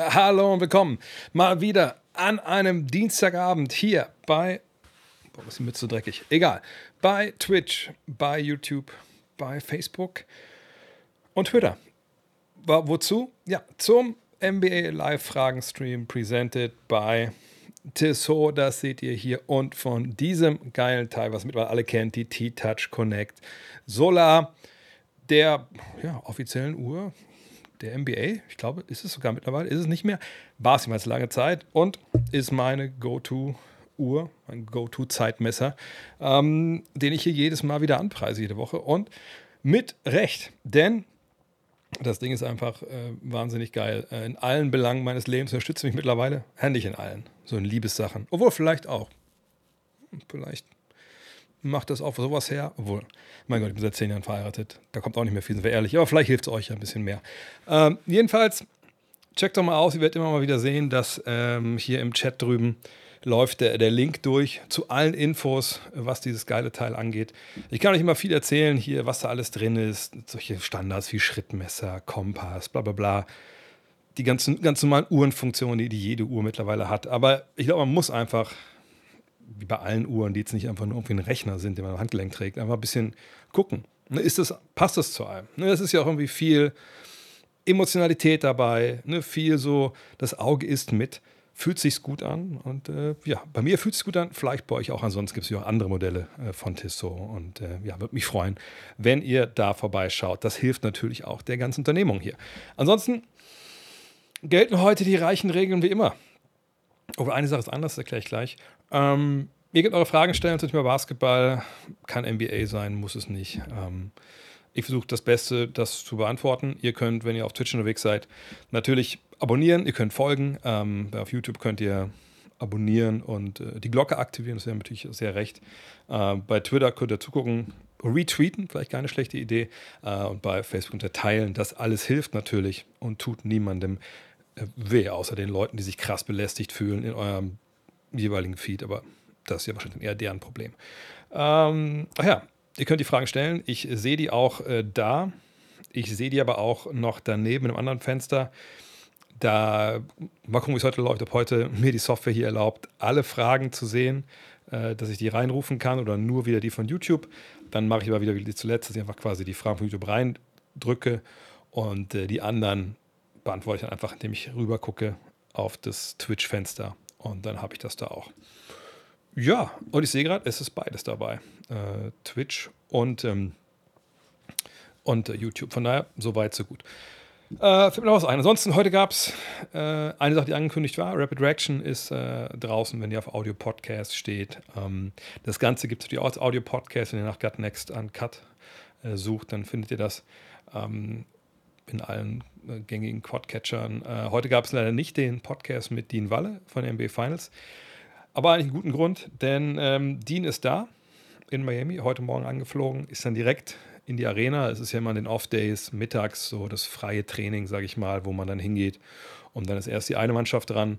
Hallo und willkommen mal wieder an einem Dienstagabend hier bei. Boah, ist mir zu dreckig. Egal. Bei Twitch, bei YouTube, bei Facebook und Twitter. Wozu? Ja, zum NBA Live-Fragen-Stream presented by Tissot. Das seht ihr hier. Und von diesem geilen Teil, was mittlerweile alle kennt, die T-Touch Connect Solar, der ja, offiziellen Uhr der NBA. Ich glaube, ist es sogar mittlerweile, ist es nicht mehr. War es jemals lange Zeit und ist meine Go-To-Uhr, mein Go-To-Zeitmesser, ähm, den ich hier jedes Mal wieder anpreise, jede Woche. Und mit Recht, denn das Ding ist einfach äh, wahnsinnig geil. Äh, in allen Belangen meines Lebens unterstützt mich mittlerweile. Ja, in allen. So in Liebessachen. Obwohl, vielleicht auch. Vielleicht macht das auch sowas her. Obwohl, mein Gott, ich bin seit zehn Jahren verheiratet. Da kommt auch nicht mehr viel, sind wir ehrlich. Aber vielleicht hilft es euch ein bisschen mehr. Ähm, jedenfalls, checkt doch mal aus. Ihr werdet immer mal wieder sehen, dass ähm, hier im Chat drüben läuft der, der Link durch zu allen Infos, was dieses geile Teil angeht. Ich kann euch immer viel erzählen hier, was da alles drin ist. Solche Standards wie Schrittmesser, Kompass, bla bla bla. Die ganzen, ganz normalen Uhrenfunktionen, die, die jede Uhr mittlerweile hat. Aber ich glaube, man muss einfach, wie bei allen Uhren, die jetzt nicht einfach nur irgendwie ein Rechner sind, den man am Handgelenk trägt, einfach ein bisschen gucken. Ne, ist das, passt das zu einem? Ne, es ist ja auch irgendwie viel Emotionalität dabei, ne, viel so, das Auge ist mit fühlt sich gut an. Und äh, ja, bei mir fühlt es gut an. Vielleicht bei euch auch. Ansonsten gibt es ja auch andere Modelle äh, von Tissot. Und äh, ja, würde mich freuen, wenn ihr da vorbeischaut. Das hilft natürlich auch der ganzen Unternehmung hier. Ansonsten gelten heute die reichen Regeln wie immer. Aber eine Sache ist anders, das erkläre ich gleich. Ähm, ihr könnt eure Fragen stellen zum Thema Basketball. Kann NBA sein, muss es nicht. Ähm, ich versuche das Beste, das zu beantworten. Ihr könnt, wenn ihr auf Twitch unterwegs seid, natürlich abonnieren, ihr könnt folgen. Ähm, auf YouTube könnt ihr abonnieren und äh, die Glocke aktivieren, das wäre natürlich sehr recht. Äh, bei Twitter könnt ihr zugucken, retweeten, vielleicht keine schlechte Idee. Äh, und bei Facebook könnt ihr teilen. Das alles hilft natürlich und tut niemandem äh, weh, außer den Leuten, die sich krass belästigt fühlen in eurem jeweiligen Feed. Aber das ist ja wahrscheinlich eher deren Problem. Ähm, ach ja, ihr könnt die Fragen stellen. Ich sehe die auch äh, da. Ich sehe die aber auch noch daneben in einem anderen Fenster. Da mal gucken, wie es heute läuft, ob heute mir die Software hier erlaubt, alle Fragen zu sehen, äh, dass ich die reinrufen kann oder nur wieder die von YouTube. Dann mache ich aber wieder wie zuletzt, dass ich einfach quasi die Fragen von YouTube reindrücke und äh, die anderen beantworte ich dann einfach, indem ich rüber gucke auf das Twitch-Fenster und dann habe ich das da auch. Ja, und ich sehe gerade, es ist beides dabei. Äh, Twitch und, ähm, und äh, YouTube. Von daher, so weit, so gut. Äh, fällt mir noch was ein. Ansonsten, heute gab es äh, eine Sache, die angekündigt war. Rapid Reaction ist äh, draußen, wenn ihr auf Audio Podcast steht. Ähm, das Ganze gibt es natürlich auch als Audio Podcast. Wenn ihr nach Gut Next Uncut äh, sucht, dann findet ihr das ähm, in allen äh, gängigen Quadcatchern. Äh, heute gab es leider nicht den Podcast mit Dean Walle von NBA Finals. Aber eigentlich einen guten Grund, denn ähm, Dean ist da in Miami, heute Morgen angeflogen, ist dann direkt in die Arena. Es ist ja immer in den Off-Days, mittags so das freie Training, sage ich mal, wo man dann hingeht. Und dann ist erst die eine Mannschaft dran,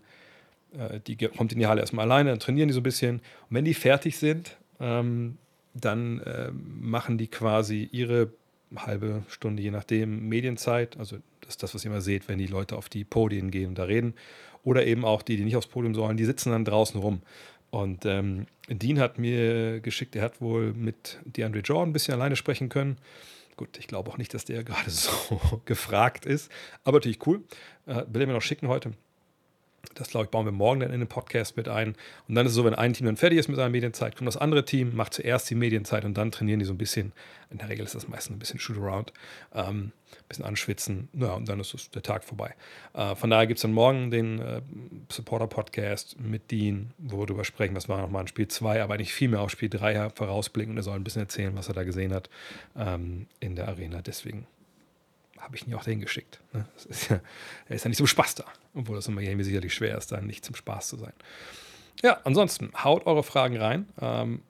äh, die kommt in die Halle erstmal alleine, dann trainieren die so ein bisschen. Und wenn die fertig sind, ähm, dann äh, machen die quasi ihre halbe Stunde, je nachdem, Medienzeit. Also das ist das, was ihr immer seht, wenn die Leute auf die Podien gehen und da reden. Oder eben auch die, die nicht aufs Podium sollen, die sitzen dann draußen rum. Und ähm, Dean hat mir geschickt, er hat wohl mit DeAndre Jordan ein bisschen alleine sprechen können. Gut, ich glaube auch nicht, dass der gerade so gefragt ist, aber natürlich cool. Äh, will er mir noch schicken heute. Das, glaube ich, bauen wir morgen dann in den Podcast mit ein. Und dann ist es so, wenn ein Team dann fertig ist mit seiner Medienzeit, kommt das andere Team, macht zuerst die Medienzeit und dann trainieren die so ein bisschen. In der Regel ist das meistens ein bisschen Shoot-Around, ähm, ein bisschen anschwitzen. Ja, und dann ist es der Tag vorbei. Äh, von daher gibt es dann morgen den äh, Supporter-Podcast mit Dean, wo wir darüber sprechen, was war nochmal in Spiel 2, aber nicht viel mehr auf Spiel 3 vorausblicken und er soll ein bisschen erzählen, was er da gesehen hat ähm, in der Arena. Deswegen habe ich ihn ja auch dahin geschickt. Ne? Ist ja, er ist ja nicht zum Spaß da, obwohl das in Miami sicherlich schwer ist, da nicht zum Spaß zu sein. Ja, ansonsten haut eure Fragen rein. Ähm,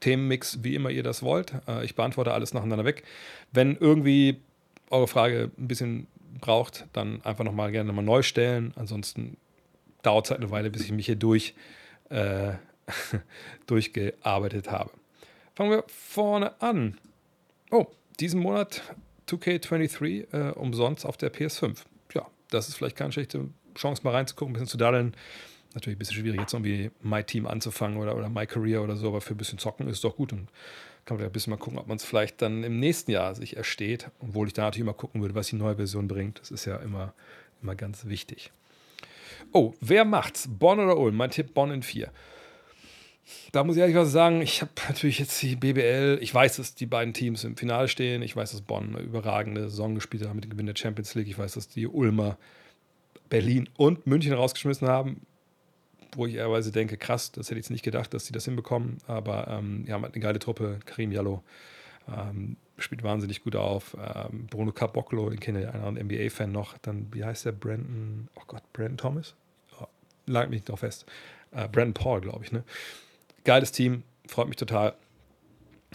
Themenmix, wie immer ihr das wollt. Äh, ich beantworte alles nacheinander weg. Wenn irgendwie eure Frage ein bisschen braucht, dann einfach nochmal gerne mal neu stellen. Ansonsten dauert es halt eine Weile, bis ich mich hier durch, äh, durchgearbeitet habe. Fangen wir vorne an. Oh, diesen Monat 2K23 äh, umsonst auf der PS5. Ja, das ist vielleicht keine schlechte Chance mal reinzugucken, ein bisschen zu daddeln. Natürlich ein bisschen schwierig, jetzt irgendwie My Team anzufangen oder, oder My Career oder so, aber für ein bisschen zocken ist doch gut und kann man ein bisschen mal gucken, ob man es vielleicht dann im nächsten Jahr sich ersteht, obwohl ich da natürlich immer gucken würde, was die neue Version bringt. Das ist ja immer, immer ganz wichtig. Oh, wer macht's? Bonn oder Ulm? Mein Tipp Bonn in 4. Da muss ich ehrlich was sagen, ich habe natürlich jetzt die BBL, ich weiß, dass die beiden Teams im Finale stehen, ich weiß, dass Bonn eine überragende Saison gespielt hat mit dem Gewinn der Champions League, ich weiß, dass die Ulmer Berlin und München rausgeschmissen haben, wo ich ehrerweise denke, krass, das hätte ich jetzt nicht gedacht, dass sie das hinbekommen, aber ähm, die haben halt eine geile Truppe, Karim Jallo ähm, spielt wahnsinnig gut auf, ähm, Bruno Caboclo, den kenne ich, einen NBA-Fan noch, dann, wie heißt der, Brandon, oh Gott, Brandon Thomas? Oh, lag mich nicht fest. Äh, Brandon Paul, glaube ich, ne? Geiles Team, freut mich total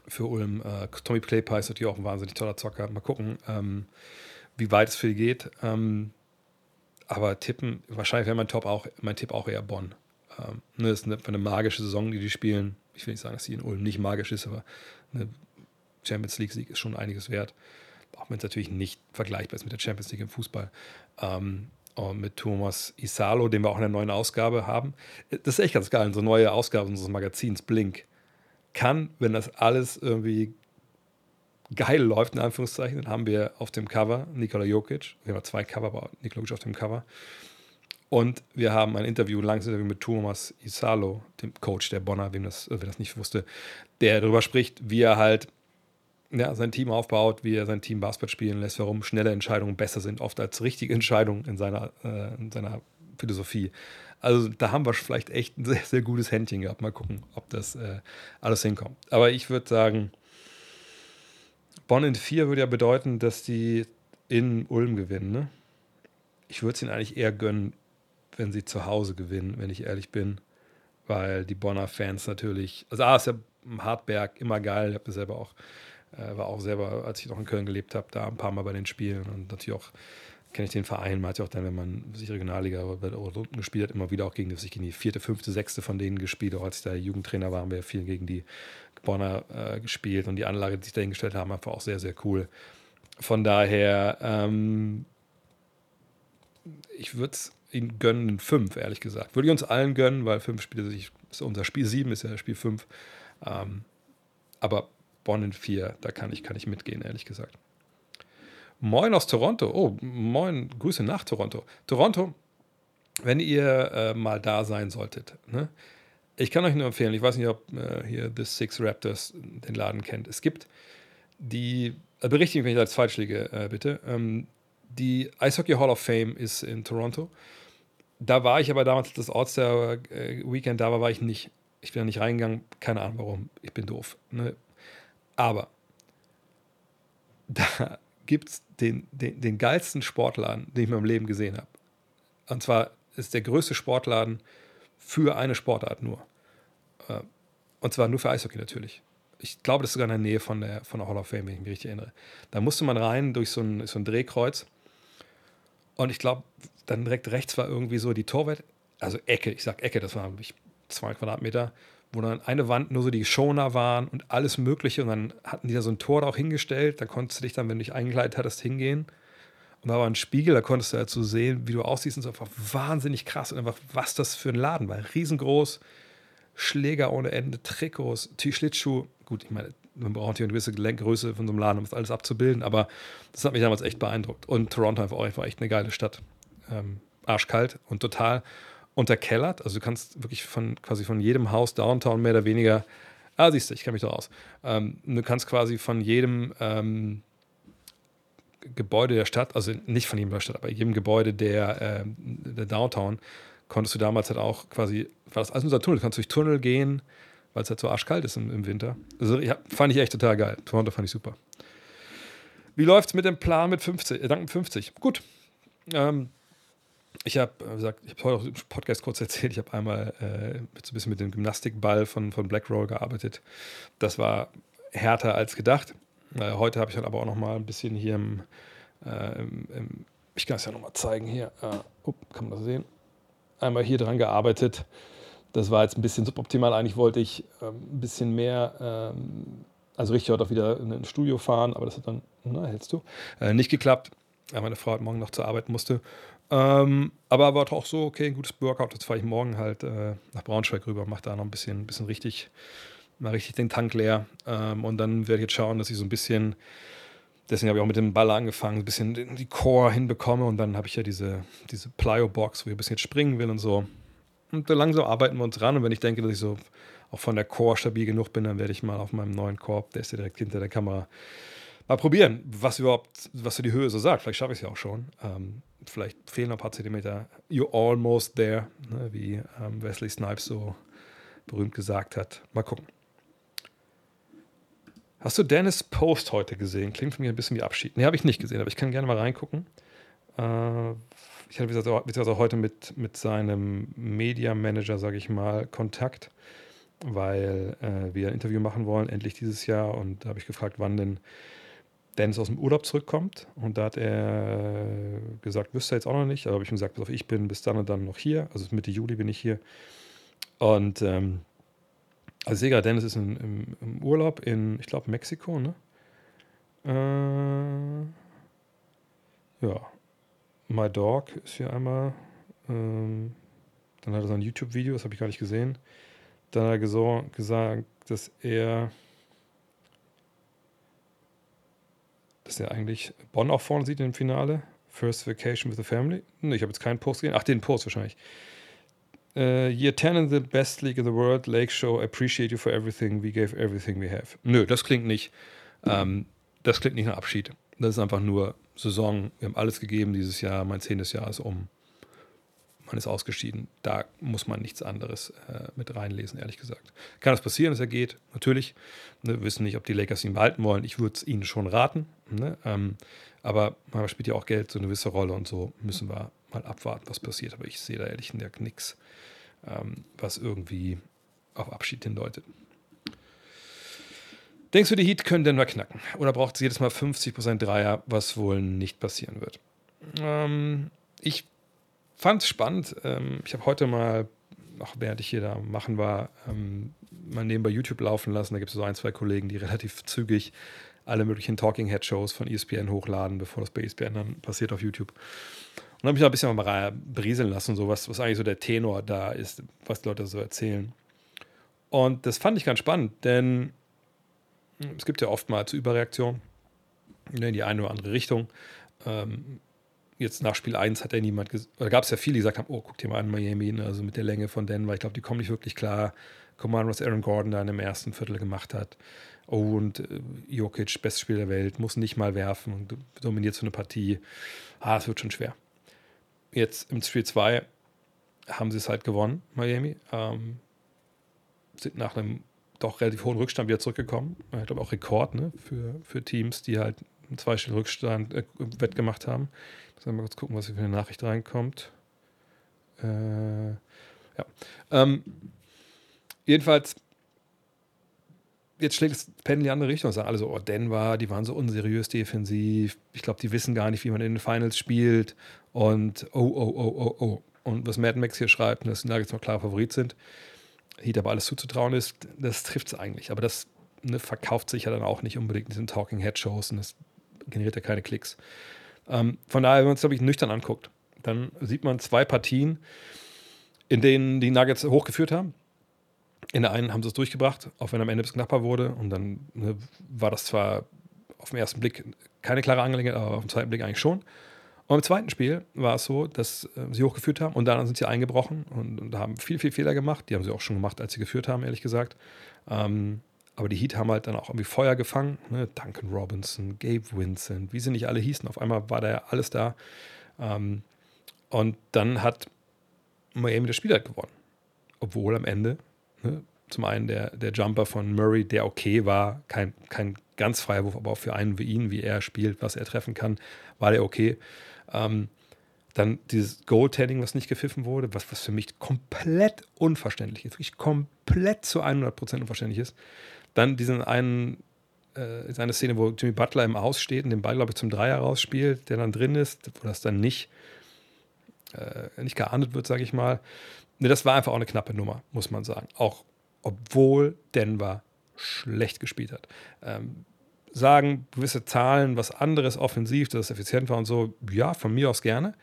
für Ulm. Äh, Tommy Claypie ist natürlich auch ein wahnsinnig toller Zocker. Mal gucken, ähm, wie weit es für die geht. Ähm, aber tippen, wahrscheinlich wäre mein, Top auch, mein Tipp auch eher Bonn. Ähm, ne, das ist eine, eine, magische Saison, die die spielen. Ich will nicht sagen, dass sie in Ulm nicht magisch ist, aber eine Champions League-Sieg ist schon einiges wert. Auch wenn es natürlich nicht vergleichbar ist mit der Champions League im Fußball. Ähm, mit Thomas Isalo, den wir auch in der neuen Ausgabe haben. Das ist echt ganz geil, so neue Ausgabe unseres Magazins Blink. Kann, wenn das alles irgendwie geil läuft, in Anführungszeichen, dann haben wir auf dem Cover Nikola Jokic. Wir haben zwei Cover, aber Nikola Jokic auf dem Cover. Und wir haben ein Interview, ein langes Interview mit Thomas Isalo, dem Coach der Bonner, wem das, wer das nicht wusste, der darüber spricht, wie er halt ja, sein Team aufbaut, wie er sein Team Basketball spielen lässt, warum schnelle Entscheidungen besser sind, oft als richtige Entscheidungen in seiner, äh, in seiner Philosophie. Also da haben wir vielleicht echt ein sehr, sehr gutes Händchen gehabt. Mal gucken, ob das äh, alles hinkommt. Aber ich würde sagen, Bonn in 4 würde ja bedeuten, dass die in Ulm gewinnen. Ne? Ich würde es ihnen eigentlich eher gönnen, wenn sie zu Hause gewinnen, wenn ich ehrlich bin. Weil die Bonner Fans natürlich, also A ist ja Hartberg immer geil, ich habe das selber auch war auch selber, als ich noch in Köln gelebt habe, da ein paar Mal bei den Spielen und natürlich auch kenne ich den Verein. Man hat ja auch dann, wenn man sich Regionalliga oder unten gespielt hat, immer wieder auch gegen die, gegen die vierte, fünfte, sechste von denen gespielt. Auch als ich da Jugendtrainer war, haben wir viel gegen die Bonner äh, gespielt und die Anlage, die sich dahingestellt haben, einfach auch sehr, sehr cool. Von daher, ähm, ich würde es ihnen gönnen, fünf, ehrlich gesagt. Würde ich uns allen gönnen, weil fünf Spiele sich, ist unser Spiel sieben, ist ja Spiel fünf. Ähm, aber In 4, da kann ich, kann ich mitgehen, ehrlich gesagt. Moin aus Toronto. Oh, moin, Grüße nach Toronto. Toronto, wenn ihr äh, mal da sein solltet, ne? ich kann euch nur empfehlen, ich weiß nicht, ob äh, hier The Six Raptors den Laden kennt. Es gibt die, äh, berichtige mich, wenn ich als falsch liege, äh, bitte. Ähm, die Eishockey Hall of Fame ist in Toronto. Da war ich aber damals, das All-Star-Weekend da war, war ich nicht. Ich bin da nicht reingegangen, keine Ahnung warum. Ich bin doof. Ne? Aber da gibt es den, den, den geilsten Sportladen, den ich in meinem Leben gesehen habe. Und zwar ist der größte Sportladen für eine Sportart nur. Äh, und zwar nur für Eishockey natürlich. Ich glaube, das ist sogar in der Nähe von der, von der Hall of Fame, wenn ich mich richtig erinnere. Da musste man rein durch so ein, so ein Drehkreuz. Und ich glaube, dann direkt rechts war irgendwie so die Torwart, also Ecke, ich sag Ecke, das war zwei Quadratmeter wo dann eine Wand nur so die Schoner waren und alles Mögliche. Und dann hatten die da so ein Tor auch hingestellt. Da konntest du dich dann, wenn du dich eingekleidet hattest, hingehen. Und da war ein Spiegel, da konntest du halt so sehen, wie du aussiehst. Und so einfach wahnsinnig krass. Und einfach, was das für ein Laden war. Riesengroß, Schläger ohne Ende, Trikots, Schlittschuh. Gut, ich meine, man braucht hier eine gewisse Größe von so einem Laden, um das alles abzubilden. Aber das hat mich damals echt beeindruckt. Und Toronto auch einfach echt eine geile Stadt. Ähm, arschkalt und total unterkellert. Also du kannst wirklich von quasi von jedem Haus Downtown mehr oder weniger, ah, siehst du, ich kenne mich da aus. Ähm, du kannst quasi von jedem ähm, Gebäude der Stadt, also nicht von jedem der Stadt, aber jedem Gebäude der, äh, der Downtown, konntest du damals halt auch quasi, war das alles ein Tunnel, du kannst durch Tunnel gehen, weil es halt so arschkalt ist im, im Winter. Also ja, fand ich echt total geil. Toronto fand ich super. Wie läuft es mit dem Plan mit 50, äh, dank 50? Gut. Ähm, ich habe äh, gesagt, ich habe heute auch im Podcast kurz erzählt, ich habe einmal äh, so ein bisschen mit dem Gymnastikball von, von Blackroll gearbeitet. Das war härter als gedacht. Äh, heute habe ich dann aber auch noch mal ein bisschen hier im, äh, im, im ich kann es ja noch mal zeigen hier, uh, kann man das sehen? Einmal hier dran gearbeitet. Das war jetzt ein bisschen suboptimal. Eigentlich wollte ich ähm, ein bisschen mehr, ähm, also richtig heute auch wieder in ein Studio fahren, aber das hat dann, na, hältst du, äh, nicht geklappt weil meine Frau heute Morgen noch zur Arbeit musste. Ähm, aber war auch so, okay, ein gutes Workout. Jetzt fahre ich morgen halt äh, nach Braunschweig rüber, mache da noch ein bisschen, bisschen richtig, mal richtig den Tank leer. Ähm, und dann werde ich jetzt schauen, dass ich so ein bisschen, deswegen habe ich auch mit dem Ball angefangen, ein bisschen die Core hinbekomme. Und dann habe ich ja diese, diese Plyo-Box, wo ich ein bisschen jetzt springen will und so. Und langsam arbeiten wir uns ran. Und wenn ich denke, dass ich so auch von der Core stabil genug bin, dann werde ich mal auf meinem neuen Korb, der ist ja direkt hinter der Kamera, mal probieren, was überhaupt, was für die Höhe so sagt. Vielleicht schaffe ich es ja auch schon. Ähm, vielleicht fehlen noch ein paar Zentimeter. You're almost there, ne, wie ähm, Wesley Snipes so berühmt gesagt hat. Mal gucken. Hast du Dennis Post heute gesehen? Klingt für mich ein bisschen wie Abschied. Nee, habe ich nicht gesehen, aber ich kann gerne mal reingucken. Äh, ich hatte beziehungsweise heute mit, mit seinem Media Manager, sage ich mal, Kontakt, weil äh, wir ein Interview machen wollen, endlich dieses Jahr. Und da habe ich gefragt, wann denn Dennis aus dem Urlaub zurückkommt. Und da hat er gesagt, wüsste er jetzt auch noch nicht. Aber habe ich ihm gesagt, pass auf, ich bin bis dann und dann noch hier. Also Mitte Juli bin ich hier. Und ähm, also Sega Dennis ist in, im, im, Urlaub in, ich glaube, Mexiko, ne? Äh, ja. My Dog ist hier einmal. Ähm, dann hat er sein YouTube-Video, das habe ich gar nicht gesehen. Dann hat er gesagt, dass er dass er eigentlich Bonn auch vorne sieht im Finale. First Vacation with the Family. ich habe jetzt keinen Post gesehen. Ach, den Post wahrscheinlich. Uh, year 10 in the best league in the world, Lake Show, appreciate you for everything, we gave everything we have. Nö, das klingt nicht, ähm, das klingt nicht nach Abschied. Das ist einfach nur Saison, wir haben alles gegeben dieses Jahr, mein zehntes Jahr ist um man ist ausgeschieden. Da muss man nichts anderes äh, mit reinlesen, ehrlich gesagt. Kann das passieren, dass er geht? Natürlich. Ne, wir wissen nicht, ob die Lakers ihn behalten wollen. Ich würde es ihnen schon raten. Ne? Ähm, aber man spielt ja auch Geld so eine gewisse Rolle und so müssen wir mal abwarten, was passiert. Aber ich sehe da ehrlich gesagt nichts, ähm, was irgendwie auf Abschied hindeutet. Denkst du, die Heat können Denver knacken? Oder braucht es jedes Mal 50% Dreier, was wohl nicht passieren wird? Ähm, ich fand es spannend. Ähm, ich habe heute mal, auch während ich hier da machen war, ähm, mal nebenbei YouTube laufen lassen. Da gibt es so ein, zwei Kollegen, die relativ zügig alle möglichen Talking Head Shows von ESPN hochladen, bevor das bei ESPN dann passiert auf YouTube. Und habe ich da ein bisschen mal berieseln lassen, so was, was eigentlich so der Tenor da ist, was die Leute so erzählen. Und das fand ich ganz spannend, denn es gibt ja oftmals Überreaktionen in die eine oder andere Richtung. Ähm, jetzt nach Spiel 1 hat ja niemand, oder gab es ja viele, die gesagt haben, oh, guck dir mal an Miami, ne, also mit der Länge von Denver, ich glaube, die kommen nicht wirklich klar. Command, was Aaron Gordon da in dem ersten Viertel gemacht hat. Oh, und äh, Jokic, bestes Spiel der Welt, muss nicht mal werfen und dominiert so eine Partie. Ah, es wird schon schwer. Jetzt im Spiel 2 haben sie es halt gewonnen, Miami. Ähm, sind nach einem doch relativ hohen Rückstand wieder zurückgekommen. Ich glaube auch Rekord ne, für, für Teams, die halt einen zweistelligen Rückstand äh, wettgemacht haben. Wir mal kurz gucken, was hier für eine Nachricht reinkommt. Äh, ja. Ähm, jedenfalls, jetzt schlägt das Pendel in die andere Richtung. Sagen alle so, oh, Denver, die waren so unseriös defensiv. Ich glaube, die wissen gar nicht, wie man in den Finals spielt. Und oh, oh, oh, oh, oh. Und was Mad Max hier schreibt, dass die Nuggets noch klar Favorit sind, Heat aber alles zuzutrauen ist, das trifft es eigentlich. Aber das ne, verkauft sich ja dann auch nicht unbedingt in diesen Talking Head Shows und das generiert ja keine Klicks. Ähm, von daher, wenn man es, glaube ich, nüchtern anguckt, dann sieht man zwei Partien, in denen die Nuggets hochgeführt haben. In der einen haben sie es durchgebracht, auch wenn am Ende es knapper wurde. Und dann ne, war das zwar auf den ersten Blick keine klare Angelegenheit, aber auf den zweiten Blick eigentlich schon. Und im zweiten Spiel war es so, dass äh, sie hochgeführt haben und dann sind sie eingebrochen und, und, haben viel, viel Fehler gemacht. Die haben sie auch schon gemacht, als sie geführt haben, ehrlich gesagt. Ähm, aber die Heat haben halt dann auch irgendwie Feuer gefangen. Ne? Duncan Robinson, Gabe Vincent, wie sie nicht alle hießen. Auf einmal war da ja alles da. Ähm, und dann hat Miami das Spiel halt gewonnen. Obwohl am Ende, ne, zum einen der, der Jumper von Murray, der okay war, kein, kein ganz freier Wurf, aber auch für einen wie ihn, wie er spielt, was er treffen kann, war der okay. Ähm, dann dieses Goaltending, was nicht gepfiffen wurde, was, was für mich komplett unverständlich ist, wirklich komplett zu 100% unverständlich ist. Dann diesen einen, äh, eine Szene, wo Jimmy Butler im Aus steht und den Ball, glaube ich, zum Dreier rausspielt, der dann drin ist, wo das dann nicht, äh, nicht geahndet wird, sage ich mal. Ne, das war einfach auch eine knappe Nummer, muss man sagen. Auch obwohl Denver schlecht gespielt hat. Ähm, sagen gewisse Zahlen was anderes offensiv, dass es effizient war und so, ja, von mir aus gerne.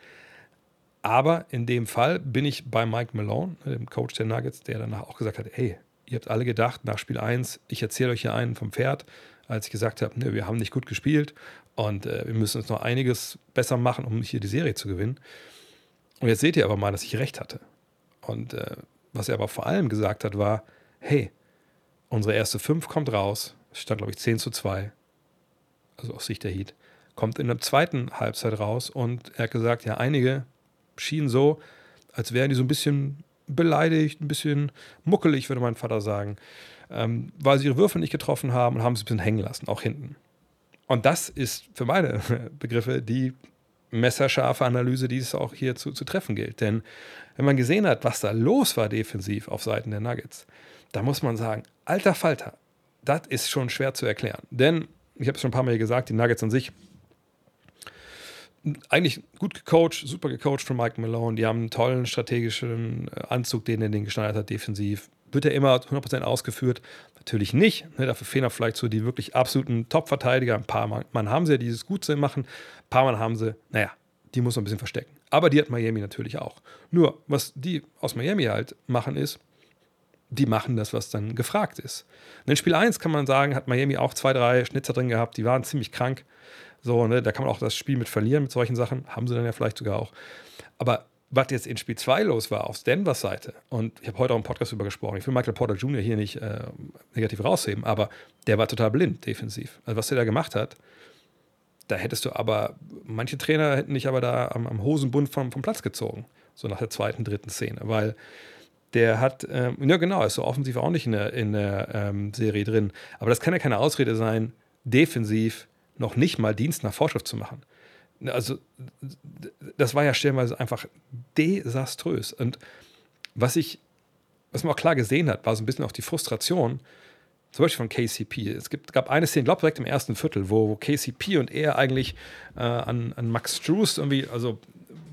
Aber in dem Fall bin ich bei Mike Malone, dem Coach der Nuggets, der danach auch gesagt hat: Hey, ihr habt alle gedacht, nach Spiel 1, ich erzähle euch hier einen vom Pferd, als ich gesagt habe: Ne, wir haben nicht gut gespielt und äh, wir müssen uns noch einiges besser machen, um hier die Serie zu gewinnen. Und jetzt seht ihr aber mal, dass ich recht hatte. Und äh, was er aber vor allem gesagt hat, war: Hey, unsere erste 5 kommt raus. Es stand, glaube ich, 10 zu 2. Also aus Sicht der Heat. Kommt in der zweiten Halbzeit raus und er hat gesagt: Ja, einige schien so, als wären die so ein bisschen beleidigt, ein bisschen muckelig, würde mein Vater sagen, ähm, weil sie ihre Würfel nicht getroffen haben und haben sie ein bisschen hängen lassen, auch hinten. Und das ist für meine Begriffe die messerscharfe Analyse, die es auch hier zu, zu treffen gilt. Denn wenn man gesehen hat, was da los war defensiv auf Seiten der Nuggets, da muss man sagen, alter Falter, das ist schon schwer zu erklären. Denn, ich habe es schon ein paar Mal gesagt, die Nuggets an sich eigentlich gut gecoacht, super gecoacht von Mike Malone. Die haben einen tollen strategischen äh, Anzug, den er den geschneidert hat, defensiv. Wird er immer 100% ausgeführt? Natürlich nicht. Ne, dafür fehlen auch vielleicht so die wirklich absoluten Top-Verteidiger. Ein paar Mann haben sie, die es gut machen. Ein paar Mann haben sie, naja, die muss man ein bisschen verstecken. Aber die hat Miami natürlich auch. Nur, was die aus Miami halt machen, ist, die machen das, was dann gefragt ist. In Spiel 1 kann man sagen, hat Miami auch zwei, drei Schnitzer drin gehabt, die waren ziemlich krank. So, ne, da kann man auch das Spiel mit verlieren mit solchen Sachen. Haben sie dann ja vielleicht sogar auch. Aber was jetzt in Spiel 2 los war, auf Denvers Seite, und ich habe heute auch im Podcast darüber gesprochen, ich will Michael Porter Jr. hier nicht äh, negativ rausheben, aber der war total blind defensiv. Also was der da gemacht hat, da hättest du aber, manche Trainer hätten dich aber da am, am Hosenbund vom, vom Platz gezogen, so nach der zweiten, dritten Szene, weil der hat, ähm, ja genau, ist so offensiv auch nicht in der, in der ähm, Serie drin, aber das kann ja keine Ausrede sein, defensiv noch nicht mal Dienst nach Vorschrift zu machen. Also, das war ja stellenweise einfach desaströs. Und was ich, was man auch klar gesehen hat, war so ein bisschen auch die Frustration, zum Beispiel von KCP. Es gibt, gab eine Szene, glaube direkt im ersten Viertel, wo, wo KCP und er eigentlich äh, an, an Max Struess irgendwie, also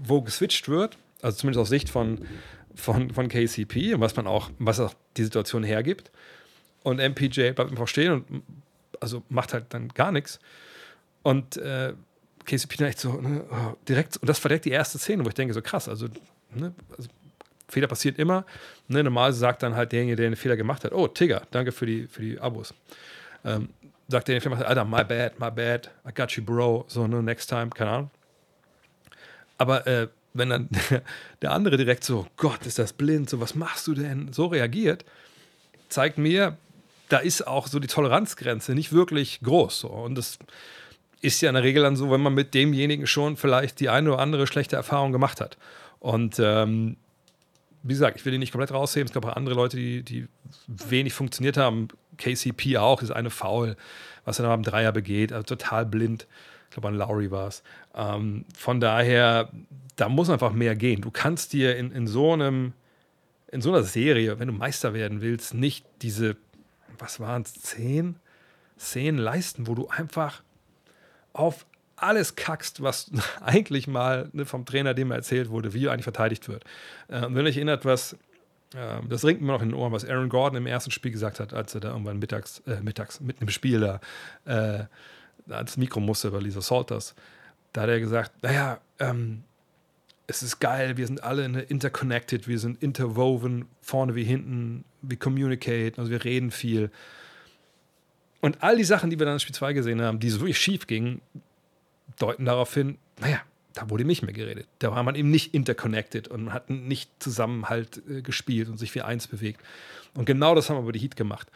wo geswitcht wird, also zumindest aus Sicht von, von, von KCP und was man auch, was auch die Situation hergibt. Und MPJ bleibt einfach stehen und also macht halt dann gar nichts. Und äh, Casey Pina echt so ne, oh, direkt, und das direkt die erste Szene, wo ich denke, so krass, also, ne, also Fehler passiert immer. Ne, normal sagt dann halt derjenige, der den Fehler gemacht hat, oh, Tigger, danke für die, für die Abos. Ähm, sagt der, den Fehler gemacht Alter, my bad, my bad, I got you, bro, so, ne, next time, keine Ahnung. Aber äh, wenn dann der andere direkt so, Gott, ist das blind, so, was machst du denn, so reagiert, zeigt mir, da ist auch so die Toleranzgrenze nicht wirklich groß. So. Und das ist ja in der Regel dann so, wenn man mit demjenigen schon vielleicht die eine oder andere schlechte Erfahrung gemacht hat. Und ähm, wie gesagt, ich will ihn nicht komplett rausheben. Es gab auch andere Leute, die, die wenig funktioniert haben. KCP auch, ist eine Foul, was er dann am Dreier begeht, also total blind. Ich glaube, an Lowry war es. Ähm, von daher, da muss einfach mehr gehen. Du kannst dir in, in so einem, in so einer Serie, wenn du Meister werden willst, nicht diese, was waren es, zehn Szenen leisten, wo du einfach auf alles kackst, was eigentlich mal ne, vom Trainer dem erzählt wurde, wie eigentlich verteidigt wird. Äh, wenn euch erinnert, was, äh, das ringt mir noch in den Ohren, was Aaron Gordon im ersten Spiel gesagt hat, als er da irgendwann mittags, äh, mittags mit einem Spiel da äh, ans Mikro musste bei Lisa Salters. Da hat er gesagt, naja, ähm, es ist geil, wir sind alle interconnected, wir sind interwoven, vorne wie hinten, wir communicate, also wir reden viel. Und all die Sachen, die wir dann in Spiel 2 gesehen haben, die so wirklich schief gingen, deuten darauf hin, naja, da wurde nicht mehr geredet. Da war man eben nicht interconnected und man hat nicht zusammen halt äh, gespielt und sich wie eins bewegt. Und genau das haben wir über die Heat gemacht.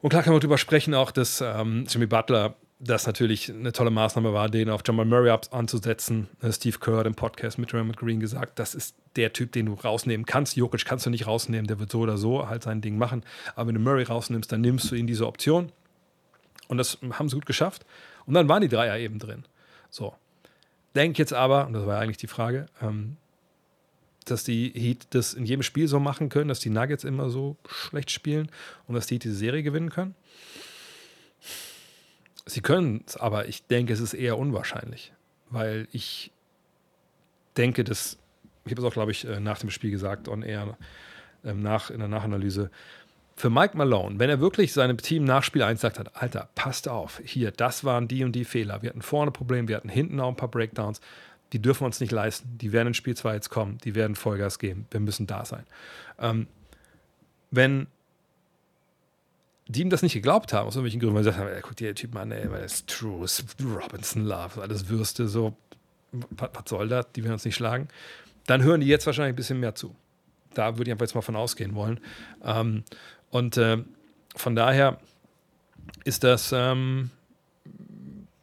Und klar kann man darüber sprechen, auch dass ähm, Jimmy Butler das natürlich eine tolle Maßnahme war, den auf Jamal Murray anzusetzen. Äh, Steve Kerr hat im Podcast mit Raymond Green gesagt, das ist der Typ, den du rausnehmen kannst. Jokic kannst du nicht rausnehmen, der wird so oder so halt sein Ding machen. Aber wenn du Murray rausnimmst, dann nimmst du ihn diese Option. Und das haben sie gut geschafft. Und dann waren die Dreier eben drin. So. Denk jetzt aber, und das war eigentlich die Frage, ähm, dass die Heat das in jedem Spiel so machen können, dass die Nuggets immer so schlecht spielen und dass die Heat diese Serie gewinnen können. Sie können es, aber ich denke, es ist eher unwahrscheinlich, weil ich denke, dass, ich habe es auch, glaube ich, äh, nach dem Spiel gesagt, on air, ähm, nach, in der Nachanalyse, für Mike Malone, wenn er wirklich seinem Team nach Spiel 1 sagt hat, Alter, passt auf, hier, das waren die und die Fehler, wir hatten vorne Probleme, wir hatten hinten auch ein paar Breakdowns, die dürfen wir uns nicht leisten. Die werden in Spiel 2 jetzt kommen, die werden Vollgas geben. Wir müssen da sein. Ähm, wenn die ihm das nicht geglaubt haben, aus irgendwelchen Gründen, weil sie gesagt guck dir den Typ an, ey, weil das ist true, Robinson Love, alles Würste, so, was, was soll das, die werden uns nicht schlagen, dann hören die jetzt wahrscheinlich ein bisschen mehr zu. Da würde ich einfach jetzt mal von ausgehen wollen. Ähm, und äh, von daher ist das ähm,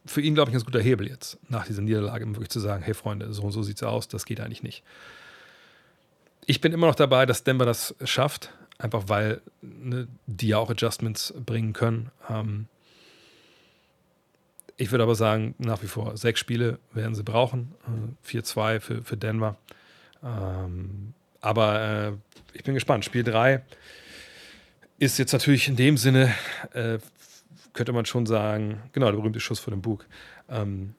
für ihn, glaube ich, ein ganz guter Hebel jetzt, nach dieser Niederlage, um wirklich zu sagen, hey Freunde, so und so sieht es aus, das geht eigentlich nicht. Ich bin immer noch dabei, dass Denver das schafft, einfach weil ne, die ja auch Adjustments bringen können. Ähm, ich würde aber sagen, nach wie vor sechs Spiele werden sie brauchen. Äh, 4-2 für, für Denver. Ähm, aber äh, ich bin gespannt. Spiel 3 ist jetzt natürlich in dem Sinne, äh, könnte man schon sagen, genau, der berühmte Schuss vor dem Bug. Ähm,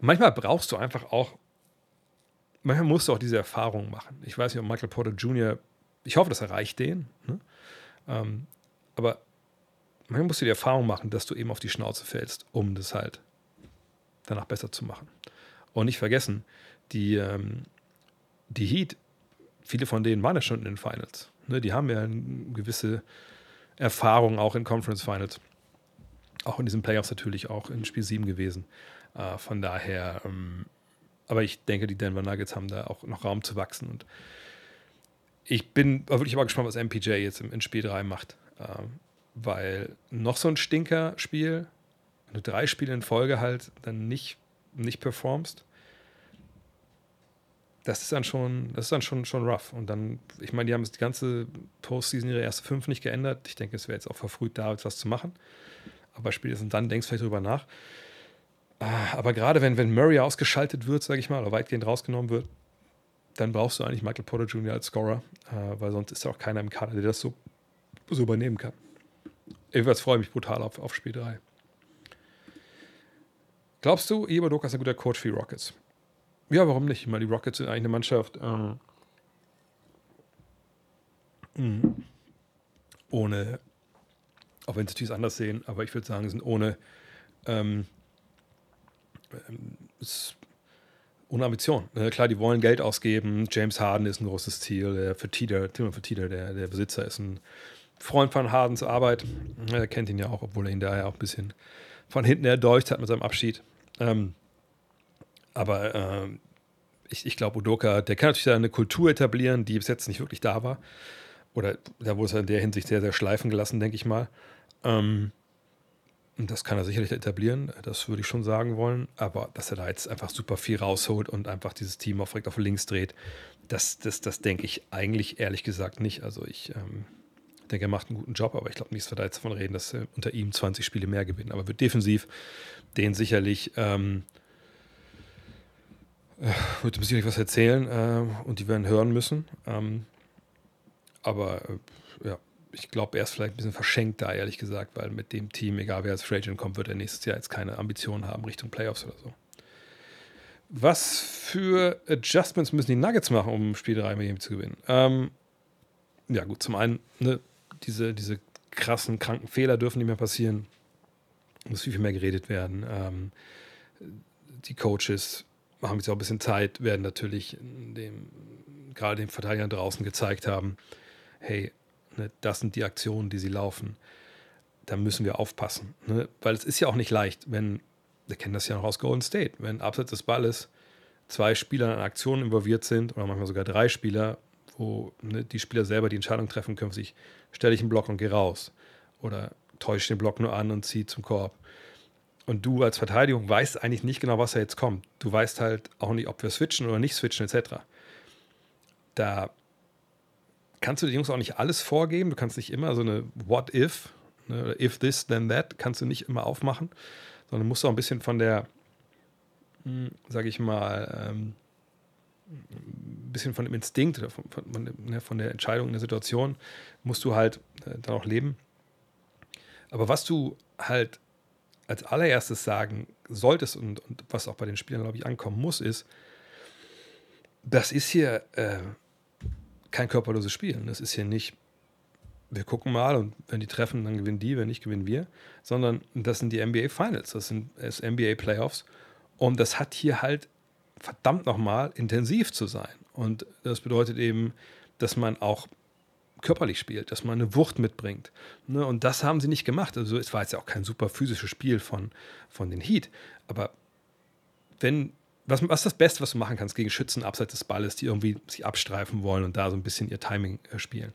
manchmal brauchst du einfach auch, manchmal musst du auch diese Erfahrung machen. Ich weiß nicht, ob Michael Porter Jr ich hoffe, das erreicht den. Ne? Ähm, aber manchmal musst du die Erfahrung machen, dass du eben auf die Schnauze fällst, um das halt danach besser zu machen. Und nicht vergessen, die, ähm, die Heat, viele von denen waren ja schon in den Finals. Ne? Die haben ja eine gewisse Erfahrung auch in Conference Finals. Auch in diesen Playoffs natürlich auch in Spiel 7 gewesen. Äh, von daher, ähm, aber ich denke, die Denver Nuggets haben da auch noch Raum zu wachsen. Und ich bin wirklich mal gespannt, was MPJ jetzt in Spiel 3 macht. Ähm, weil noch so ein Stinker-Spiel, wenn du drei Spiele in Folge halt dann nicht, nicht performst, das ist dann schon, das ist dann schon, schon rough. Und dann, ich meine, die haben die ganze Postseason ihre erste fünf nicht geändert. Ich denke, es wäre jetzt auch verfrüht, da etwas zu machen. Aber spätestens dann denkst du vielleicht drüber nach. Ah, aber gerade wenn, wenn Murray ausgeschaltet wird, sage ich mal, oder weitgehend rausgenommen wird, dann brauchst du eigentlich Michael Porter Jr. als Scorer, äh, weil sonst ist ja auch keiner im Kader, der das so, so übernehmen kann. Ebenfalls freue ich mich brutal auf, auf Spiel 3. Glaubst du, Doka ist ein guter Coach für die Rockets? Ja, warum nicht? Ich meine, die Rockets sind eigentlich eine Mannschaft äh, mhm. ohne, auch wenn sie natürlich anders sehen, aber ich würde sagen, sind ohne ähm, ähm, ohne Ambition. Äh, klar, die wollen Geld ausgeben. James Harden ist ein großes Ziel. Der Fertitta, Timothy Fertitta, der, der Besitzer, ist ein Freund von Hardens Arbeit. Er kennt ihn ja auch, obwohl er ihn daher auch ein bisschen von hinten erdolcht hat mit seinem Abschied. Ähm, aber äh, ich, ich glaube, Udoka, der kann natürlich da eine Kultur etablieren, die bis jetzt nicht wirklich da war. Oder da wurde es in der Hinsicht sehr, sehr schleifen gelassen, denke ich mal. Ähm, das kann er sicherlich etablieren, das würde ich schon sagen wollen. Aber dass er da jetzt einfach super viel rausholt und einfach dieses Team auf direkt auf links dreht, das, das, das denke ich eigentlich ehrlich gesagt nicht. Also ich ähm, denke, er macht einen guten Job, aber ich glaube nicht, dass wir da jetzt davon reden, dass er unter ihm 20 Spiele mehr gewinnen. Aber wird defensiv den sicherlich, ähm, äh, wird ihm sicherlich was erzählen äh, und die werden hören müssen. Ähm, aber äh, ja, ich glaube, er ist vielleicht ein bisschen verschenkt da, ehrlich gesagt, weil mit dem Team, egal wer als Free Agent kommt, wird er nächstes Jahr jetzt keine Ambitionen haben Richtung Playoffs oder so. Was für Adjustments müssen die Nuggets machen, um Spiel 3 mit ihm zu gewinnen? Ähm, ja, gut, zum einen, ne, diese, diese krassen, kranken Fehler dürfen nicht mehr passieren. Muss viel, viel mehr geredet werden. Ähm, die Coaches haben jetzt auch ein bisschen Zeit, werden natürlich dem, gerade den Verteidigern draußen gezeigt haben, hey, Ne? Das sind die Aktionen, die sie laufen. Da müssen wir aufpassen. Ne? Weil es ist ja auch nicht leicht, wenn, wir kennen das ja noch aus Golden State, wenn abseits des Balles zwei Spieler in Aktionen involviert sind oder manchmal sogar drei Spieler, wo ne, die Spieler selber die Entscheidung treffen können, sich stelle ich einen Block und gehe raus oder täusche den Block nur an und ziehe zum Korb. Und du als Verteidigung weißt eigentlich nicht genau, was da jetzt kommt. Du weißt halt auch nicht, ob wir switchen oder nicht switchen, etc. Da kannst du den Jungs auch nicht alles vorgeben. Du kannst nicht immer so eine What if, ne, if this, then that, kannst du nicht immer aufmachen, sondern musst auch ein bisschen von der, hm, sage ich mal, ähm, ein bisschen von dem Instinkt oder von, von, ne, von, der Entscheidung in der Situation musst du halt äh, dann auch leben. Aber was du halt als allererstes sagen solltest und, und was auch bei den Spielern, glaube ich, ankommen muss, ist, das ist hier äh, kein körperloses Spiel. Das ist hier nicht, wir gucken mal und wenn die treffen, dann gewinnen die, wenn nicht, gewinnen wir, sondern das sind die NBA Finals, das sind das NBA Playoffs und das hat hier halt verdammt nochmal intensiv zu sein. Und das bedeutet eben, dass man auch körperlich spielt, dass man eine Wucht mitbringt. Ne? Und das haben sie nicht gemacht. Also es war jetzt ja auch kein super physisches Spiel von, von den Heat. Aber wenn, was, was ist das Beste, was du machen kannst gegen Schützen abseits des Balles, die irgendwie sich abstreifen wollen und da so ein bisschen ihr Timing äh, spielen?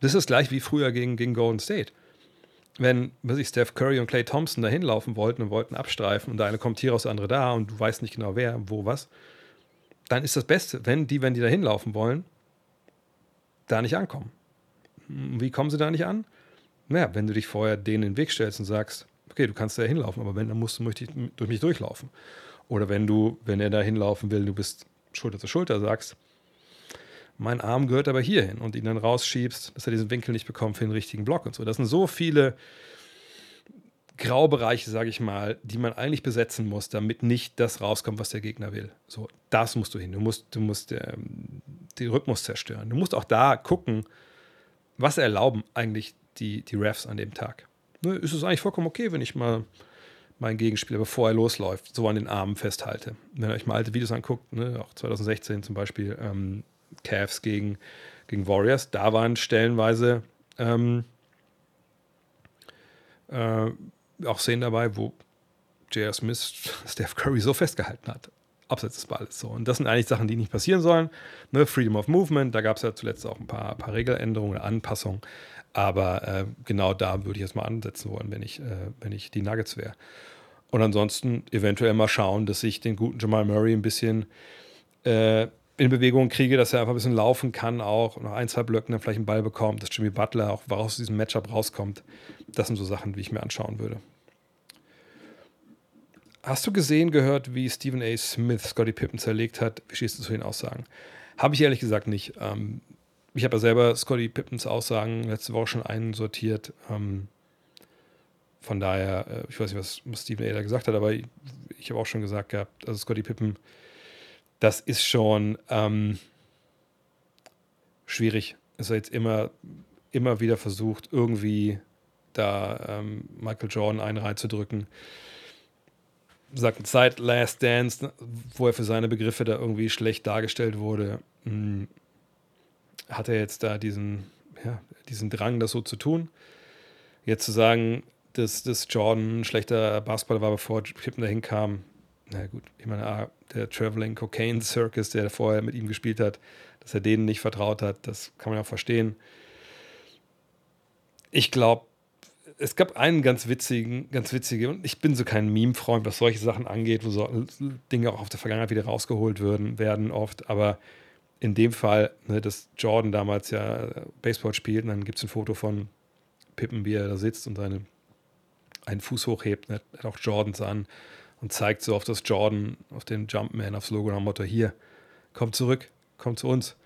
Das ist gleich wie früher gegen, gegen Golden State. Wenn, weiß ich, Steph Curry und Clay Thompson da hinlaufen wollten und wollten abstreifen und der eine kommt hier raus, der andere da und du weißt nicht genau wer, wo, was, dann ist das Beste, wenn die, wenn die da hinlaufen wollen, da nicht ankommen. Wie kommen sie da nicht an? Naja, wenn du dich vorher denen in den Weg stellst und sagst, okay, du kannst da hinlaufen, aber wenn, dann musst du durch mich durchlaufen. Oder wenn du, wenn er da hinlaufen will, du bist Schulter zu Schulter, sagst, mein Arm gehört aber hierhin und ihn dann rausschiebst, dass er diesen Winkel nicht bekommt für den richtigen Block und so. Das sind so viele Graubereiche, sage ich mal, die man eigentlich besetzen muss, damit nicht das rauskommt, was der Gegner will. So, das musst du hin. Du musst, du musst ähm, den Rhythmus zerstören. Du musst auch da gucken, was erlauben eigentlich die, die Refs an dem Tag. Ne, ist es eigentlich vollkommen okay, wenn ich mal meinen Gegenspieler, bevor er losläuft, so an den Armen festhalte. Wenn ihr euch mal alte Videos anguckt, ne, auch 2016 zum Beispiel, ähm, Cavs gegen, gegen Warriors, da waren stellenweise ähm, äh, auch Szenen dabei, wo J.R. Smith Steph Curry so festgehalten hat. Abseits des Balles. So. Und das sind eigentlich Sachen, die nicht passieren sollen. Ne, Freedom of Movement, da gab es ja zuletzt auch ein paar, paar Regeländerungen oder Anpassungen. Aber äh, genau da würde ich jetzt mal ansetzen wollen, wenn ich, äh, wenn ich die Nuggets wäre. Und ansonsten eventuell mal schauen, dass ich den guten Jamal Murray ein bisschen äh, in Bewegung kriege, dass er einfach ein bisschen laufen kann, auch nach ein, zwei Blöcken dann vielleicht einen Ball bekommt, dass Jimmy Butler auch aus diesem Matchup rauskommt. Das sind so Sachen, die ich mir anschauen würde. Hast du gesehen, gehört, wie Stephen A. Smith Scotty Pippen zerlegt hat? Wie stehst du zu den Aussagen? Habe ich ehrlich gesagt nicht. Ähm, ich habe ja selber Scotty Pippens Aussagen letzte Woche schon einsortiert. Ähm, von daher, äh, ich weiß nicht, was, Stephen A. da gesagt hat, aber ich, ich habe auch schon gesagt gehabt, also Scotty Pippen, das ist schon ähm, schwierig. Ist er jetzt immer, immer wieder versucht, irgendwie da ähm, Michael Jordan einen reinzudrücken sagt, seit Last Dance, wo er für seine Begriffe da irgendwie schlecht dargestellt wurde, hm, hat er jetzt da diesen, ja, diesen Drang, das so zu tun. Jetzt zu sagen, dass, dass Jordan ein schlechter Basketballer war, bevor Pippen dahin kam, na gut, ich meine, ah, der Traveling Cocaine Circus, der vorher mit ihm gespielt hat, dass er denen nicht vertraut hat, das kann man ja verstehen. Ich glaube, es gab einen ganz witzigen, ganz witzige, und ich bin so kein Meme-Freund, was solche Sachen angeht, wo so Dinge auch auf der Vergangenheit wieder rausgeholt würden, werden oft, aber in dem Fall, ne, dass Jordan damals ja Baseball spielt, und dann gibt es ein Foto von Pippen, wie er da sitzt und seine, einen Fuß hochhebt, ne, hat auch Jordans an und zeigt so auf das Jordan, auf den Jumpman, aufs Logo nach dem Motto, hier, komm zurück, komm zu uns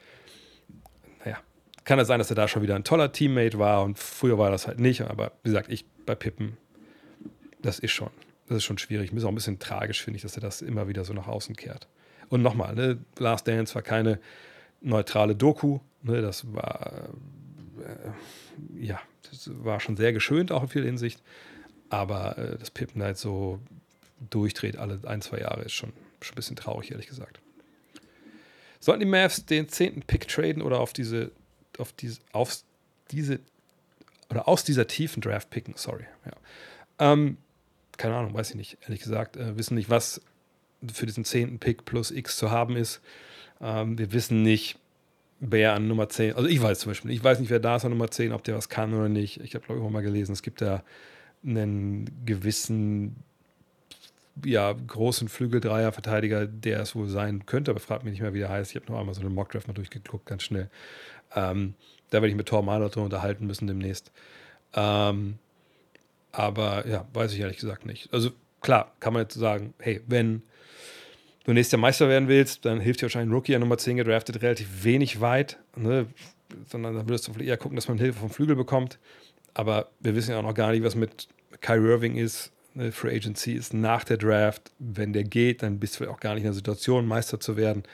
kann es sein, dass er da schon wieder ein toller Teammate war und früher war das halt nicht. Aber wie gesagt, ich bei Pippen, das ist schon, das ist schon schwierig. Ist auch ein bisschen tragisch, finde ich, dass er das immer wieder so nach außen kehrt. Und nochmal, ne, Last Dance war keine neutrale Doku. Ne, das war, äh, ja, das war schon sehr geschönt, auch in vieler Hinsicht. Aber äh, dass Pippen halt so durchdreht alle ein, zwei Jahre, ist schon, schon ein bisschen traurig, ehrlich gesagt. Sollten die Mavs den zehnten Pick traden oder auf diese auf, diese, auf diese oder aus dieser tiefen Draft picken, sorry. Ja. Ähm, keine Ahnung, weiß ich nicht, ehrlich gesagt. Äh, wissen nicht, was für diesen zehnten Pick plus X zu haben ist. Ähm, wir wissen nicht, wer an Nummer 10, also ich weiß zum Beispiel, ich weiß nicht, wer da ist an Nummer 10, ob der was kann oder nicht. Ich habe, glaube ich, auch mal gelesen, es gibt da einen gewissen, ja, großen Flügeldreier-Verteidiger, der es wohl sein könnte, aber fragt mich nicht mehr, wie der heißt. Ich habe noch einmal so eine Mockdraft mal durchgeguckt, ganz schnell. Ähm, da werde ich mit Thor Mahler unterhalten müssen demnächst. Ähm, aber ja, weiß ich ehrlich gesagt nicht. Also klar, kann man jetzt sagen, hey, wenn du nächstes Jahr Meister werden willst, dann hilft dir wahrscheinlich ein Rookie an Nummer 10 gedraftet relativ wenig weit, ne? sondern dann würdest du eher gucken, dass man Hilfe vom Flügel bekommt. Aber wir wissen ja auch noch gar nicht, was mit Kyrie Irving ist. Ne? Free Agency ist nach der Draft. Wenn der geht, dann bist du auch gar nicht in der Situation, Meister zu werden.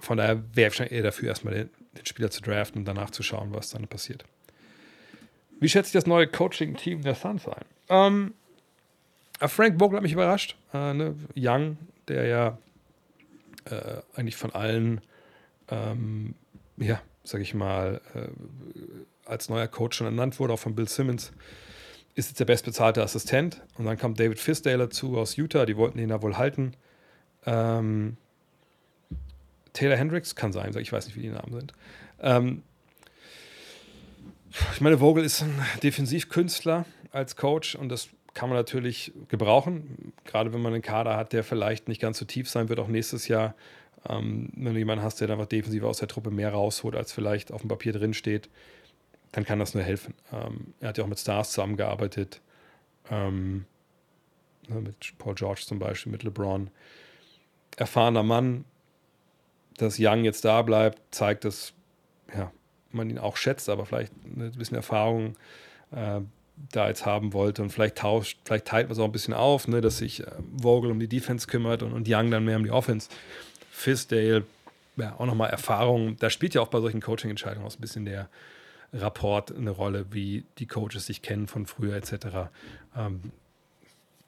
Von daher wäre ich eher dafür, erstmal den den Spieler zu draften und danach zu schauen, was dann passiert. Wie schätzt das neue Coaching-Team der Suns ein? Ähm, äh, Frank Vogel hat mich überrascht. Äh, ne? Young, der ja äh, eigentlich von allen, ähm, ja, sag ich mal, äh, als neuer Coach schon ernannt wurde, auch von Bill Simmons, ist jetzt der bestbezahlte Assistent. Und dann kam David Fisdale dazu aus Utah, die wollten ihn da wohl halten. Ähm, Taylor Hendricks kann sein, ich weiß nicht, wie die Namen sind. Ähm, ich meine, Vogel ist ein Defensivkünstler als Coach und das kann man natürlich gebrauchen, gerade wenn man einen Kader hat, der vielleicht nicht ganz so tief sein wird, auch nächstes Jahr. Ähm, wenn du jemanden hast, der einfach defensiv aus der Truppe mehr rausholt, als vielleicht auf dem Papier drin steht, dann kann das nur helfen. Ähm, er hat ja auch mit Stars zusammengearbeitet, ähm, ne, mit Paul George zum Beispiel, mit LeBron. Erfahrener Mann, dass Young jetzt da bleibt, zeigt, dass ja, man ihn auch schätzt, aber vielleicht ein bisschen Erfahrung äh, da jetzt haben wollte und vielleicht tauscht, vielleicht teilt man es auch ein bisschen auf, ne, dass sich äh, Vogel um die Defense kümmert und, und Young dann mehr um die Offense. Fisdale, ja, auch nochmal Erfahrung. Da spielt ja auch bei solchen Coaching-Entscheidungen auch ein bisschen der Rapport eine Rolle, wie die Coaches sich kennen von früher etc. Ähm,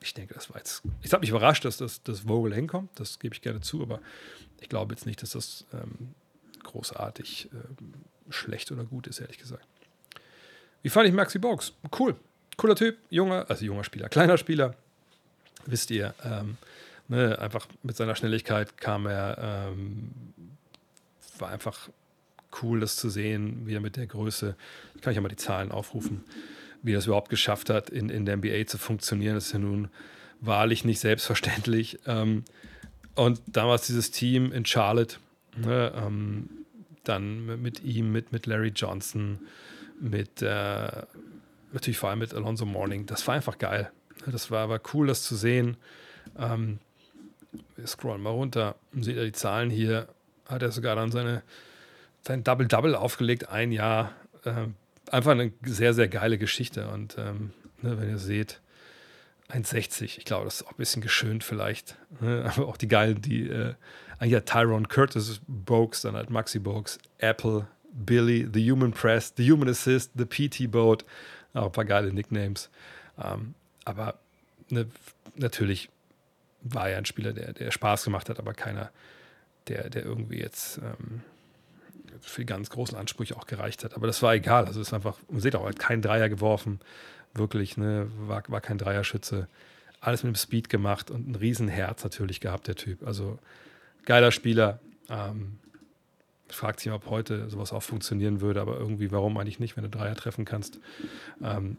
ich denke, das war jetzt. Ich habe mich überrascht, dass das, das Vogel hinkommt, das gebe ich gerne zu, aber ich glaube jetzt nicht, dass das ähm, großartig ähm, schlecht oder gut ist, ehrlich gesagt. Wie fand ich Maxi Box? Cool. Cooler Typ, junger, also junger Spieler, kleiner Spieler. Wisst ihr, ähm, ne, einfach mit seiner Schnelligkeit kam er, ähm, war einfach cool, das zu sehen, wie er mit der Größe, ich kann ich ja mal die Zahlen aufrufen, wie er es überhaupt geschafft hat, in, in der NBA zu funktionieren. Das ist ja nun wahrlich nicht selbstverständlich. Ähm, und damals dieses Team in Charlotte, ne, ähm, dann mit ihm, mit, mit Larry Johnson, mit äh, natürlich vor allem mit Alonso Morning. Das war einfach geil. Das war aber cool, das zu sehen. Ähm, wir scrollen mal runter seht ihr die Zahlen hier. Hat er sogar dann seine, sein Double-Double aufgelegt, ein Jahr. Ähm, einfach eine sehr, sehr geile Geschichte. Und ähm, ne, wenn ihr seht, 1,60. Ich glaube, das ist auch ein bisschen geschönt vielleicht. Ne? Aber auch die geilen, die äh, hat Tyrone Curtis Bogues, dann halt Maxi Bogues, Apple, Billy, The Human Press, The Human Assist, The PT Boat. Auch ein paar geile Nicknames. Ähm, aber ne, natürlich war er ein Spieler, der, der Spaß gemacht hat, aber keiner, der, der irgendwie jetzt ähm, für die ganz großen Ansprüche auch gereicht hat. Aber das war egal. Also es ist einfach, man sieht auch, er hat keinen Dreier geworfen. Wirklich, ne, war, war kein Dreierschütze. Alles mit dem Speed gemacht und ein Riesenherz natürlich gehabt, der Typ. Also geiler Spieler. Ähm, fragt sich, ob heute sowas auch funktionieren würde, aber irgendwie, warum eigentlich nicht, wenn du Dreier treffen kannst? Ähm,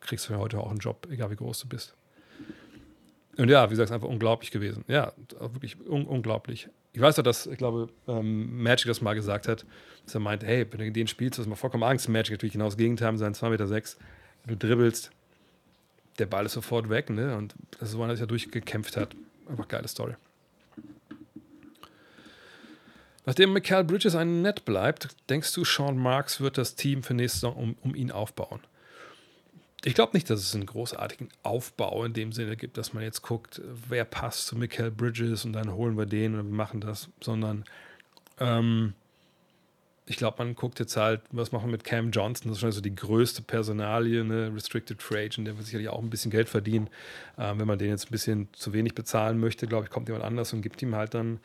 kriegst du ja heute auch einen Job, egal wie groß du bist. Und ja, wie gesagt, einfach unglaublich gewesen. Ja, wirklich un unglaublich. Ich weiß doch, dass, ich glaube, ähm, Magic das mal gesagt hat, dass er meint, hey, wenn du den spielst, hast du mal vollkommen Angst. Magic natürlich genau das Gegenteil, sein 2,6 Meter, sechs, du dribbelst, der Ball ist sofort weg, ne? Und das ist so einer, der sich ja durchgekämpft hat. Einfach geile Story. Nachdem Michael Bridges ein Net bleibt, denkst du, Sean Marks wird das Team für nächste Saison um, um ihn aufbauen? Ich glaube nicht, dass es einen großartigen Aufbau in dem Sinne gibt, dass man jetzt guckt, wer passt zu Michael Bridges und dann holen wir den und wir machen das, sondern ähm, ich glaube, man guckt jetzt halt, was machen wir mit Cam Johnson, das ist schon so die größte Personalie, ne? Restricted Free Agent, der wird sicherlich auch ein bisschen Geld verdienen. Ähm, wenn man den jetzt ein bisschen zu wenig bezahlen möchte, glaube ich, kommt jemand anders und gibt ihm halt dann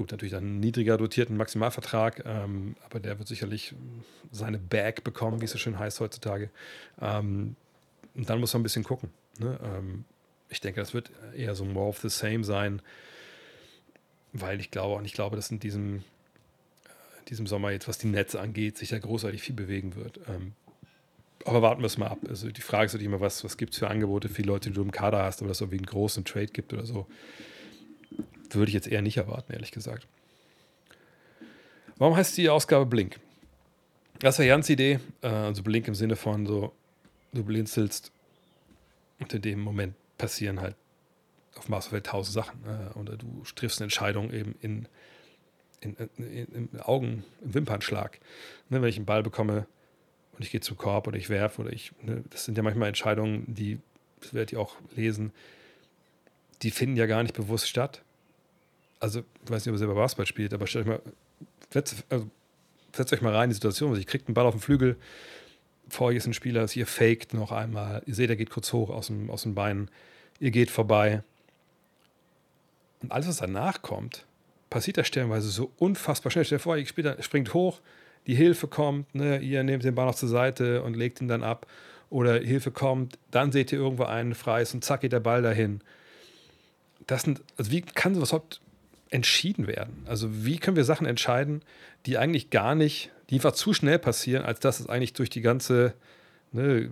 Gut, natürlich einen niedriger dotierten Maximalvertrag, ähm, aber der wird sicherlich seine Bag bekommen, wie es so schön heißt heutzutage. Ähm, und dann muss man ein bisschen gucken. Ne? Ähm, ich denke, das wird eher so more of the same sein, weil ich glaube und ich glaube, dass in diesem, äh, in diesem Sommer jetzt, was die Netze angeht, sich da großartig viel bewegen wird. Ähm, aber warten wir es mal ab. Also die Frage ist natürlich immer, was, was gibt es für Angebote für die Leute, die du im Kader hast, dass es irgendwie einen großen Trade gibt oder so würde ich jetzt eher nicht erwarten, ehrlich gesagt. Warum heißt die Ausgabe Blink? Das war Jans Idee. Äh, also Blink im Sinne von so, du blinzelst und in dem Moment passieren halt auf Masterfeld tausend Sachen. Äh, oder du triffst eine Entscheidung eben in, in, in, in Augen, im Wimpernschlag. Ne, wenn ich einen Ball bekomme und ich gehe zum Korb oder ich werfe oder ich, ne, das sind ja manchmal Entscheidungen, die, das werdet ihr auch lesen, die finden ja gar nicht bewusst statt also ich weiß nicht, ob ihr selber Basketball spielt, aber stellt euch mal, setzt, also, setzt euch mal rein in die Situation, also ihr kriegt einen Ball auf den Flügel, vor euch ist ein Spieler, also ihr faked noch einmal, ihr seht, er geht kurz hoch aus dem, aus den Beinen, ihr geht vorbei Und alles, was danach kommt, passiert da stellenweise so unfassbar schnell. Stell dir vor, ihr springt hoch, die Hilfe kommt, ne, ihr nehmt den Ball noch zur Seite und legt ihn dann ab. Oder Hilfe kommt, dann seht ihr irgendwo einen freies und zack geht der Ball dahin. Das sind, also wie kann sowas überhaupt entschieden werden? Also wie können wir Sachen entscheiden, die eigentlich gar nicht, die einfach zu schnell passieren, als dass es eigentlich durch die ganze ne,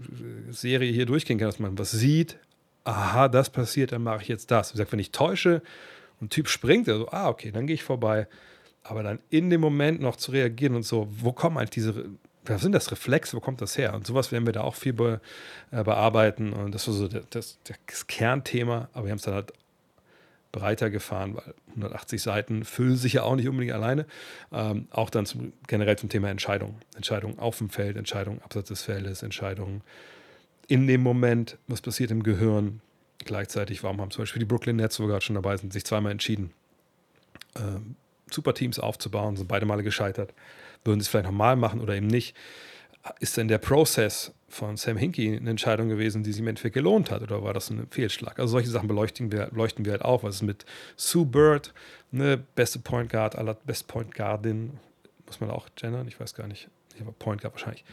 Serie hier durchgehen kann, dass man was sieht, aha, das passiert, dann mache ich jetzt das. Wie gesagt, wenn ich täusche und ein Typ springt, also, ah, okay, dann gehe ich vorbei. Aber dann in dem Moment noch zu reagieren und so, wo kommen halt diese, was sind das Reflexe, wo kommt das her? Und sowas werden wir da auch viel be, äh, bearbeiten. Und das war so das, das, das Kernthema, aber wir haben es dann halt breiter gefahren, weil 180 Seiten füllen sich ja auch nicht unbedingt alleine. Ähm, auch dann zum, generell zum Thema Entscheidungen. Entscheidungen auf dem Feld, Entscheidungen abseits des Feldes, Entscheidungen in dem Moment, was passiert im Gehirn. Gleichzeitig, warum haben zum Beispiel die Brooklyn Nets, wo wir gerade schon dabei sind, sich zweimal entschieden, ähm, Superteams aufzubauen, sind beide Male gescheitert. Würden sie es vielleicht nochmal machen oder eben nicht? Ist denn der Prozess von Sam Hinkie eine Entscheidung gewesen, die sich im Endeffekt gelohnt hat oder war das ein Fehlschlag? Also solche Sachen beleuchten wir, beleuchten wir halt auch. Was ist mit Sue Bird, ne, beste Point Guard aller Best Point Guardin, muss man auch gendern, ich weiß gar nicht. Ich habe Point Guard wahrscheinlich.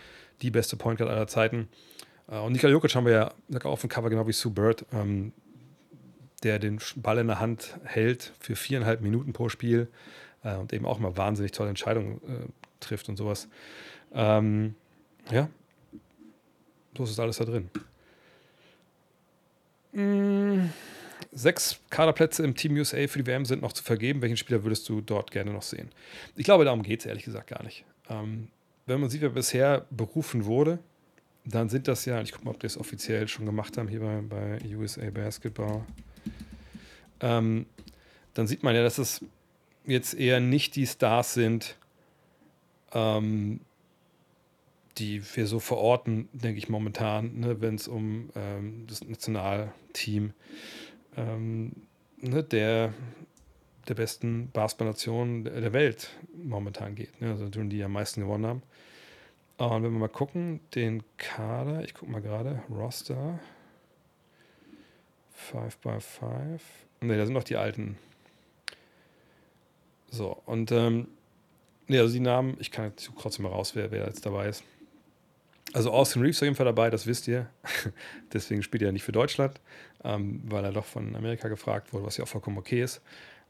Die beste Point Guard aller Zeiten. Äh, und Nikola Jokic haben wir ja auf dem Cover, genau wie Sue Bird, ähm, der den Ball in der Hand hält für viereinhalb Minuten pro Spiel äh, und eben auch mal wahnsinnig tolle Entscheidungen äh, trifft und sowas. Ähm, ja, so ist alles da drin. Mm, sechs Kaderplätze im Team USA für die WM sind noch zu vergeben. Welchen Spieler würdest du dort gerne noch sehen? Ich glaube, darum geht es ehrlich gesagt gar nicht. Ähm, wenn man sieht, wer bisher berufen wurde, dann sind das ja, ich gucke mal, ob die es offiziell schon gemacht haben hier bei, bei USA Basketball. Ähm, dann sieht man ja, dass es jetzt eher nicht die Stars sind, ähm, die wir so verorten, denke ich momentan, ne, wenn es um ähm, das Nationalteam ähm, ne, der, der besten Basketballnationen der Welt momentan geht. Ne, also die am meisten gewonnen haben. Und wenn wir mal gucken, den Kader, ich gucke mal gerade, Roster 5x5. Ne, da sind noch die alten. So, und ähm, ne, also die Namen, ich kann jetzt trotzdem mal raus, wer, wer jetzt dabei ist. Also Austin Reeves ist auf jeden Fall dabei, das wisst ihr. Deswegen spielt er nicht für Deutschland, ähm, weil er doch von Amerika gefragt wurde, was ja auch vollkommen okay ist.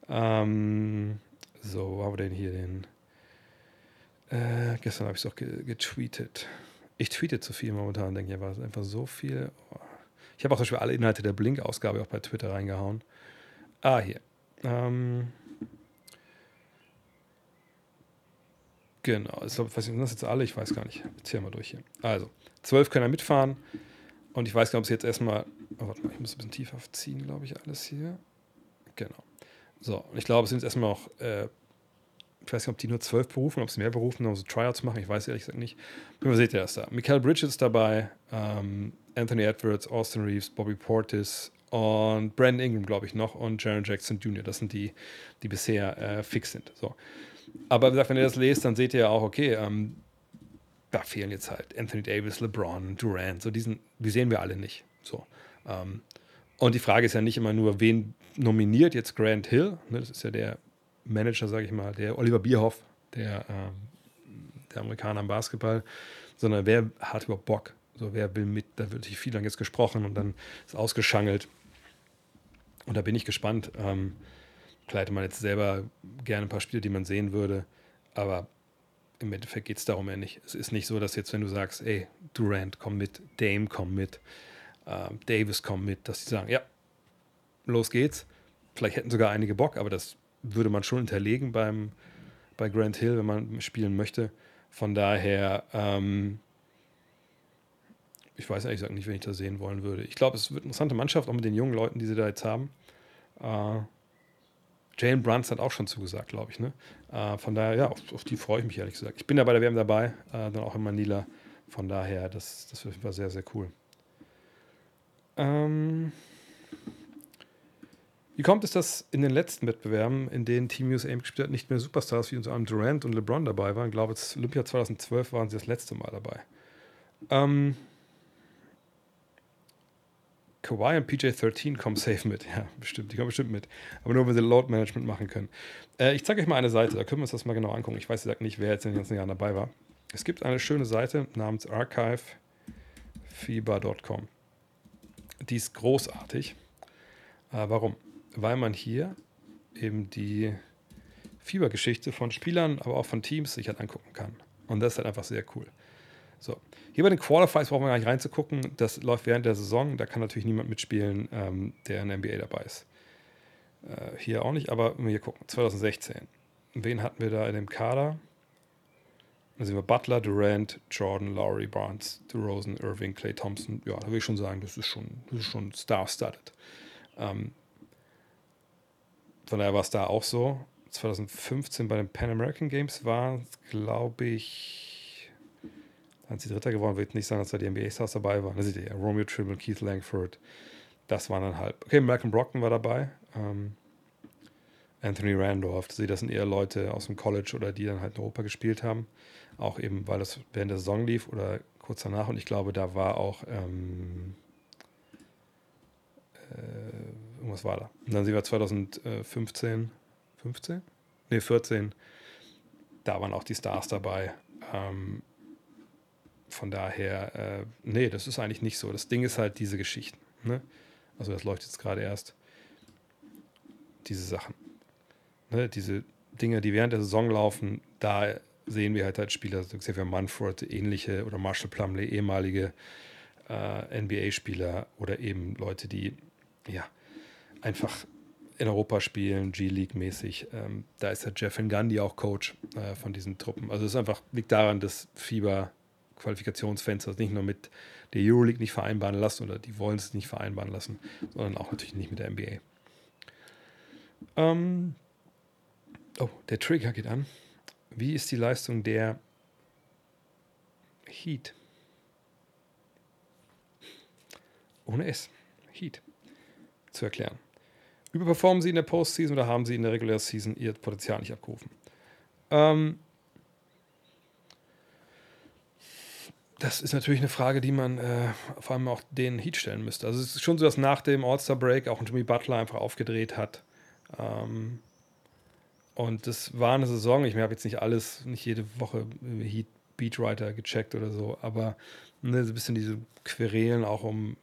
Ähm, so, wo haben wir denn hier den? Äh, gestern habe ich es auch ge getweetet. Ich tweete zu viel momentan, denke ich, war einfach so viel. Oh. Ich habe auch zum Beispiel alle Inhalte der Blink-Ausgabe auch bei Twitter reingehauen. Ah, hier. Ähm, Genau, ich glaube, sind das jetzt alle? Ich weiß gar nicht. Zählen wir durch hier. Also, zwölf können mitfahren. Und ich weiß gar nicht, ob es jetzt erstmal. Oh, warte mal, ich muss ein bisschen tiefer ziehen, glaube ich, alles hier. Genau. So, und ich glaube, es sind jetzt erstmal auch. Äh, ich weiß nicht, ob die nur zwölf berufen, ob sie mehr berufen, um so Tryouts machen. Ich weiß ehrlich gesagt nicht. Aber seht ihr das da. Michael Bridges dabei, ähm, Anthony Edwards, Austin Reeves, Bobby Portis und Brandon Ingram, glaube ich, noch und Jaron Jackson Jr. Das sind die, die bisher äh, fix sind. So. Aber wie gesagt, wenn ihr das lest, dann seht ihr ja auch, okay, ähm, da fehlen jetzt halt Anthony Davis, LeBron, Durant, so diesen, die sehen wir alle nicht. So. Ähm, und die Frage ist ja nicht immer nur, wen nominiert jetzt Grant Hill, ne, das ist ja der Manager, sage ich mal, der Oliver Bierhoff, der, ähm, der Amerikaner am Basketball, sondern wer hat überhaupt Bock? So, wer will mit? Da wird sich viel lang jetzt gesprochen und dann ist ausgeschangelt. Und da bin ich gespannt. Ähm, Hätte man jetzt selber gerne ein paar Spiele, die man sehen würde, aber im Endeffekt geht es darum ja nicht. Es ist nicht so, dass jetzt, wenn du sagst, ey, Durant, komm mit, Dame, komm mit, äh, Davis, komm mit, dass die sagen, ja, los geht's. Vielleicht hätten sogar einige Bock, aber das würde man schon hinterlegen beim, bei Grant Hill, wenn man spielen möchte. Von daher, ähm, ich weiß ehrlich gesagt nicht, wenn ich das sehen wollen würde. Ich glaube, es wird eine interessante Mannschaft, auch mit den jungen Leuten, die sie da jetzt haben. Äh, Jalen Bruns hat auch schon zugesagt, glaube ich. Ne? Äh, von daher, ja, auf, auf, die freue ich mich ehrlich gesagt. Ich bin ja bei der WM dabei, äh, dann auch in Manila. Von daher, das, das war sehr, sehr cool. Ähm, wie kommt es, dass in den letzten Wettbewerben, in denen Team USA gespielt hat, nicht mehr Superstars wie unter anderem Durant und LeBron dabei waren? Ich glaube, Olympia 2012 waren sie das letzte Mal dabei. Ähm, Kawhi und PJ13 kommen safe mit. Ja, bestimmt, die kommen bestimmt mit. Aber nur, wenn sie Load Management machen können. Äh, ich zeige euch mal eine Seite, da können wir uns das mal genau angucken. Ich weiß gesagt nicht, wer jetzt in den ganzen Jahren dabei war. Es gibt eine schöne Seite namens archivefieber.com. Die ist großartig. Äh, warum? Weil man hier eben die Fiebergeschichte von Spielern, aber auch von Teams sich halt angucken kann. Und das ist halt einfach sehr cool. So. Hier bei den Qualifiers brauchen wir gar nicht reinzugucken. Das läuft während der Saison. Da kann natürlich niemand mitspielen, ähm, der in der NBA dabei ist. Äh, hier auch nicht, aber wir gucken. 2016. Wen hatten wir da in dem Kader? Da sehen wir Butler, Durant, Jordan, Lowry, Barnes, DeRozan, Irving, Clay Thompson. Ja, da würde ich schon sagen, das ist schon, das ist schon star-studded. Ähm, von daher war es da auch so. 2015 bei den Pan American Games war, glaube ich, dann sie Dritter geworden, wird nicht sagen, dass da die NBA-Stars dabei waren. Da seht ihr ja, Romeo Tribble, Keith Langford, das waren dann halt. Okay, Malcolm Brockton war dabei. Ähm, Anthony Randolph, das sind eher Leute aus dem College oder die dann halt in Europa gespielt haben. Auch eben, weil das während der Saison lief oder kurz danach. Und ich glaube, da war auch ähm, äh, irgendwas war da. Und dann sind wir 2015, 15? Ne, 14. Da waren auch die Stars dabei. Ähm, von daher, äh, nee, das ist eigentlich nicht so. Das Ding ist halt diese Geschichten. Ne? Also das läuft jetzt gerade erst. Diese Sachen. Ne? Diese Dinge, die während der Saison laufen, da sehen wir halt als Spieler, so Xavier Manfred, ähnliche oder Marshall Plumley, ehemalige äh, NBA-Spieler oder eben Leute, die ja einfach in Europa spielen, G-League-mäßig. Ähm, da ist der Jeff Gandhi auch Coach äh, von diesen Truppen. Also es einfach, liegt daran, dass FIBA Qualifikationsfenster nicht nur mit der Euroleague nicht vereinbaren lassen oder die wollen es nicht vereinbaren lassen, sondern auch natürlich nicht mit der NBA. Ähm, oh, der Trigger geht an. Wie ist die Leistung der Heat? Ohne S. Heat. Zu erklären. Überperformen sie in der Postseason oder haben sie in der Regular Season ihr Potenzial nicht abgerufen? Ähm, das ist natürlich eine Frage, die man äh, vor allem auch den Heat stellen müsste. Also es ist schon so, dass nach dem All-Star-Break auch Jimmy Butler einfach aufgedreht hat. Ähm, und das war eine Saison, ich habe jetzt nicht alles, nicht jede Woche Heat Beatwriter gecheckt oder so, aber ne, so ein bisschen diese Querelen auch um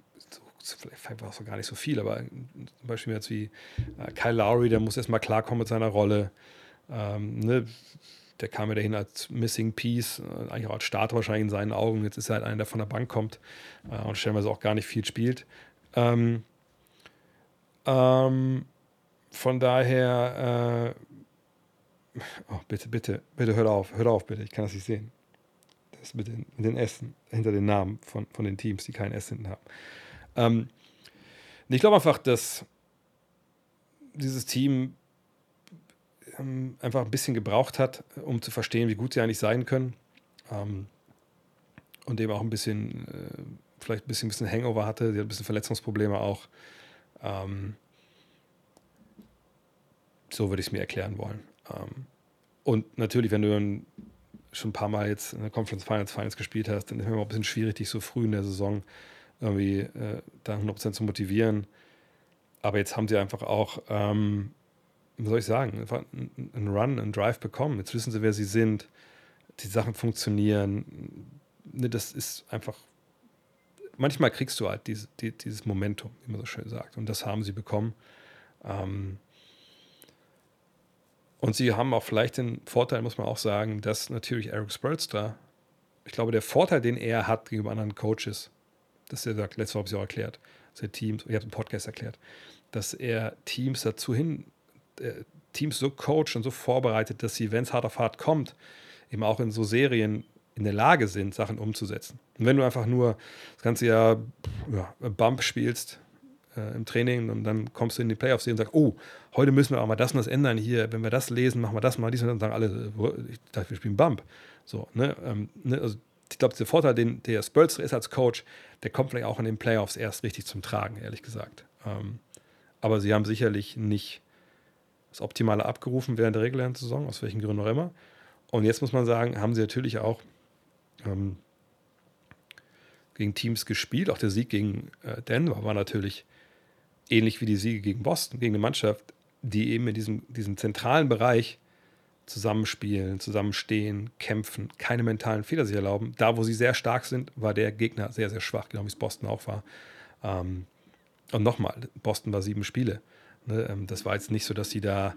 vielleicht war es gar nicht so viel, aber zum Beispiel jetzt wie äh, Kyle Lowry, der muss erstmal klarkommen mit seiner Rolle. Ähm, ne? Der kam ja dahin als Missing Piece, äh, eigentlich auch als Starter wahrscheinlich in seinen Augen. Jetzt ist er halt einer, der von der Bank kommt äh, und stellenweise auch gar nicht viel spielt. Ähm, ähm, von daher, äh, oh, bitte, bitte, bitte hört auf, hört auf, bitte, ich kann das nicht sehen. Das mit den, mit den Essen hinter den Namen von, von den Teams, die kein S hinten haben. Ähm, ich glaube einfach, dass dieses Team ähm, einfach ein bisschen gebraucht hat, um zu verstehen, wie gut sie eigentlich sein können. Ähm, und eben auch ein bisschen, äh, vielleicht ein bisschen, ein bisschen Hangover hatte, sie hat ein bisschen Verletzungsprobleme auch. Ähm, so würde ich es mir erklären wollen. Ähm, und natürlich, wenn du schon ein paar Mal jetzt in der Conference Finals Finals gespielt hast, dann ist es immer ein bisschen schwierig, dich so früh in der Saison irgendwie äh, da 100% zu motivieren. Aber jetzt haben sie einfach auch, ähm, wie soll ich sagen, einen Run, einen Drive bekommen. Jetzt wissen sie, wer sie sind. Die Sachen funktionieren. Ne, das ist einfach. Manchmal kriegst du halt diese, die, dieses Momentum, wie man so schön sagt. Und das haben sie bekommen. Ähm, und sie haben auch vielleicht den Vorteil, muss man auch sagen, dass natürlich Eric Spurster, ich glaube, der Vorteil, den er hat gegenüber anderen Coaches, das er sagt, letztes Mal habe ich auch erklärt, dass er Teams, ich habe im Podcast erklärt, dass er Teams dazu hin, Teams so coacht und so vorbereitet, dass sie, wenn es hart auf hart kommt, eben auch in so Serien in der Lage sind, Sachen umzusetzen. Und wenn du einfach nur das ganze Jahr ja, Bump spielst äh, im Training und dann kommst du in die Playoffs und sagst, oh, heute müssen wir auch mal das und das ändern hier, wenn wir das lesen, machen wir das mal, dies und dann sagen alle, äh, ich dachte, wir spielen Bump. So, ne, ähm, ne also ich glaube, der Vorteil, den der Spolster ist als Coach, der kommt vielleicht auch in den Playoffs erst richtig zum Tragen, ehrlich gesagt. Ähm, aber sie haben sicherlich nicht das Optimale abgerufen während der regulären Saison, aus welchen Gründen auch immer. Und jetzt muss man sagen, haben sie natürlich auch ähm, gegen Teams gespielt. Auch der Sieg gegen äh, Denver war natürlich ähnlich wie die Siege gegen Boston, gegen eine Mannschaft, die eben in diesem, diesem zentralen Bereich zusammenspielen, zusammenstehen, kämpfen, keine mentalen Fehler sich erlauben. Da, wo sie sehr stark sind, war der Gegner sehr, sehr schwach, genau wie es Boston auch war. Ähm, und nochmal, Boston war sieben Spiele. Ne? Ähm, das war jetzt nicht so, dass sie da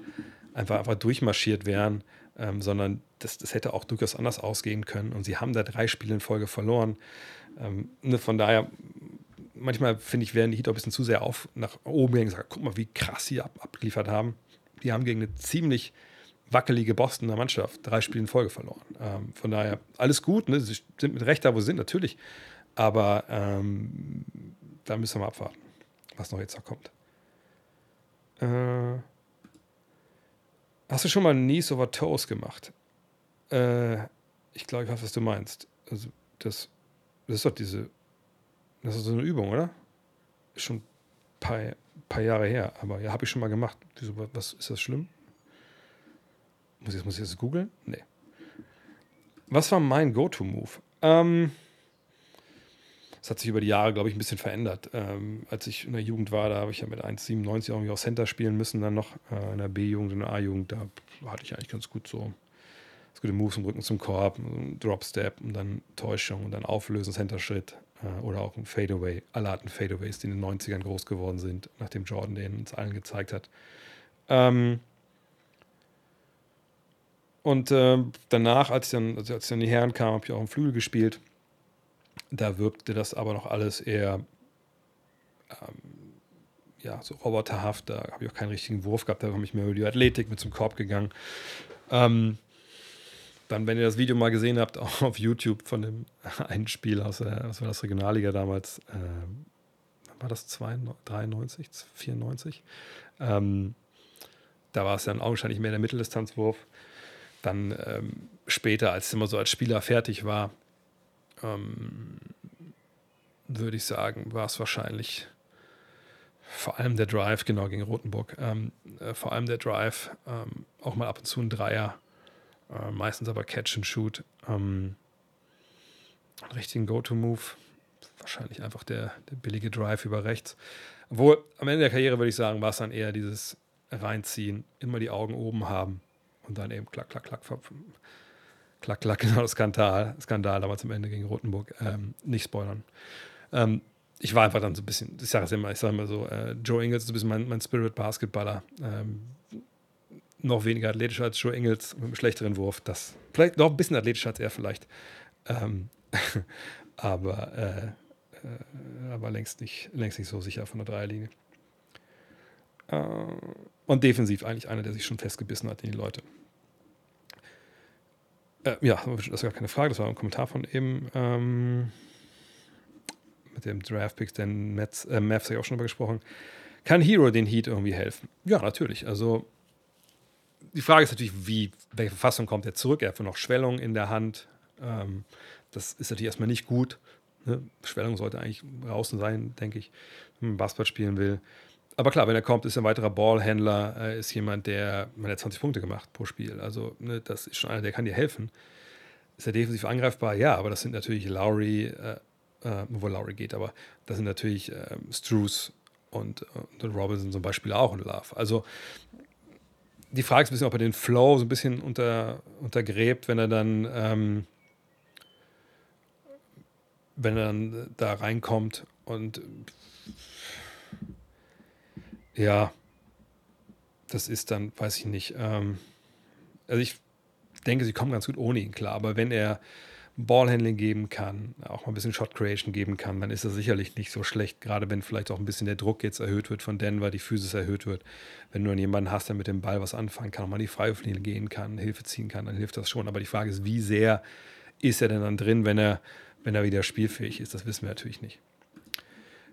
einfach, einfach durchmarschiert wären, ähm, sondern das, das hätte auch durchaus anders ausgehen können. Und sie haben da drei Spiele in Folge verloren. Ähm, ne? Von daher, manchmal finde ich, werden die Heat auch ein bisschen zu sehr auf nach oben gegangen gesagt, guck mal, wie krass sie ab, abgeliefert haben. Die haben gegen eine ziemlich wackelige Bostoner Mannschaft drei Spiele in Folge verloren. Von daher alles gut, ne? sie sind mit Recht da, wo sie sind, natürlich. Aber da müssen wir mal abwarten, was noch jetzt noch kommt. Äh, hast du schon mal Knees over Toes gemacht? Äh, ich glaube, ich weiß, was du meinst. Also das, das ist doch diese, das ist so eine Übung, oder? Ist schon ein paar, paar Jahre her, aber ja, habe ich schon mal gemacht. Wieso, was ist das schlimm? Muss ich, muss ich das googeln? Nee. Was war mein Go-To-Move? Ähm, das hat sich über die Jahre, glaube ich, ein bisschen verändert. Ähm, als ich in der Jugend war, da habe ich ja mit 1,97 irgendwie auch Center spielen müssen, dann noch äh, in der B-Jugend, in der A-Jugend, da hatte ich eigentlich ganz gut so ganz gute Moves im Rücken zum Korb, Drop-Step und dann Täuschung und dann Auflösen, Center-Schritt äh, oder auch ein Fadeaway. Alle hatten Fadeaways, die in den 90ern groß geworden sind, nachdem Jordan den uns allen gezeigt hat. Ähm, und äh, danach, als ich, dann, als ich dann die Herren kam, habe ich auch im Flügel gespielt. Da wirkte das aber noch alles eher ähm, ja, so roboterhaft. Da habe ich auch keinen richtigen Wurf gehabt. Da habe ich mehr über die Athletik mit zum Korb gegangen. Ähm, dann, wenn ihr das Video mal gesehen habt, auch auf YouTube von dem einen Spiel aus der, war das Regionalliga damals, äh, war das 93, 94? Ähm, da war es dann augenscheinlich mehr der Mitteldistanzwurf dann ähm, später, als es immer so als Spieler fertig war, ähm, würde ich sagen, war es wahrscheinlich vor allem der Drive, genau gegen Rotenburg, ähm, äh, vor allem der Drive, ähm, auch mal ab und zu ein Dreier, äh, meistens aber Catch and Shoot. Ähm, richtigen Go-To-Move, wahrscheinlich einfach der, der billige Drive über rechts. Obwohl am Ende der Karriere würde ich sagen, war es dann eher dieses Reinziehen, immer die Augen oben haben und dann eben klack, klack, klack, klack, klack, genau das Skandal, Skandal damals am Ende gegen Rotenburg. Ähm, nicht spoilern. Ähm, ich war einfach dann so ein bisschen, ich sage es immer, ich sage immer so, äh, Joe Ingles ist ein bisschen mein, mein Spirit-Basketballer. Ähm, noch weniger athletisch als Joe Ingles, mit einem schlechteren Wurf. Das, vielleicht noch ein bisschen athletischer als er vielleicht. Ähm, aber, äh, äh, aber längst, nicht, längst nicht so sicher von der Dreierlinie. Äh, und defensiv eigentlich einer, der sich schon festgebissen hat in die Leute. Äh, ja, das ist gar keine Frage, das war ein Kommentar von eben ähm, mit dem Draft-Picks, den Mets, äh, Mavs habe ich auch schon drüber gesprochen. Kann Hero den Heat irgendwie helfen? Ja, natürlich. Also die Frage ist natürlich, wie, welche Verfassung kommt er zurück? Er hat noch Schwellung in der Hand. Ähm, das ist natürlich erstmal nicht gut. Ne? Schwellung sollte eigentlich draußen sein, denke ich, wenn man Basketball spielen will aber klar, wenn er kommt, ist er ein weiterer Ballhändler, äh, ist jemand, der, man hat 20 Punkte gemacht pro Spiel. Also, ne, das ist schon einer, der kann dir helfen. Ist er defensiv angreifbar? Ja, aber das sind natürlich Lowry, äh, äh, wo Lowry geht, aber das sind natürlich äh, Struce und, und Robinson zum Beispiel auch und Love. Also, die Frage ist ein bisschen, ob er den Flow so ein bisschen unter, untergräbt, wenn er dann, ähm, wenn er dann da reinkommt und ja, das ist dann, weiß ich nicht. Ähm, also ich denke, sie kommen ganz gut ohne ihn klar, aber wenn er Ballhandling geben kann, auch mal ein bisschen Shot Creation geben kann, dann ist das sicherlich nicht so schlecht, gerade wenn vielleicht auch ein bisschen der Druck jetzt erhöht wird von Denver, die Physis erhöht wird. Wenn du dann jemanden hast, der mit dem Ball was anfangen kann, auch mal die Freiwurflinie gehen kann, Hilfe ziehen kann, dann hilft das schon. Aber die Frage ist, wie sehr ist er denn dann drin, wenn er, wenn er wieder spielfähig ist? Das wissen wir natürlich nicht.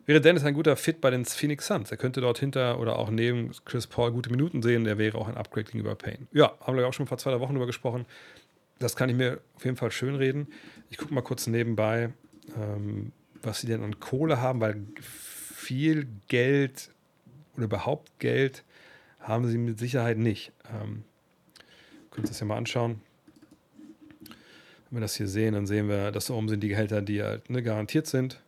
Wäre Dennis ein guter Fit bei den Phoenix Suns? Er könnte dort hinter oder auch neben Chris Paul gute Minuten sehen. Der wäre auch ein Upgrade gegenüber Payne. Ja, haben wir auch schon vor zwei, Wochen drüber gesprochen. Das kann ich mir auf jeden Fall schön reden. Ich gucke mal kurz nebenbei, ähm, was sie denn an Kohle haben, weil viel Geld oder überhaupt Geld haben sie mit Sicherheit nicht. Ähm, könnt ihr das ja mal anschauen. Wenn wir das hier sehen, dann sehen wir, dass da oben sind die Gehälter, die halt ne, garantiert sind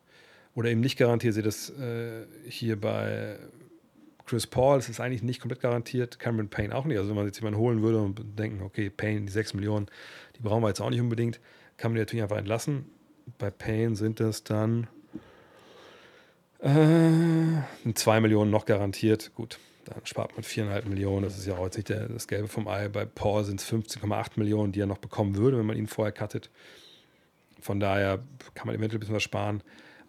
oder eben nicht garantiert. Seht das äh, hier bei Chris Paul, das ist eigentlich nicht komplett garantiert. Cameron Payne auch nicht. Also wenn man jetzt jemanden holen würde und denken, okay, Payne, die 6 Millionen, die brauchen wir jetzt auch nicht unbedingt, kann man die natürlich einfach entlassen. Bei Payne sind das dann äh, 2 Millionen noch garantiert. Gut, dann spart man 4,5 Millionen. Das ist ja auch jetzt nicht der, das Gelbe vom Ei. Bei Paul sind es 15,8 Millionen, die er noch bekommen würde, wenn man ihn vorher cuttet. Von daher kann man eventuell ein bisschen was sparen.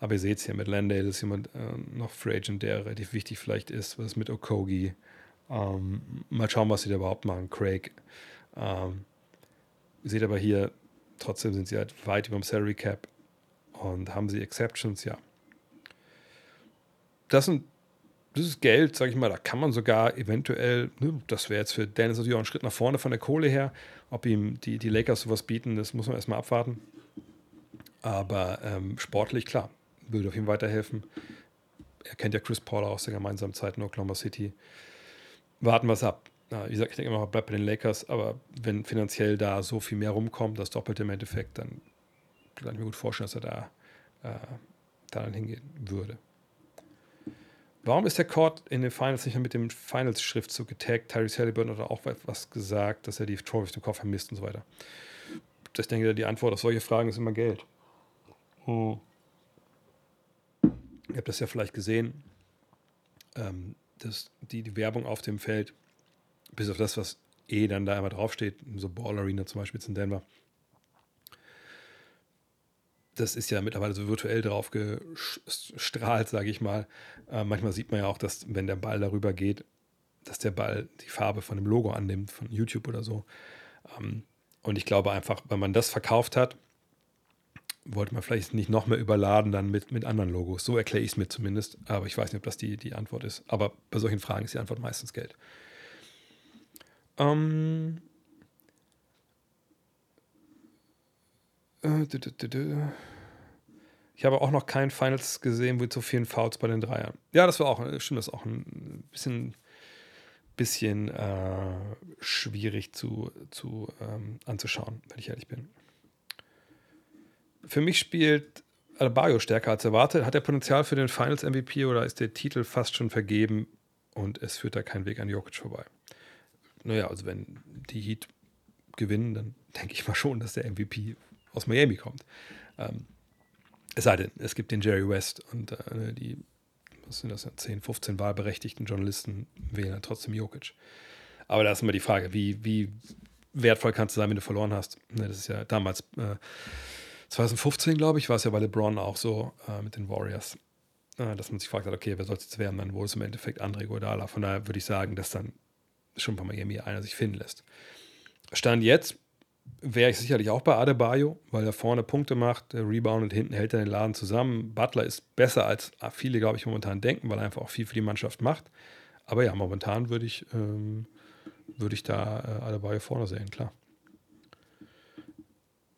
Aber ihr seht es hier mit Landale ist jemand äh, noch Free Agent, der relativ wichtig vielleicht ist. Was ist mit Okogi? Ähm, mal schauen, was sie da überhaupt machen. Craig. Ähm, ihr seht aber hier, trotzdem sind sie halt weit über dem Salary Cap. Und haben sie Exceptions? Ja. Das sind das ist Geld, sage ich mal, da kann man sogar eventuell, ne, das wäre jetzt für Dennis natürlich auch ein Schritt nach vorne von der Kohle her. Ob ihm die, die Lakers sowas bieten, das muss man erstmal abwarten. Aber ähm, sportlich, klar, würde auf ihm weiterhelfen. Er kennt ja Chris Paul aus der gemeinsamen Zeit in Oklahoma City. Warten wir es ab. wie gesagt, ich denke immer, bleibt bei den Lakers, aber wenn finanziell da so viel mehr rumkommt, das Doppelte im Endeffekt, dann kann ich mir gut vorstellen, dass er da, äh, da dann hingehen würde. Warum ist der Court in den Finals nicht mehr mit dem Finals-Schriftzug getaggt? Tyrese Halliburton hat auch was gesagt, dass er die Trophy auf dem Kopf vermisst und so weiter. Ich denke, die Antwort auf solche Fragen ist immer Geld. Hm. Ihr habt das ja vielleicht gesehen, ähm, dass die, die Werbung auf dem Feld, bis auf das, was eh dann da immer draufsteht, so Ball Arena zum Beispiel jetzt in Denver, das ist ja mittlerweile so virtuell drauf gestrahlt, sage ich mal. Äh, manchmal sieht man ja auch, dass wenn der Ball darüber geht, dass der Ball die Farbe von dem Logo annimmt, von YouTube oder so. Ähm, und ich glaube einfach, wenn man das verkauft hat, wollte man vielleicht nicht noch mehr überladen dann mit, mit anderen Logos. So erkläre ich es mir zumindest. Aber ich weiß nicht, ob das die, die Antwort ist. Aber bei solchen Fragen ist die Antwort meistens Geld. Ähm, Äh, ich habe auch noch kein Finals gesehen mit so vielen Fouls bei den Dreiern. Ja, das war auch, äh, stimmt, das ist auch ein bisschen, bisschen äh, schwierig zu, zu ähm, anzuschauen, wenn ich ehrlich bin. Für mich spielt Albayo stärker als erwartet. Hat er Potenzial für den Finals MVP oder ist der Titel fast schon vergeben und es führt da kein Weg an Jokic vorbei? Naja, also wenn die Heat gewinnen, dann denke ich mal schon, dass der MVP aus Miami kommt. Ähm, es sei denn, es gibt den Jerry West und äh, die, was sind das, 10, 15 wahlberechtigten Journalisten wählen dann trotzdem Jokic. Aber da ist immer die Frage, wie, wie wertvoll kannst du sein, wenn du verloren hast. Ne, das ist ja damals, äh, 2015, glaube ich, war es ja bei LeBron auch so äh, mit den Warriors, äh, dass man sich fragt, okay, wer soll es jetzt werden? Dann wurde es im Endeffekt André Godala. Von daher würde ich sagen, dass dann schon bei Miami einer sich finden lässt. Stand jetzt wäre ich sicherlich auch bei Adebayo, weil er vorne Punkte macht, Rebound und hinten hält er den Laden zusammen. Butler ist besser als viele, glaube ich, momentan denken, weil er einfach auch viel für die Mannschaft macht. Aber ja, momentan würde ich, ähm, würd ich da äh, Adebayo vorne sehen, klar.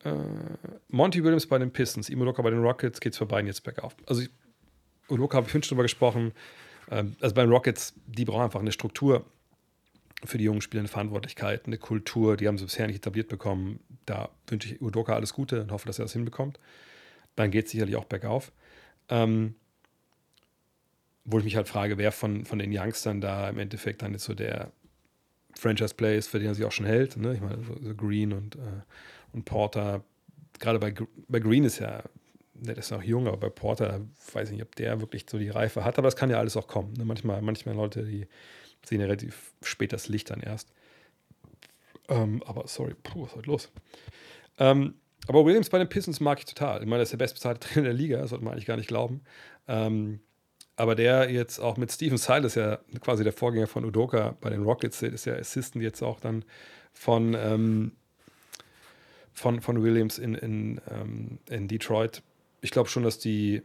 Äh, Monty Williams bei den Pistons, Imoloka bei den Rockets, geht es für beiden jetzt bergauf. Also, Udoka habe ich schon drüber gesprochen. Ähm, also bei den Rockets, die brauchen einfach eine Struktur für die jungen Spieler eine Verantwortlichkeit, eine Kultur, die haben sie bisher nicht etabliert bekommen. Da wünsche ich Udoka alles Gute und hoffe, dass er das hinbekommt. Dann geht es sicherlich auch bergauf. Ähm, wo ich mich halt frage, wer von, von den Youngstern da im Endeffekt dann jetzt so der Franchise-Play ist, für den er sich auch schon hält. Ne? Ich meine, so, so Green und, äh, und Porter, gerade bei, bei Green ist ja, der ist noch jung, aber bei Porter weiß ich nicht, ob der wirklich so die Reife hat, aber das kann ja alles auch kommen. Ne? Manchmal, manchmal Leute, die sehen ja relativ spät das Licht dann erst. Ähm, aber sorry, puh, was ist heute los? Ähm, aber Williams bei den Pistons mag ich total. Ich meine, das ist der bestbezahlte Trainer der Liga, das sollte man eigentlich gar nicht glauben. Ähm, aber der jetzt auch mit Steven Silas, ja quasi der Vorgänger von Udoka bei den Rockets, ist ja Assistant jetzt auch dann von, ähm, von, von Williams in, in, ähm, in Detroit. Ich glaube schon, dass die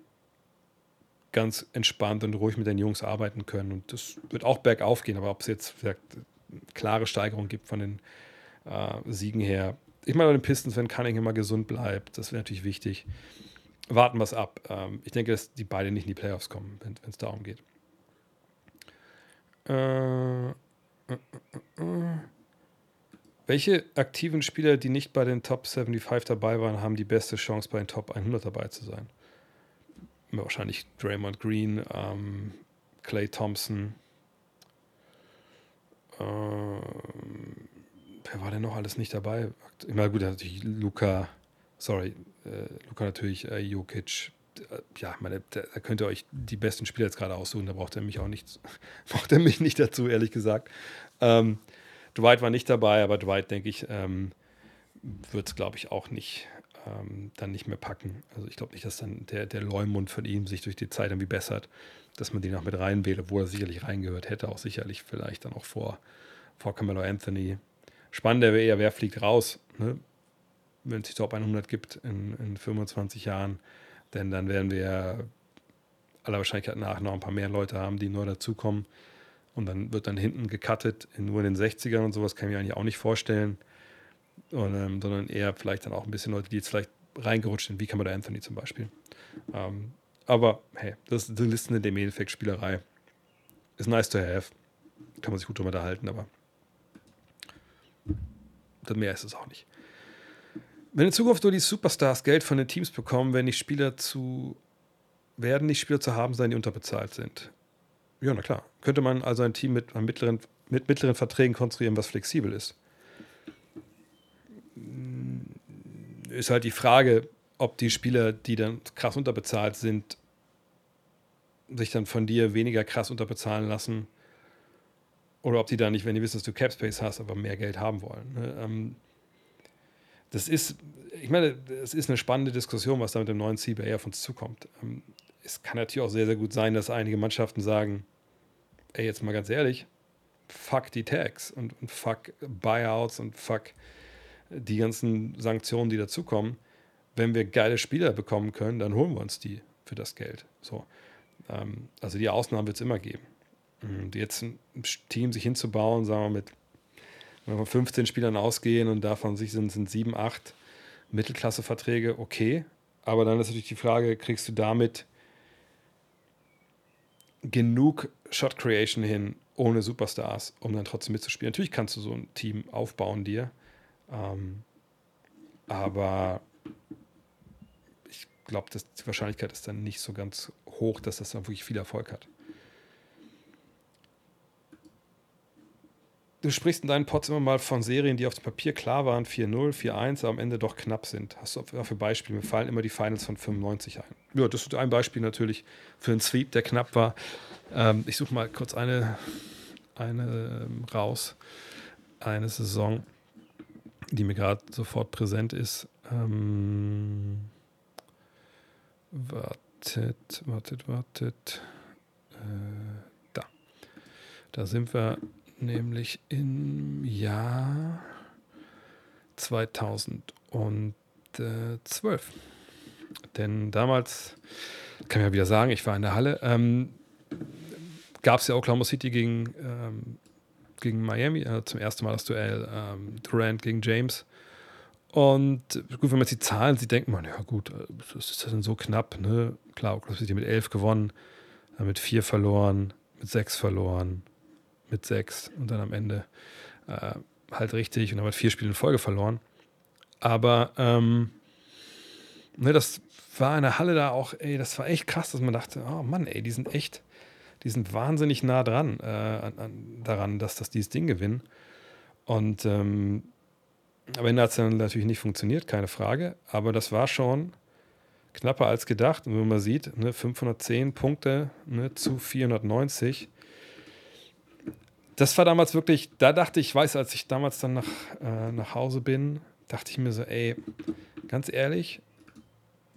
ganz entspannt und ruhig mit den Jungs arbeiten können. Und das wird auch bergauf gehen, aber ob es jetzt vielleicht klare Steigerung gibt von den äh, Siegen her. Ich meine, bei den Pistons, wenn Cunningham mal gesund bleibt, das wäre natürlich wichtig. Warten wir es ab. Ähm, ich denke, dass die beiden nicht in die Playoffs kommen, wenn es darum geht. Äh, äh, äh, äh, Welche aktiven Spieler, die nicht bei den Top 75 dabei waren, haben die beste Chance, bei den Top 100 dabei zu sein? Wahrscheinlich Draymond Green, ähm, Clay Thompson. Ähm, wer war denn noch alles nicht dabei? Immer gut, natürlich Luca, sorry, äh, Luca natürlich, äh, Jokic. Äh, ja, meine, da, da könnt ihr euch die besten Spieler jetzt gerade aussuchen, da braucht er mich auch nicht, braucht er mich nicht dazu, ehrlich gesagt. Ähm, Dwight war nicht dabei, aber Dwight, denke ich, ähm, wird es, glaube ich, auch nicht ähm, dann nicht mehr packen. Also ich glaube nicht, dass dann der, der Leumund von ihm sich durch die Zeit irgendwie bessert, dass man den auch mit reinwählt, obwohl er sicherlich reingehört hätte, auch sicherlich vielleicht dann auch vor, vor Camelo Anthony. Spannender wäre eher, wer fliegt raus, ne? wenn es die Top 100 gibt in, in 25 Jahren, denn dann werden wir aller Wahrscheinlichkeit nach noch ein paar mehr Leute haben, die neu dazukommen. Und dann wird dann hinten gecuttet, nur in den 60ern und sowas kann ich mir eigentlich auch nicht vorstellen. Und, ähm, sondern eher vielleicht dann auch ein bisschen Leute, die jetzt vielleicht reingerutscht sind, wie Kamada Anthony zum Beispiel. Ähm, aber hey, das ist die Listen in dem Endeffekt Spielerei. Ist nice to have. Kann man sich gut drüber unterhalten, aber mehr ist es auch nicht. Wenn in Zukunft nur die Superstars Geld von den Teams bekommen, werden die Spieler zu werden nicht Spieler zu haben sein, die unterbezahlt sind. Ja, na klar. Könnte man also ein Team mit, mittleren, mit mittleren Verträgen konstruieren, was flexibel ist. Ist halt die Frage, ob die Spieler, die dann krass unterbezahlt sind, sich dann von dir weniger krass unterbezahlen lassen. Oder ob die da nicht, wenn die wissen, dass du Capspace hast, aber mehr Geld haben wollen. Ne? Ähm, das ist, ich meine, es ist eine spannende Diskussion, was da mit dem neuen CBA auf uns zukommt. Ähm, es kann natürlich auch sehr, sehr gut sein, dass einige Mannschaften sagen, ey, jetzt mal ganz ehrlich, fuck die Tags und, und fuck Buyouts und fuck die ganzen Sanktionen, die dazukommen. Wenn wir geile Spieler bekommen können, dann holen wir uns die für das Geld. So. Ähm, also die Ausnahmen wird es immer geben. Und jetzt ein Team sich hinzubauen, sagen wir mit wenn wir von 15 Spielern ausgehen und davon sich sind, sind 7, 8 Mittelklasse-Verträge, okay. Aber dann ist natürlich die Frage, kriegst du damit genug Shot Creation hin, ohne Superstars, um dann trotzdem mitzuspielen. Natürlich kannst du so ein Team aufbauen dir, ähm, aber ich glaube, die Wahrscheinlichkeit ist dann nicht so ganz hoch, dass das dann wirklich viel Erfolg hat. Du sprichst in deinen Pods immer mal von Serien, die auf dem Papier klar waren, 4-0, 4-1, aber am Ende doch knapp sind. Hast du dafür Beispiele? Mir fallen immer die Finals von 95 ein. Ja, das ist ein Beispiel natürlich für einen Sweep, der knapp war. Ähm, ich suche mal kurz eine, eine ähm, raus. Eine Saison, die mir gerade sofort präsent ist. Ähm, wartet, wartet, wartet. Äh, da. Da sind wir nämlich im Jahr 2012. Denn damals, kann ich ja wieder sagen, ich war in der Halle, ähm, gab es ja Oklahoma City gegen, ähm, gegen Miami, äh, zum ersten Mal das Duell ähm, Durant gegen James. Und gut, wenn man jetzt die Zahlen sieht, denkt man, ja gut, das ist dann so knapp. Ne? Klar, Oklahoma City mit elf gewonnen, mit vier verloren, mit sechs verloren, mit sechs und dann am Ende äh, halt richtig und dann mit vier Spielen in Folge verloren. Aber ähm, ne, das war in der Halle da auch, ey, das war echt krass, dass man dachte, oh Mann, ey, die sind echt, die sind wahnsinnig nah dran, äh, an, an, daran, dass das dieses Ding gewinnen. Und ähm, am Ende hat es dann natürlich nicht funktioniert, keine Frage. Aber das war schon knapper als gedacht. Und wenn man sieht, ne, 510 Punkte ne, zu 490, das war damals wirklich, da dachte ich, weiß, als ich damals dann nach, äh, nach Hause bin, dachte ich mir so, ey, ganz ehrlich,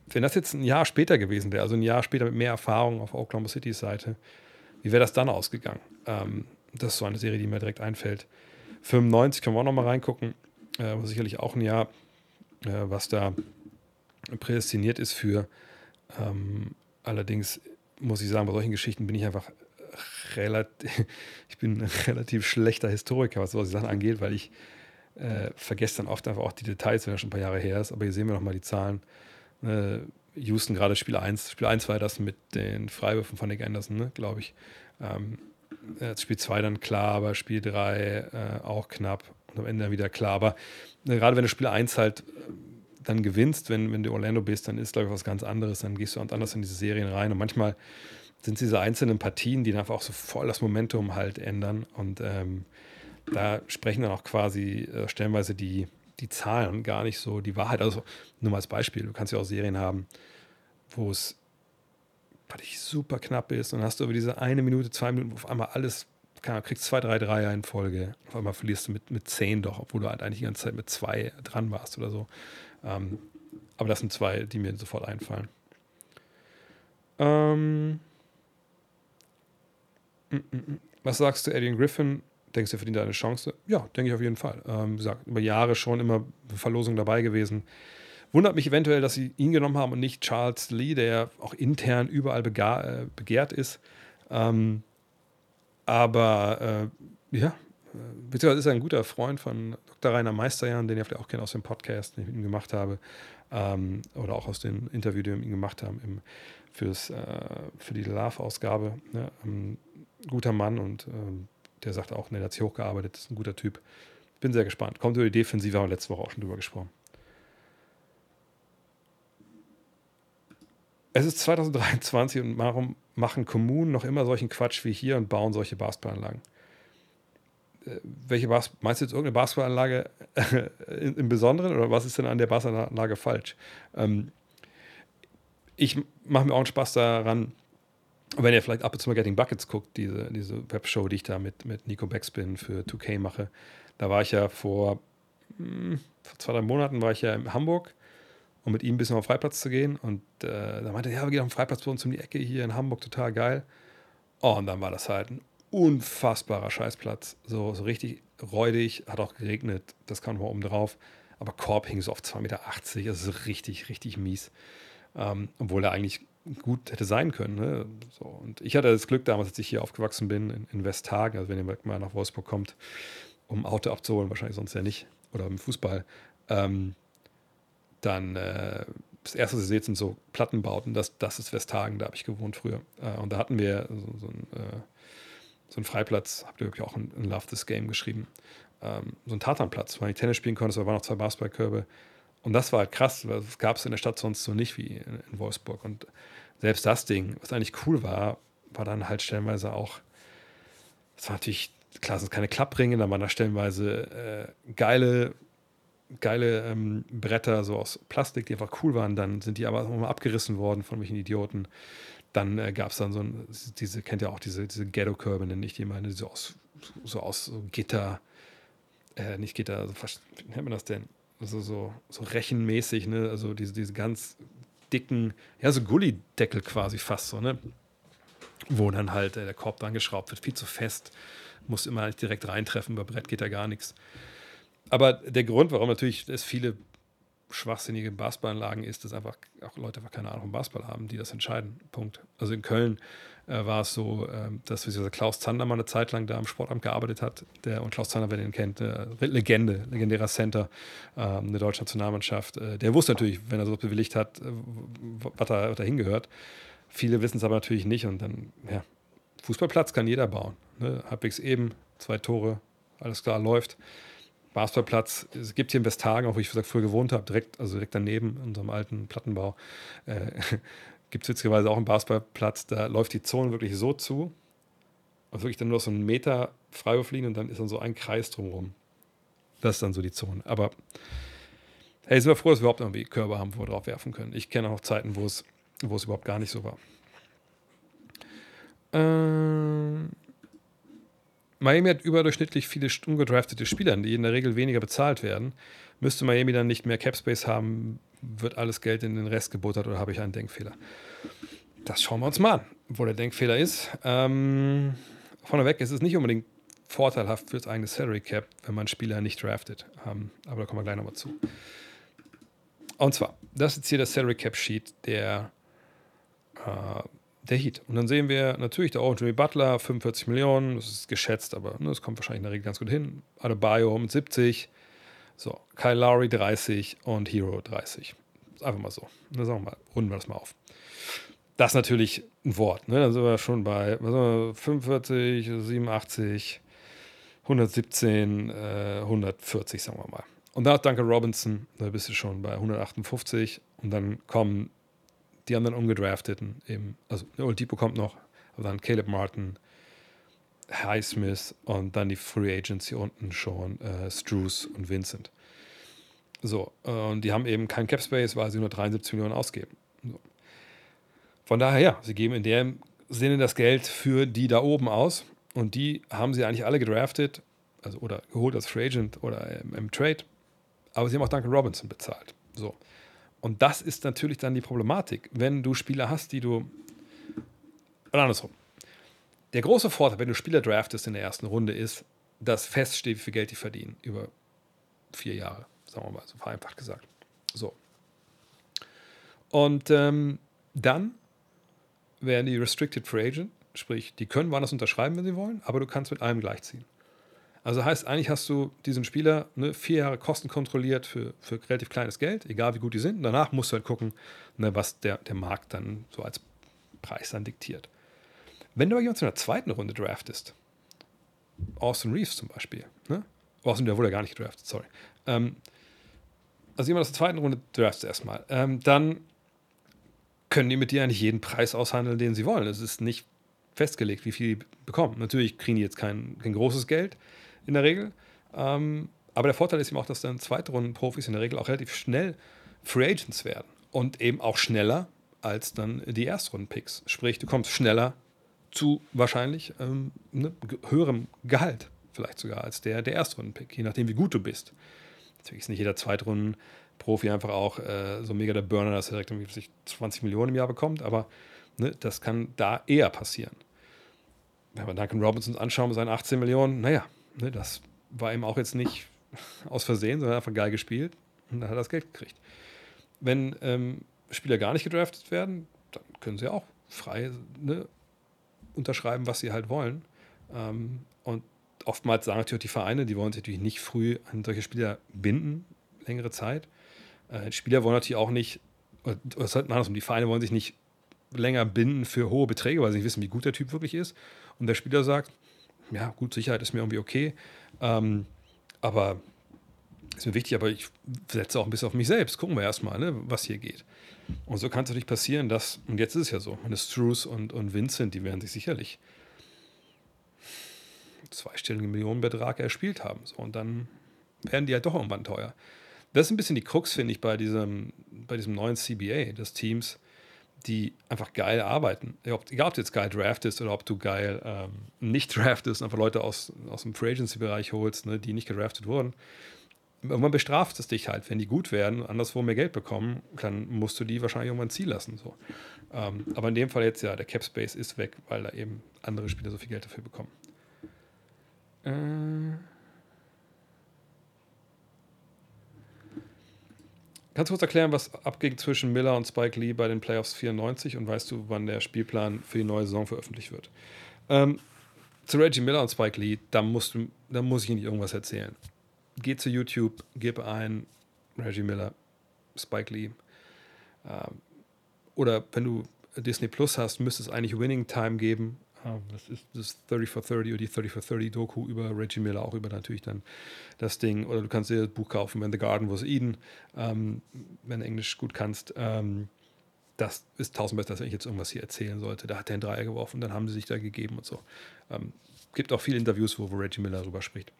wenn das jetzt ein Jahr später gewesen wäre, also ein Jahr später mit mehr Erfahrung auf Oklahoma Citys Seite, wie wäre das dann ausgegangen? Ähm, das ist so eine Serie, die mir direkt einfällt. 95 können wir auch noch mal reingucken, äh, sicherlich auch ein Jahr, äh, was da prädestiniert ist für. Ähm, allerdings muss ich sagen, bei solchen Geschichten bin ich einfach relativ, ich bin ein relativ schlechter Historiker, was solche Sachen angeht, weil ich äh, vergesse dann oft einfach auch die Details, wenn das schon ein paar Jahre her ist. Aber hier sehen wir nochmal die Zahlen. Äh, Houston gerade Spiel 1. Spiel 1 war das mit den Freiwürfen von Nick Anderson, ne, glaube ich. Ähm, Spiel 2 dann klar, aber Spiel 3 äh, auch knapp. und am Ende dann wieder klar. Aber äh, gerade wenn du Spiel 1 halt äh, dann gewinnst, wenn, wenn du Orlando bist, dann ist, glaube ich, was ganz anderes. Dann gehst du anders in diese Serien rein. Und manchmal sind es diese einzelnen Partien, die dann einfach auch so voll das Momentum halt ändern. Und ähm, da sprechen dann auch quasi äh, stellenweise die, die Zahlen gar nicht so die Wahrheit. Also nur mal als Beispiel, du kannst ja auch Serien haben, wo es super knapp ist und hast du über diese eine Minute, zwei Minuten, auf einmal alles, kann, kriegst zwei, drei Dreier in Folge. Auf einmal verlierst du mit, mit zehn doch, obwohl du halt eigentlich die ganze Zeit mit zwei dran warst oder so. Ähm, aber das sind zwei, die mir sofort einfallen. Ähm. Was sagst du, Eddie Griffin? Denkst du, er verdient eine Chance? Ja, denke ich auf jeden Fall. Ähm, gesagt, über Jahre schon immer Verlosung dabei gewesen. Wundert mich eventuell, dass sie ihn genommen haben und nicht Charles Lee, der auch intern überall äh, begehrt ist. Ähm, aber äh, ja, äh, beziehungsweise ist er ein guter Freund von Dr. Rainer Meisterjan, den ihr vielleicht auch kennt aus dem Podcast, den ich mit ihm gemacht habe. Ähm, oder auch aus dem Interview, den wir mit ihm gemacht haben im, fürs, äh, für die Love-Ausgabe. Ne? Ähm, guter Mann und ähm, der sagt auch, ne, der hat sich hochgearbeitet, ist ein guter Typ. Bin sehr gespannt. Kommt über die Defensive, haben wir letzte Woche auch schon drüber gesprochen. Es ist 2023 und warum machen Kommunen noch immer solchen Quatsch wie hier und bauen solche Basketballanlagen? Äh, welche Bas meinst du jetzt irgendeine Basketballanlage im Besonderen oder was ist denn an der Basketballanlage falsch? Ähm, ich mache mir auch einen Spaß daran, wenn ihr vielleicht ab und zu mal Getting Buckets guckt, diese, diese Webshow, die ich da mit, mit Nico Backspin für 2K mache, da war ich ja vor, hm, vor zwei, drei Monaten war ich ja in Hamburg, um mit ihm ein bisschen auf den Freiplatz zu gehen. Und äh, da meinte er, ja, wir gehen auf den Freiplatz bei uns um die Ecke hier in Hamburg, total geil. Oh, und dann war das halt ein unfassbarer Scheißplatz. So, so richtig räudig, hat auch geregnet, das kam mal oben drauf. Aber Korb hing so auf 2,80 Meter, also richtig, richtig mies. Ähm, obwohl er eigentlich gut hätte sein können. Ne? So, und ich hatte das Glück damals, als ich hier aufgewachsen bin, in, in Westhagen, also wenn ihr mal nach Wolfsburg kommt, um Auto abzuholen, wahrscheinlich sonst ja nicht, oder im Fußball, ähm, dann äh, das erste, was ihr seht, sind so Plattenbauten. Das, das ist Westhagen, da habe ich gewohnt früher. Äh, und da hatten wir so, so ein äh, so ein Freiplatz, habt ihr wirklich auch in, in Love This Game geschrieben. Ähm, so ein Tatanplatz, wo man Tennis spielen konnte, da waren noch zwei Basketballkörbe. Und das war halt krass, weil das gab es in der Stadt sonst so nicht wie in, in, Wolfsburg. Und selbst das Ding, was eigentlich cool war, war dann halt stellenweise auch, es war natürlich, klar, sind keine Klappringe, da waren da stellenweise äh, geile, geile ähm, Bretter so aus Plastik, die einfach cool waren. Dann sind die aber auch mal abgerissen worden von welchen Idioten. Dann äh, gab es dann so ein, diese, kennt ihr auch diese, diese Ghetto-Körbe, nenne ich die mal, so aus, so aus so Gitter, äh, nicht Gitter, also wie nennt man das denn? Also so, so rechenmäßig, ne? Also diese, diese ganz dicken, ja, so Gullideckel quasi fast so, ne? Wo dann halt äh, der Korb dran geschraubt wird, viel zu fest, muss immer nicht direkt reintreffen, über Brett geht da gar nichts. Aber der Grund, warum natürlich es viele schwachsinnige Basketballanlagen ist, dass einfach auch Leute einfach keine Ahnung vom Basketball haben, die das entscheiden. Punkt. Also in Köln äh, war es so, äh, dass Klaus Zander mal eine Zeit lang da am Sportamt gearbeitet hat. Der, und Klaus Zander, wer den kennt, äh, Legende, legendärer Center ähm, der deutschen Nationalmannschaft. Äh, der wusste natürlich, wenn er so bewilligt hat, äh, was da, was da hingehört. Viele wissen es aber natürlich nicht. Und dann, ja, Fußballplatz kann jeder bauen. Ne? Halbwegs eben, zwei Tore, alles klar, läuft. Basketballplatz. Es gibt hier in Westhagen, auch wo ich früher gewohnt habe, direkt, also direkt daneben, in unserem alten Plattenbau, äh, gibt es witzigerweise auch einen Basketballplatz. Da läuft die Zone wirklich so zu. Also wirklich dann nur so einen Meter Freiwurflinie und dann ist dann so ein Kreis drumherum. Das ist dann so die Zone. Aber hey, sind wir froh, dass wir überhaupt irgendwie Körper haben, wo wir drauf werfen können. Ich kenne auch Zeiten, wo es, wo es überhaupt gar nicht so war. Ähm Miami hat überdurchschnittlich viele ungedraftete Spieler, die in der Regel weniger bezahlt werden. Müsste Miami dann nicht mehr Capspace haben, wird alles Geld in den Rest gebuttert oder habe ich einen Denkfehler? Das schauen wir uns mal an, wo der Denkfehler ist. Ähm, vorneweg, es ist nicht unbedingt vorteilhaft fürs eigene Salary Cap, wenn man Spieler nicht draftet. Ähm, aber da kommen wir gleich nochmal zu. Und zwar, das ist jetzt hier das Salary Cap Sheet der äh, der Heat. Und dann sehen wir natürlich der Jimmy Butler, 45 Millionen, das ist geschätzt, aber ne, das kommt wahrscheinlich in der Regel ganz gut hin. Adebayo mit 70, so, Kyle Lowry 30 und Hero 30. Einfach mal so. Dann sagen wir mal, runden wir das mal auf. Das ist natürlich ein Wort, ne? Dann sind wir schon bei wir, 45, 87, 117, äh, 140, sagen wir mal. Und hat Duncan Robinson, da bist du schon bei 158 und dann kommen die anderen ungedrafteten eben, also Oladipo kommt noch, aber dann Caleb Martin, Highsmith und dann die Free Agents hier unten schon äh, Struce und Vincent. So, äh, und die haben eben kein Cap Space, weil sie nur 73 Millionen ausgeben. So. Von daher, ja, sie geben in dem Sinne das Geld für die da oben aus und die haben sie eigentlich alle gedraftet, also oder geholt als Free Agent oder im, im Trade, aber sie haben auch Duncan Robinson bezahlt. So. Und das ist natürlich dann die Problematik, wenn du Spieler hast, die du. Oder andersrum. Der große Vorteil, wenn du Spieler draftest in der ersten Runde, ist, dass feststeht, wie viel Geld die verdienen über vier Jahre, sagen wir mal, so vereinfacht gesagt. So. Und ähm, dann werden die Restricted Free Agent, sprich, die können woanders unterschreiben, wenn sie wollen, aber du kannst mit allem gleichziehen. Also heißt, eigentlich hast du diesen Spieler ne, vier Jahre kostenkontrolliert für, für relativ kleines Geld, egal wie gut die sind. Und danach musst du halt gucken, ne, was der, der Markt dann so als Preis dann diktiert. Wenn du aber jemanden in der zweiten Runde draftest, Austin Reeves zum Beispiel, ne? Austin, der wurde ja gar nicht gedraftet, sorry. Ähm, also jemand aus der zweiten Runde draftest erstmal, ähm, dann können die mit dir eigentlich jeden Preis aushandeln, den sie wollen. Es ist nicht festgelegt, wie viel die bekommen. Natürlich kriegen die jetzt kein, kein großes Geld, in der Regel. Ähm, aber der Vorteil ist eben auch, dass dann Zweitrunden-Profis in der Regel auch relativ schnell Free Agents werden und eben auch schneller als dann die Erstrunden-Picks. Sprich, du kommst schneller zu wahrscheinlich ähm, ne, höherem Gehalt, vielleicht sogar als der, der Erstrunden-Pick, je nachdem, wie gut du bist. Natürlich ist nicht jeder Zweitrunden-Profi einfach auch äh, so mega der Burner, dass er direkt 20 Millionen im Jahr bekommt, aber ne, das kann da eher passieren. Wenn wir Duncan Robinson anschauen mit seinen 18 Millionen, naja, ne, das war ihm auch jetzt nicht aus Versehen, sondern einfach geil gespielt und dann hat er das Geld gekriegt. Wenn ähm, Spieler gar nicht gedraftet werden, dann können sie auch frei ne, unterschreiben, was sie halt wollen. Ähm, und oftmals sagen natürlich die Vereine, die wollen sich natürlich nicht früh an solche Spieler binden, längere Zeit. Äh, Spieler wollen natürlich auch nicht, oder ist halt andersrum, die Vereine wollen sich nicht länger binden für hohe Beträge, weil sie nicht wissen, wie gut der Typ wirklich ist. Und der Spieler sagt, ja, gut, Sicherheit ist mir irgendwie okay. Ähm, aber ist mir wichtig, aber ich setze auch ein bisschen auf mich selbst. Gucken wir erstmal, ne, was hier geht. Und so kann es natürlich passieren, dass, und jetzt ist es ja so, eine Struce und, und Vincent, die werden sich sicherlich zweistelligen Millionenbetrag erspielt haben. So, und dann werden die halt doch irgendwann teuer. Das ist ein bisschen die Krux, finde ich, bei diesem, bei diesem neuen CBA des Teams die einfach geil arbeiten. Egal, ob du jetzt geil draftest oder ob du geil ähm, nicht draftest, einfach Leute aus, aus dem Free Agency-Bereich holst, ne, die nicht gedraftet wurden. Irgendwann bestraft es dich halt, wenn die gut werden, anderswo mehr Geld bekommen, dann musst du die wahrscheinlich irgendwann ziehen lassen. So. Ähm, aber in dem Fall jetzt ja, der Cap Space ist weg, weil da eben andere Spieler so viel Geld dafür bekommen. Äh Kannst du kurz erklären, was abging zwischen Miller und Spike Lee bei den Playoffs 94 und weißt du, wann der Spielplan für die neue Saison veröffentlicht wird? Ähm, zu Reggie Miller und Spike Lee, da, musst du, da muss ich nicht irgendwas erzählen. Geh zu YouTube, gib ein Reggie Miller, Spike Lee. Ähm, oder wenn du Disney Plus hast, müsste es eigentlich Winning Time geben. Ah, das ist das 30 for 30 oder die 30 for 30 Doku über Reggie Miller, auch über natürlich dann das Ding. Oder du kannst dir das Buch kaufen, When the Garden Was Eden, ähm, wenn du Englisch gut kannst. Ähm, das ist tausend besser, wenn ich jetzt irgendwas hier erzählen sollte. Da hat er einen Dreier geworfen, dann haben sie sich da gegeben und so. Ähm, gibt auch viele Interviews, wo, wo Reggie Miller darüber spricht.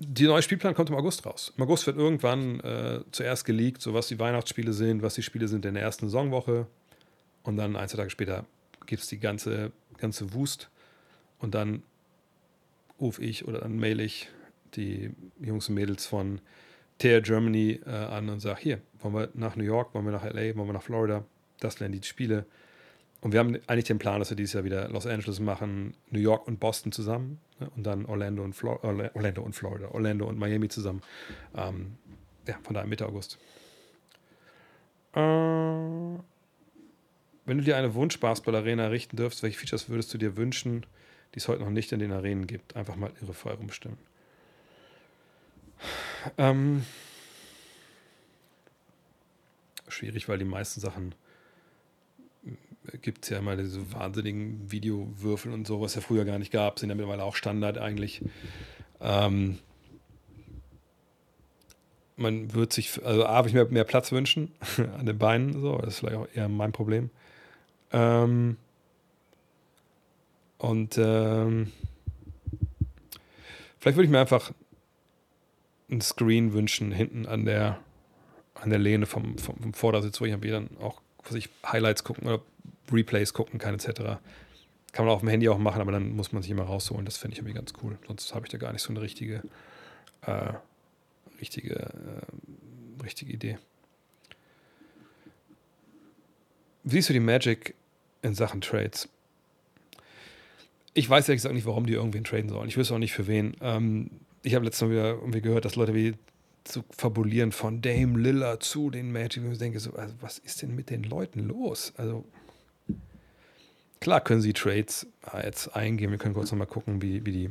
Die neue Spielplan kommt im August raus. Im August wird irgendwann äh, zuerst geleakt, so was die Weihnachtsspiele sind, was die Spiele sind in der ersten Saisonwoche. Und dann ein, zwei Tage später gibt es die ganze, ganze Wust und dann rufe ich oder dann mail ich die Jungs und Mädels von TR Germany äh, an und sage, hier, wollen wir nach New York, wollen wir nach LA, wollen wir nach Florida, das lernen die Spiele. Und wir haben eigentlich den Plan, dass wir dieses Jahr wieder Los Angeles machen, New York und Boston zusammen ne? und dann Orlando und, Orlando und Florida, Orlando und Miami zusammen. Ähm, ja, von daher Mitte August. Äh, wenn du dir eine Wunsch-Basketball-Arena errichten dürftest, welche Features würdest du dir wünschen, die es heute noch nicht in den Arenen gibt? Einfach mal irrefrei rumstimmen. Ähm, schwierig, weil die meisten Sachen gibt es ja immer diese wahnsinnigen Videowürfel und so, was ja früher gar nicht gab, sind ja mittlerweile auch Standard eigentlich. Ähm, man wird sich, also A, habe ich mir mehr Platz wünschen an den Beinen, so, das ist vielleicht auch eher mein Problem. Ähm, und ähm, vielleicht würde ich mir einfach ein Screen wünschen, hinten an der, an der Lehne vom, vom, vom Vordersitz, wo ich dann auch was ich, Highlights gucken oder Replays gucken kann, etc. Kann man auf dem Handy auch machen, aber dann muss man sich immer rausholen. Das finde ich irgendwie ganz cool. Sonst habe ich da gar nicht so eine richtige, äh, richtige, äh, richtige Idee. Wie siehst du die Magic in Sachen Trades? Ich weiß ehrlich gesagt nicht, warum die irgendwen traden sollen. Ich wüsste auch nicht für wen. Ähm, ich habe letztens wieder irgendwie gehört, dass Leute wie zu fabulieren von Dame Lillard zu den Magic. Und ich denke so, also was ist denn mit den Leuten los? Also klar können sie Trades ah, jetzt eingehen. Wir können kurz nochmal gucken, wie, wie die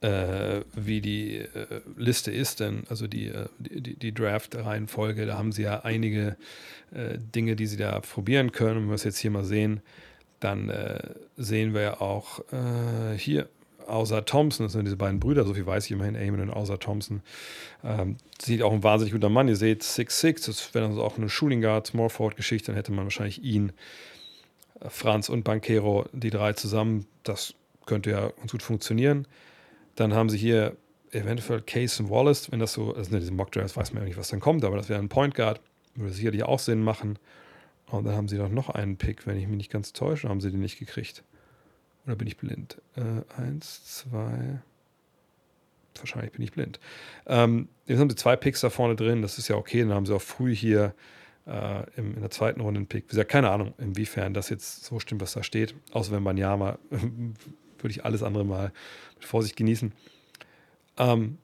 äh, wie die äh, Liste ist, denn also die, äh, die, die Draft-Reihenfolge, da haben sie ja einige äh, Dinge, die sie da probieren können. Wenn wir es jetzt hier mal sehen, dann äh, sehen wir ja auch äh, hier außer Thompson, das sind diese beiden Brüder, so viel weiß ich immerhin, Eamon und außer Thompson. Ähm, sieht auch ein wahnsinnig guter Mann. Ihr seht 6'6, das wäre dann auch eine Shooting Guard, Small Forward Geschichte, dann hätte man wahrscheinlich ihn, Franz und Banquero, die drei zusammen. Das könnte ja ganz gut funktionieren. Dann haben sie hier eventuell Case und Wallace, wenn das so, also diese Mock Drafts weiß man ja nicht, was dann kommt, aber das wäre ein Point Guard, würde sicherlich auch Sinn machen. Und dann haben sie doch noch einen Pick, wenn ich mich nicht ganz täusche, haben sie den nicht gekriegt. Oder bin ich blind? Äh, eins, zwei. Wahrscheinlich bin ich blind. Ähm, jetzt haben sie zwei Picks da vorne drin, das ist ja okay. Dann haben sie auch früh hier äh, im, in der zweiten Runde einen Pick. Wie gesagt, keine Ahnung, inwiefern das jetzt so stimmt, was da steht. Außer wenn Banyama würde ich alles andere mal mit Vorsicht genießen. Ähm,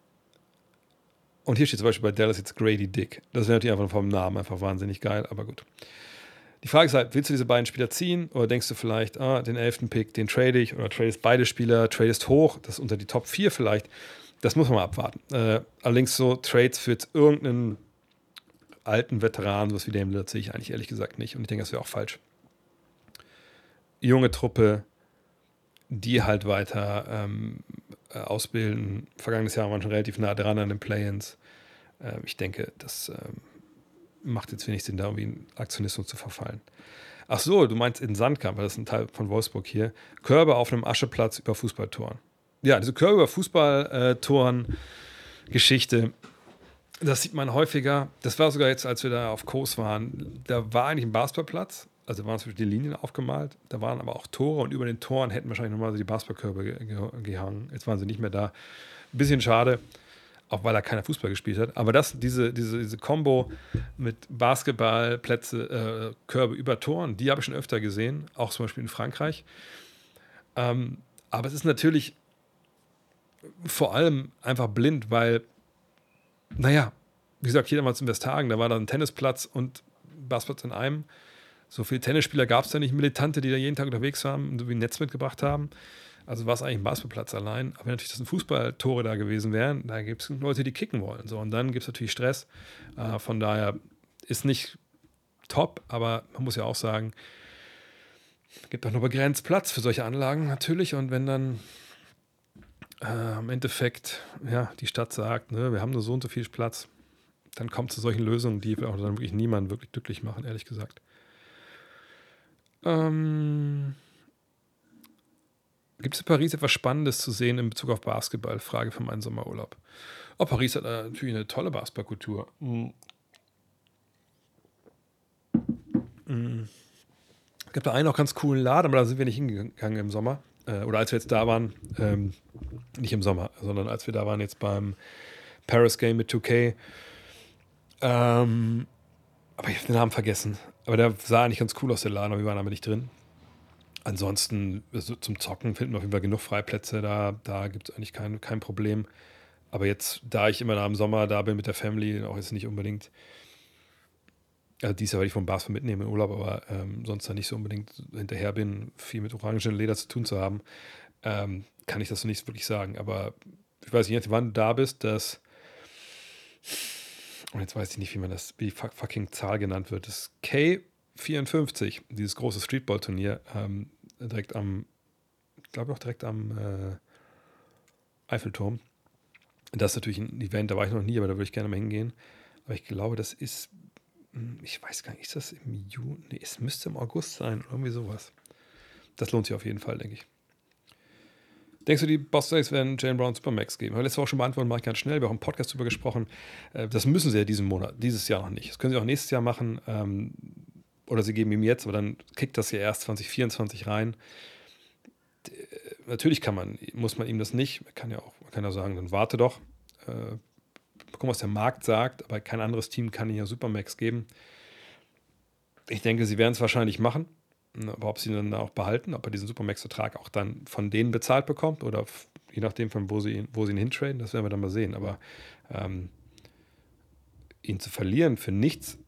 und hier steht zum Beispiel bei Dallas jetzt Grady Dick. Das wäre natürlich einfach vom Namen einfach wahnsinnig geil, aber gut. Die Frage ist halt, willst du diese beiden Spieler ziehen oder denkst du vielleicht, ah, den elften Pick, den trade ich oder tradest beide Spieler, tradest hoch, das ist unter die Top 4 vielleicht. Das muss man mal abwarten. Äh, allerdings so Trades für jetzt irgendeinen alten Veteran, sowas wie Lillard, sehe ich eigentlich ehrlich gesagt nicht. Und ich denke, das wäre auch falsch. Junge Truppe, die halt weiter ähm, äh, ausbilden. Vergangenes Jahr waren wir schon relativ nah dran an den Play-ins. Äh, ich denke, das ähm, macht jetzt wenig Sinn, da irgendwie in Aktionismus zu verfallen. Ach so, du meinst in Sandkamp, das ist ein Teil von Wolfsburg hier. Körbe auf einem Ascheplatz über Fußballtoren. Ja, diese Körbe über Fußballtoren-Geschichte, das sieht man häufiger. Das war sogar jetzt, als wir da auf Kurs waren. Da war eigentlich ein Basketballplatz also waren Beispiel die Linien aufgemalt, da waren aber auch Tore und über den Toren hätten wahrscheinlich nochmal so die Basketballkörbe ge ge gehangen. Jetzt waren sie nicht mehr da. Ein bisschen schade, auch weil da keiner Fußball gespielt hat. Aber das, diese, diese, diese Kombo mit Basketballplätze, äh, Körbe über Toren, die habe ich schon öfter gesehen, auch zum Beispiel in Frankreich. Ähm, aber es ist natürlich vor allem einfach blind, weil, naja, wie gesagt, jeder mal zum Westhagen, da war dann ein Tennisplatz und Basketball in einem. So viele Tennisspieler gab es da nicht, Militante, die da jeden Tag unterwegs waren und so wie ein Netz mitgebracht haben. Also war es eigentlich ein Basketballplatz allein. Aber wenn natürlich das ein Fußballtore da gewesen wären, da gibt es Leute, die kicken wollen. So, und dann gibt es natürlich Stress. Äh, von daher ist nicht top, aber man muss ja auch sagen, es gibt auch nur begrenzt Platz für solche Anlagen natürlich. Und wenn dann äh, im Endeffekt ja, die Stadt sagt, ne, wir haben nur so und so viel Platz, dann kommt zu solchen Lösungen, die auch dann wirklich niemanden wirklich glücklich machen, ehrlich gesagt. Ähm, Gibt es in Paris etwas Spannendes zu sehen in Bezug auf Basketball? Frage für meinen Sommerurlaub. Oh, Paris hat natürlich eine tolle Basketballkultur. Mhm. Mhm. Es gibt da einen auch ganz coolen Laden, aber da sind wir nicht hingegangen im Sommer. Äh, oder als wir jetzt da waren, ähm, nicht im Sommer, sondern als wir da waren jetzt beim Paris Game mit 2K. Ähm, aber ich habe den Namen vergessen. Aber der sah eigentlich ganz cool aus, der Laden, aber wir waren aber nicht drin. Ansonsten also zum Zocken finden wir auf jeden Fall genug Freiplätze da. Da gibt es eigentlich kein, kein Problem. Aber jetzt, da ich immer da im Sommer da bin mit der Family, auch jetzt nicht unbedingt. Also dies Jahr werde ich vom Basketball mitnehmen im Urlaub, aber ähm, sonst da nicht so unbedingt hinterher bin, viel mit orangen Leder zu tun zu haben, ähm, kann ich das so nicht wirklich sagen. Aber ich weiß nicht, wann du da bist, dass und jetzt weiß ich nicht, wie man das, wie die fucking Zahl genannt wird. Das K 54, dieses große Streetball-Turnier, ähm, direkt am, ich glaube auch direkt am äh, Eiffelturm. Das ist natürlich ein Event, da war ich noch nie, aber da würde ich gerne mal hingehen. Aber ich glaube, das ist, ich weiß gar nicht, ist das im Juni? Nee, es müsste im August sein, irgendwie sowas. Das lohnt sich auf jeden Fall, denke ich. Denkst du, die Boss Days werden Jane Brown Supermax geben? Habe letzte Woche schon beantwortet, mache ich ganz schnell. Wir haben im Podcast darüber gesprochen. Äh, das müssen sie ja diesen Monat, dieses Jahr noch nicht. Das können sie auch nächstes Jahr machen. Ähm, oder sie geben ihm jetzt, aber dann kickt das ja erst 2024 rein. Natürlich kann man, muss man ihm das nicht. Man kann ja auch, man kann ja sagen, dann warte doch. Gucken, was der Markt sagt, aber kein anderes Team kann ihm ja Supermax geben. Ich denke, sie werden es wahrscheinlich machen. Aber ob sie ihn dann auch behalten, ob er diesen Supermax-Vertrag auch dann von denen bezahlt bekommt oder je nachdem, von wo sie wo sie ihn hintraden, das werden wir dann mal sehen. Aber ähm, ihn zu verlieren für nichts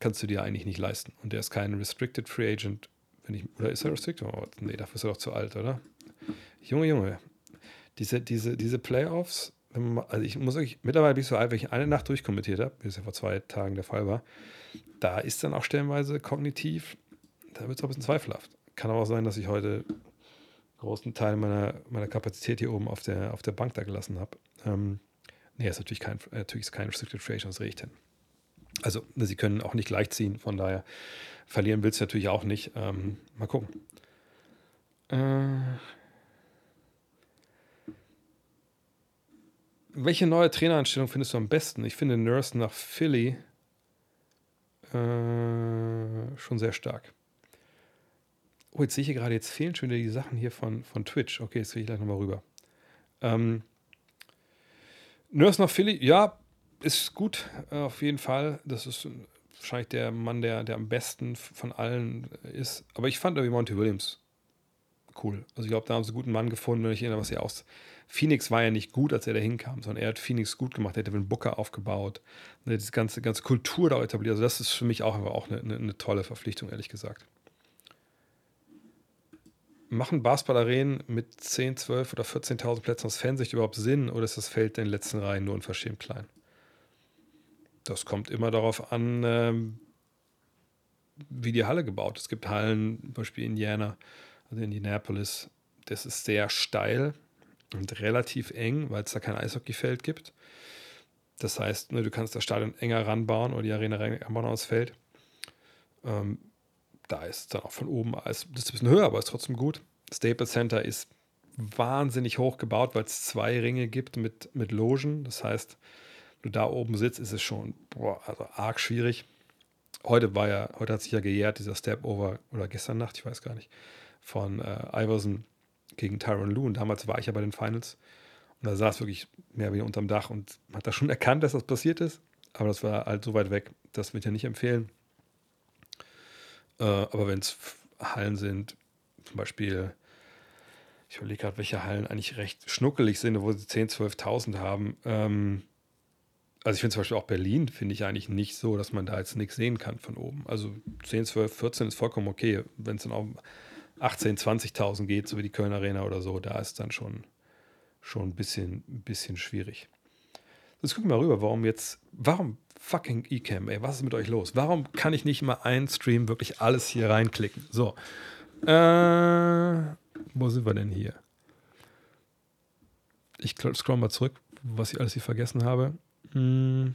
kannst du dir eigentlich nicht leisten. Und der ist kein Restricted Free Agent. Wenn ich, oder ist er Restricted? Oh, nee, dafür ist er doch zu alt, oder? Junge, Junge. Diese, diese, diese Playoffs, also ich muss wirklich, mittlerweile bin ich so alt, wenn ich eine Nacht durchkommentiert habe, wie es ja vor zwei Tagen der Fall war, da ist dann auch stellenweise kognitiv, da wird es auch ein bisschen zweifelhaft. Kann aber auch sein, dass ich heute großen Teil meiner, meiner Kapazität hier oben auf der, auf der Bank da gelassen habe. Ähm, nee, ist natürlich kein, natürlich ist kein Restricted Free das riecht hin. Also, sie können auch nicht gleich ziehen, von daher verlieren willst du natürlich auch nicht. Ähm, mal gucken. Äh, welche neue Traineranstellung findest du am besten? Ich finde Nurse nach Philly äh, schon sehr stark. Oh, jetzt sehe ich hier gerade, jetzt fehlen schon wieder die Sachen hier von, von Twitch. Okay, jetzt gehe ich gleich nochmal rüber. Ähm, Nurse nach Philly, ja, ist gut, äh, auf jeden Fall. Das ist wahrscheinlich der Mann, der, der am besten von allen ist. Aber ich fand irgendwie Monty Williams cool. Also ich glaube, da haben sie einen guten Mann gefunden. Und ich erinnere, was er aus Phoenix war ja nicht gut, als er da hinkam, sondern er hat Phoenix gut gemacht. Er hat Devin Booker aufgebaut, ne, diese ganze, ganze Kultur da etabliert. Also das ist für mich auch, auch eine, eine, eine tolle Verpflichtung, ehrlich gesagt. Machen Basketballarenen mit 10, 12 oder 14.000 Plätzen aus Fansicht überhaupt Sinn oder ist das Feld in den letzten Reihen nur unverschämt klein? Das kommt immer darauf an, ähm, wie die Halle gebaut ist. Es gibt Hallen, zum Beispiel Indiana, also Indianapolis, das ist sehr steil und relativ eng, weil es da kein Eishockeyfeld gibt. Das heißt, ne, du kannst das Stadion enger ranbauen oder die Arena ranbauen als Feld. Ähm, da ist dann auch von oben alles, das ist ein bisschen höher, aber ist trotzdem gut. Staples Center ist wahnsinnig hoch gebaut, weil es zwei Ringe gibt mit, mit Logen. Das heißt, du da oben sitzt, ist es schon boah, also arg schwierig. Heute war ja, heute hat sich ja gejährt, dieser Step-Over, oder gestern Nacht, ich weiß gar nicht, von äh, Iverson gegen Tyron Lue. Und damals war ich ja bei den Finals. Und da saß wirklich mehr wie unterm Dach und hat da schon erkannt, dass das passiert ist. Aber das war halt so weit weg, das wird ja nicht empfehlen. Äh, aber wenn es Hallen sind, zum Beispiel, ich überlege gerade, welche Hallen eigentlich recht schnuckelig sind, wo sie 10.000, 12.000 haben. Ähm, also ich finde zum Beispiel auch Berlin, finde ich eigentlich nicht so, dass man da jetzt nichts sehen kann von oben. Also 10, 12, 14 ist vollkommen okay. Wenn es dann auch 18, 20.000 geht, so wie die Köln Arena oder so, da ist dann schon, schon ein bisschen, ein bisschen schwierig. Jetzt gucken wir mal rüber, warum jetzt, warum fucking Ecamm, ey, was ist mit euch los? Warum kann ich nicht mal einen Stream wirklich alles hier reinklicken? So, äh, wo sind wir denn hier? Ich scroll mal zurück, was ich alles hier vergessen habe. Hm.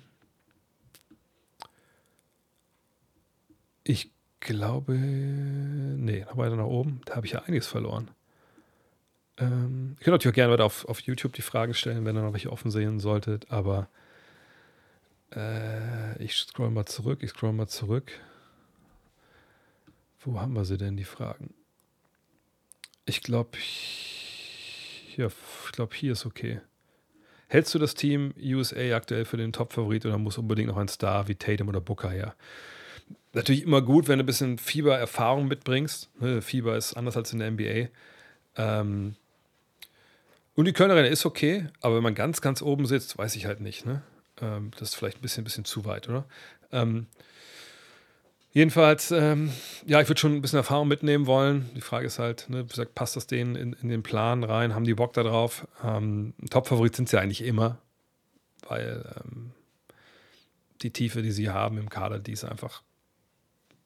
Ich glaube, nee, noch weiter nach oben. Da habe ich ja einiges verloren. Ähm, ich könnte natürlich auch gerne weiter auf, auf YouTube die Fragen stellen, wenn ihr noch welche offen sehen solltet, aber äh, ich scroll mal zurück, ich scroll mal zurück. Wo haben wir sie denn, die Fragen? Ich glaube, ja, ich glaube, hier ist okay. Hältst du das Team USA aktuell für den Top-Favorit oder muss unbedingt noch ein Star wie Tatum oder Booker her? Natürlich immer gut, wenn du ein bisschen Fieber-Erfahrung mitbringst. Ne, Fieber ist anders als in der NBA. Ähm und die Kölnerin ist okay, aber wenn man ganz, ganz oben sitzt, weiß ich halt nicht. Ne? Ähm, das ist vielleicht ein bisschen, bisschen zu weit, oder? Ähm Jedenfalls, ähm, ja, ich würde schon ein bisschen Erfahrung mitnehmen wollen. Die Frage ist halt, ne, gesagt, passt das denen in, in, den Plan rein? Haben die Bock da drauf? Ähm, Top-Favorit sind sie eigentlich immer, weil ähm, die Tiefe, die sie haben im Kader, die ist einfach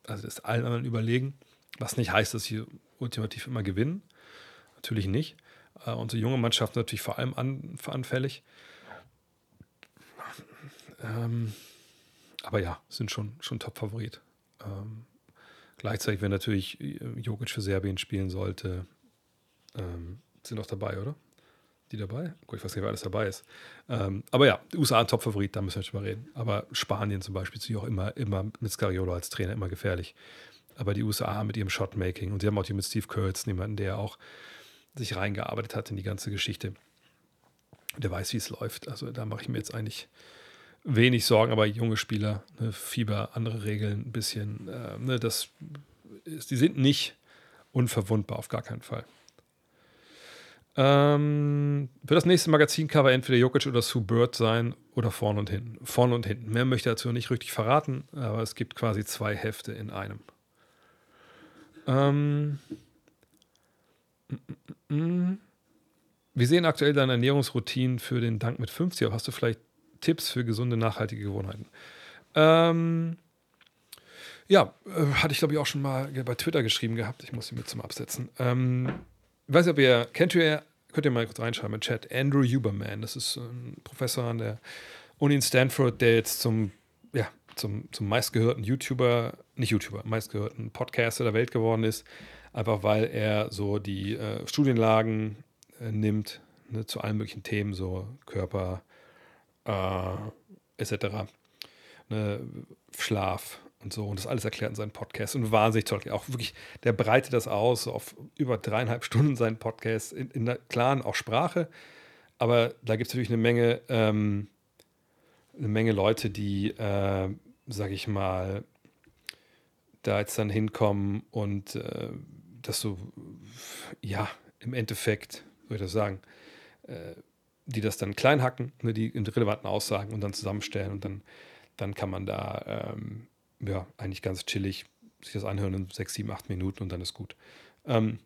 Also ist allen anderen überlegen. Was nicht heißt, dass sie ultimativ immer gewinnen. Natürlich nicht. Äh, unsere junge Mannschaft natürlich vor allem an, anfällig. Ähm, aber ja, sind schon, schon Top-Favorit. Ähm, gleichzeitig, wenn natürlich äh, Jokic für Serbien spielen sollte, ähm, sind auch dabei, oder? Die dabei? Gut, ich weiß nicht, wer alles dabei ist. Ähm, aber ja, die USA ein Top-Favorit, da müssen wir nicht drüber reden. Aber Spanien zum Beispiel ist auch immer, immer mit Scariolo als Trainer immer gefährlich. Aber die USA mit ihrem Shotmaking und sie haben auch hier mit Steve Kurtz jemanden, der auch sich reingearbeitet hat in die ganze Geschichte. Der weiß, wie es läuft. Also da mache ich mir jetzt eigentlich wenig Sorgen, aber junge Spieler, ne, Fieber, andere Regeln, ein bisschen, äh, ne, das die sind nicht unverwundbar, auf gar keinen Fall. Ähm, wird das nächste Magazincover entweder Jokic oder Sue Bird sein oder vorne und hinten. Vorne und hinten. Mehr möchte ich dazu nicht richtig verraten, aber es gibt quasi zwei Hefte in einem. Ähm. Wie sehen aktuell deine Ernährungsroutinen für den Dank mit 50 Hast du vielleicht Tipps für gesunde, nachhaltige Gewohnheiten. Ähm, ja, äh, hatte ich glaube ich auch schon mal bei Twitter geschrieben gehabt. Ich muss sie mit zum Absetzen. Ähm, ich weiß nicht, ob ihr, kennt ihr, könnt ihr mal kurz reinschreiben im Chat, Andrew Huberman. Das ist ein Professor an der Uni in Stanford, der jetzt zum, ja, zum, zum meistgehörten YouTuber, nicht YouTuber, meistgehörten Podcaster der Welt geworden ist. Einfach weil er so die äh, Studienlagen äh, nimmt ne, zu allen möglichen Themen, so Körper, äh, etc. Ne, Schlaf und so. Und das alles erklärt in seinem Podcast. Und wahnsinnig toll. Auch wirklich, der breitet das aus auf über dreieinhalb Stunden seinen Podcast in, in der klaren auch Sprache. Aber da gibt es natürlich eine Menge, ähm, eine Menge Leute, die, äh, sag ich mal, da jetzt dann hinkommen und äh, das so, ja, im Endeffekt, würde ich das sagen, äh, die das dann klein hacken, ne, die relevanten Aussagen und dann zusammenstellen und dann, dann kann man da ähm, ja eigentlich ganz chillig sich das anhören in sechs, sieben, acht Minuten und dann ist gut. Ähm,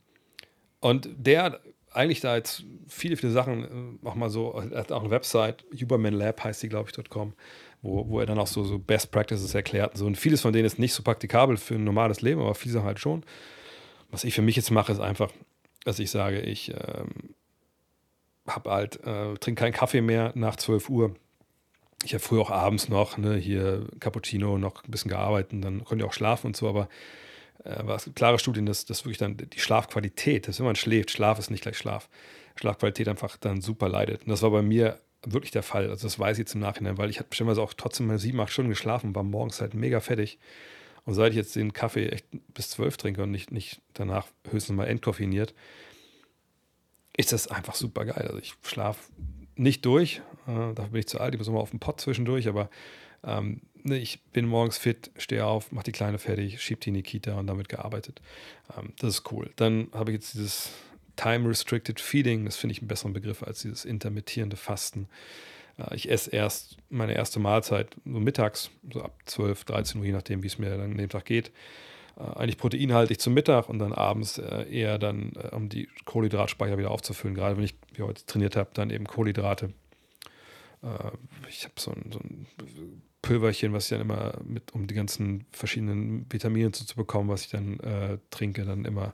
und der eigentlich da jetzt viele, viele Sachen, äh, auch mal so, er hat auch eine Website, Huberman Lab heißt die, glaube ich, .com, wo, wo er dann auch so, so Best Practices erklärt und so. Und vieles von denen ist nicht so praktikabel für ein normales Leben, aber viele halt schon. Was ich für mich jetzt mache, ist einfach, dass ich sage, ich ähm, habe halt, äh, trinke keinen Kaffee mehr nach 12 Uhr. Ich habe früher auch abends noch, ne, hier Cappuccino, noch ein bisschen gearbeitet, und dann konnte ich auch schlafen und so, aber äh, war es klare Studien, dass, dass wirklich dann die Schlafqualität, dass wenn man schläft, Schlaf ist nicht gleich Schlaf, Schlafqualität einfach dann super leidet. Und das war bei mir wirklich der Fall. Also das weiß ich jetzt im Nachhinein, weil ich hatte bestimmt auch trotzdem mal sieben, acht Stunden geschlafen, war morgens halt mega fettig. Und seit ich jetzt den Kaffee echt bis zwölf trinke und nicht, nicht danach höchstens mal entkoffiniert, ist das einfach super geil. Also ich schlafe nicht durch, äh, dafür bin ich zu alt, ich muss immer auf den Pott zwischendurch, aber ähm, ne, ich bin morgens fit, stehe auf, mache die Kleine fertig, schiebe die in die Kita und damit gearbeitet. Ähm, das ist cool. Dann habe ich jetzt dieses Time-Restricted Feeding, das finde ich einen besseren Begriff als dieses intermittierende Fasten. Äh, ich esse erst meine erste Mahlzeit so mittags, so ab 12, 13 Uhr, je nachdem, wie es mir dann an dem Tag geht eigentlich proteinhaltig zum Mittag und dann abends äh, eher dann, äh, um die Kohlenhydratspeicher wieder aufzufüllen. Gerade wenn ich wie heute trainiert habe, dann eben Kohlenhydrate. Äh, ich habe so ein, so ein Pülverchen, was ich dann immer mit, um die ganzen verschiedenen Vitamine zu, zu bekommen, was ich dann äh, trinke, dann immer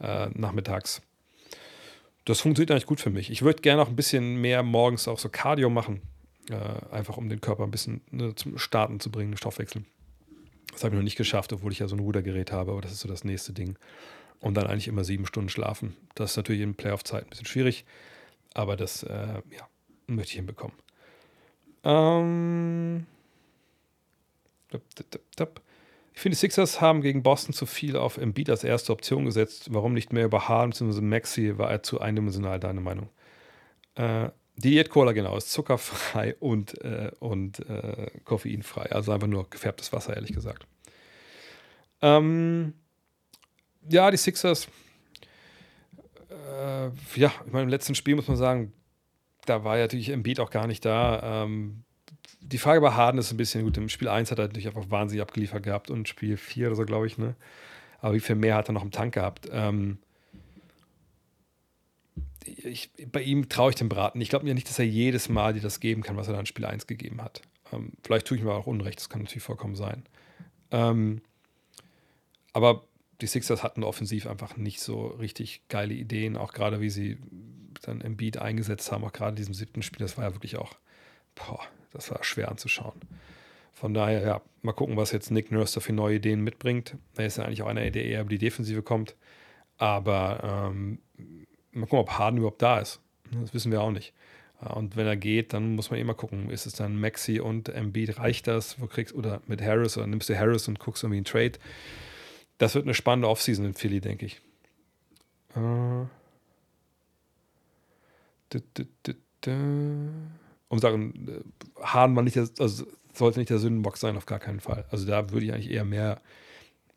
äh, nachmittags. Das funktioniert eigentlich gut für mich. Ich würde gerne auch ein bisschen mehr morgens auch so Cardio machen, einfach um den Körper ein bisschen ne, zum Starten zu bringen, den Stoffwechsel. Das habe ich noch nicht geschafft, obwohl ich ja so ein Rudergerät habe, aber das ist so das nächste Ding. Und dann eigentlich immer sieben Stunden schlafen. Das ist natürlich in Playoff-Zeit ein bisschen schwierig, aber das äh, ja, möchte ich hinbekommen. Ähm, ich finde, die Sixers haben gegen Boston zu viel auf Embiid als erste Option gesetzt. Warum nicht mehr über Harden bzw. Maxi? War er zu eindimensional, deine Meinung? Äh, die Diät-Cola, genau, ist zuckerfrei und, äh, und äh, koffeinfrei. Also einfach nur gefärbtes Wasser, ehrlich gesagt. Ähm, ja, die Sixers. Äh, ja, ich meine, im letzten Spiel muss man sagen, da war ja natürlich Embiid auch gar nicht da. Ähm, die Frage bei Harden ist ein bisschen gut. Im Spiel 1 hat er natürlich einfach wahnsinnig abgeliefert gehabt und Spiel 4 oder so, glaube ich, ne? Aber wie viel mehr hat er noch im Tank gehabt? Ähm, ich, bei ihm traue ich dem Braten. Ich glaube mir nicht, dass er jedes Mal dir das geben kann, was er da in Spiel 1 gegeben hat. Ähm, vielleicht tue ich mir auch Unrecht, das kann natürlich vollkommen sein. Ähm, aber die Sixers hatten offensiv einfach nicht so richtig geile Ideen, auch gerade wie sie dann im Beat eingesetzt haben, auch gerade in diesem siebten Spiel, das war ja wirklich auch, boah, das war schwer anzuschauen. Von daher, ja, mal gucken, was jetzt Nick Nurse für neue Ideen mitbringt. Er ist ja eigentlich auch einer, der eher über die Defensive kommt. Aber ähm, mal gucken, ob Harden überhaupt da ist. Das wissen wir auch nicht. Und wenn er geht, dann muss man immer gucken, ist es dann Maxi und Embiid, reicht das? Wo kriegst, oder mit Harris oder nimmst du Harris und guckst irgendwie einen Trade? Das wird eine spannende Offseason in Philly, denke ich. Äh, um sagen, äh, Harden war nicht, der, also sollte nicht der Sündenbock sein, auf gar keinen Fall. Also da würde ich eigentlich eher mehr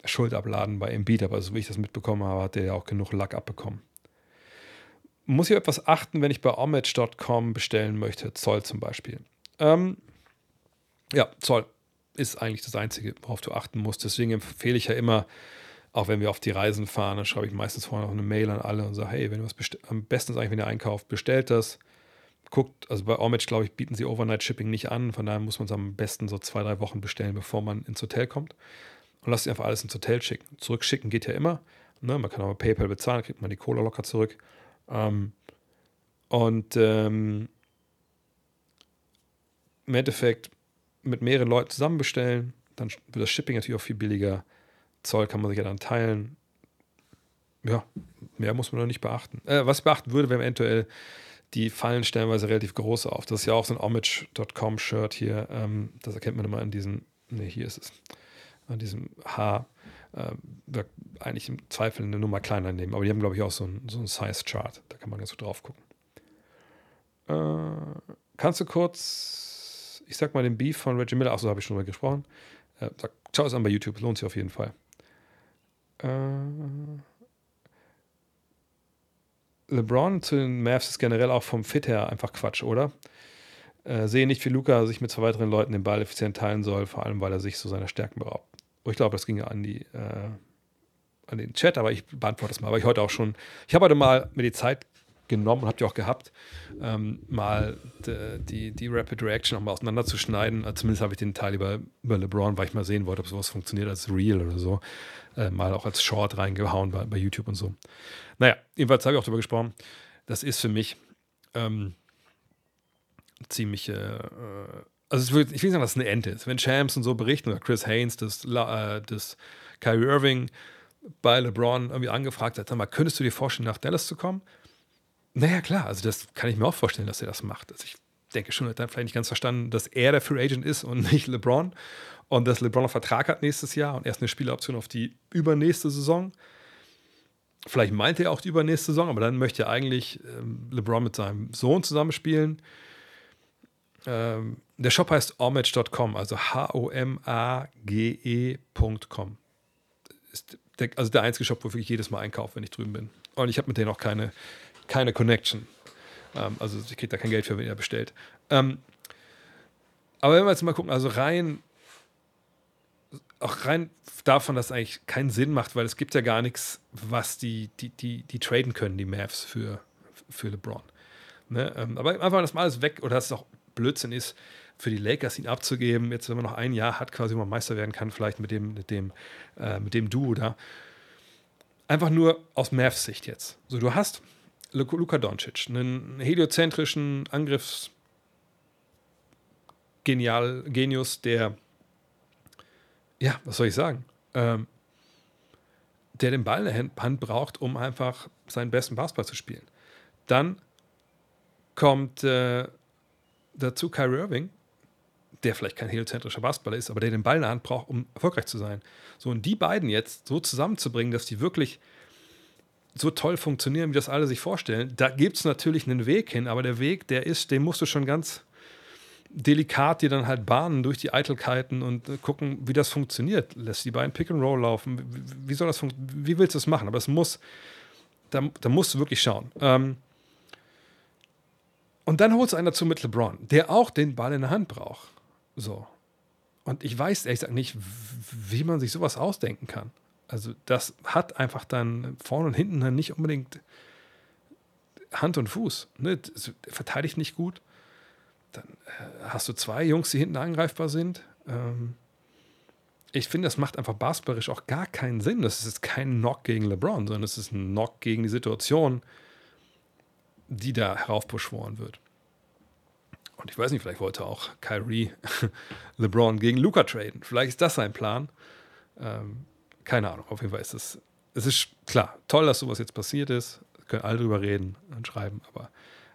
Schuld abladen bei Embiid, aber so wie ich das mitbekommen habe, hat der ja auch genug Lack abbekommen. Muss ich etwas achten, wenn ich bei homage.com bestellen möchte, Zoll zum Beispiel? Ähm, ja, Zoll ist eigentlich das Einzige, worauf du achten musst. Deswegen empfehle ich ja immer, auch wenn wir auf die Reisen fahren, dann schreibe ich meistens vorher noch eine Mail an alle und sage, hey, wenn du was bestellt, am besten ist eigentlich, wenn ihr einkauft, bestellt das. Guckt, also bei Homage, glaube ich, bieten sie Overnight Shipping nicht an. Von daher muss man es am besten so zwei, drei Wochen bestellen, bevor man ins Hotel kommt. Und lasst ihr einfach alles ins Hotel schicken. Zurückschicken geht ja immer. Ne? Man kann auch mit PayPal bezahlen, kriegt man die Cola locker zurück. Ähm, und ähm, im Endeffekt mit mehreren Leuten zusammen bestellen, dann wird das Shipping natürlich auch viel billiger. Zoll kann man sich ja dann teilen. Ja, mehr muss man noch nicht beachten. Äh, was ich beachten würde, wäre eventuell, die fallen stellenweise relativ groß auf. Das ist ja auch so ein homage.com-Shirt hier. Ähm, das erkennt man immer an diesem, ne, hier ist es, an diesem H. Äh, eigentlich im Zweifel eine Nummer kleiner nehmen. Aber die haben, glaube ich, auch so ein, so Size-Chart. Da kann man ganz gut drauf gucken. Äh, kannst du kurz, ich sag mal, den Beef von Reggie Miller, achso, habe ich schon mal gesprochen. Äh, sag, schau es an bei YouTube, lohnt sich auf jeden Fall. Äh, LeBron zu den Mavs ist generell auch vom Fit her einfach Quatsch, oder? Äh, sehe nicht, wie Luca sich mit zwei weiteren Leuten den Ball effizient teilen soll, vor allem weil er sich so seiner Stärken beraubt. Oh, ich glaube, das ging ja an die äh, an den Chat, aber ich beantworte das mal, weil ich heute auch schon, ich habe heute mal mir die Zeit genommen und habt ihr auch gehabt, ähm, mal de, die, die Rapid Reaction nochmal auseinanderzuschneiden. Also zumindest habe ich den Teil über, über LeBron, weil ich mal sehen wollte, ob sowas funktioniert als Real oder so. Äh, mal auch als Short reingehauen bei, bei YouTube und so. Naja, jedenfalls habe ich auch darüber gesprochen. Das ist für mich ähm, ziemlich. Äh, also ich will nicht sagen, dass es eine Ente ist. Wenn Champs und so berichten oder Chris Haynes, das, äh, das Kyrie Irving bei LeBron irgendwie angefragt hat, sag mal, könntest du dir vorstellen, nach Dallas zu kommen? Naja, klar, also das kann ich mir auch vorstellen, dass er das macht. Also ich denke schon, er hat dann vielleicht nicht ganz verstanden, dass er der Free Agent ist und nicht LeBron. Und dass LeBron einen Vertrag hat nächstes Jahr und erst eine Spieleroption auf die übernächste Saison. Vielleicht meinte er auch die übernächste Saison, aber dann möchte er eigentlich ähm, LeBron mit seinem Sohn zusammenspielen. Ähm, der Shop heißt homage.com, also H-O-M-A-G-E.com. Also der einzige Shop, wo ich jedes Mal einkaufe, wenn ich drüben bin. Und ich habe mit denen auch keine, keine Connection. Ähm, also ich kriege da kein Geld für, wenn er bestellt. Ähm, aber wenn wir jetzt mal gucken, also rein, auch rein davon, dass es eigentlich keinen Sinn macht, weil es gibt ja gar nichts, was die, die, die, die traden können, die Mavs für, für LeBron. Ne? Ähm, aber einfach, dass mal alles weg oder dass es auch Blödsinn ist, für die Lakers ihn abzugeben, jetzt wenn man noch ein Jahr hat, quasi wo man Meister werden kann, vielleicht mit dem, mit dem, äh, mit dem Duo da. Einfach nur aus Mavs Sicht jetzt. So, du hast Luka Doncic, einen heliozentrischen Angriffs Genial, Genius, der, ja, was soll ich sagen, ähm, der den Ball in der Hand braucht, um einfach seinen besten Basketball zu spielen. Dann kommt äh, dazu Kyrie Irving, der vielleicht kein heliozentrischer Basketballer ist, aber der den Ball in der Hand braucht, um erfolgreich zu sein. So, und die beiden jetzt so zusammenzubringen, dass die wirklich so toll funktionieren, wie das alle sich vorstellen, da gibt es natürlich einen Weg hin, aber der Weg, der ist, den musst du schon ganz delikat dir dann halt bahnen durch die Eitelkeiten und äh, gucken, wie das funktioniert. Lässt die beiden Pick and Roll laufen. Wie, soll das funktionieren? Wie willst du das machen? Aber es muss, da, da musst du wirklich schauen. Ähm, und dann holst du einen dazu mit LeBron, der auch den Ball in der Hand braucht. So. Und ich weiß ehrlich gesagt nicht, wie man sich sowas ausdenken kann. Also das hat einfach dann vorne und hinten dann nicht unbedingt Hand und Fuß. Ne? verteidigt nicht gut. Dann äh, hast du zwei Jungs, die hinten angreifbar sind. Ähm, ich finde, das macht einfach basketballerisch auch gar keinen Sinn. Das ist kein Knock gegen LeBron, sondern es ist ein Knock gegen die Situation, die da heraufbeschworen wird. Und ich weiß nicht, vielleicht wollte auch Kyrie LeBron gegen Luca traden. Vielleicht ist das sein Plan. Ähm, keine Ahnung. Auf jeden Fall ist es, es ist klar, toll, dass sowas jetzt passiert ist. Können alle drüber reden und schreiben, aber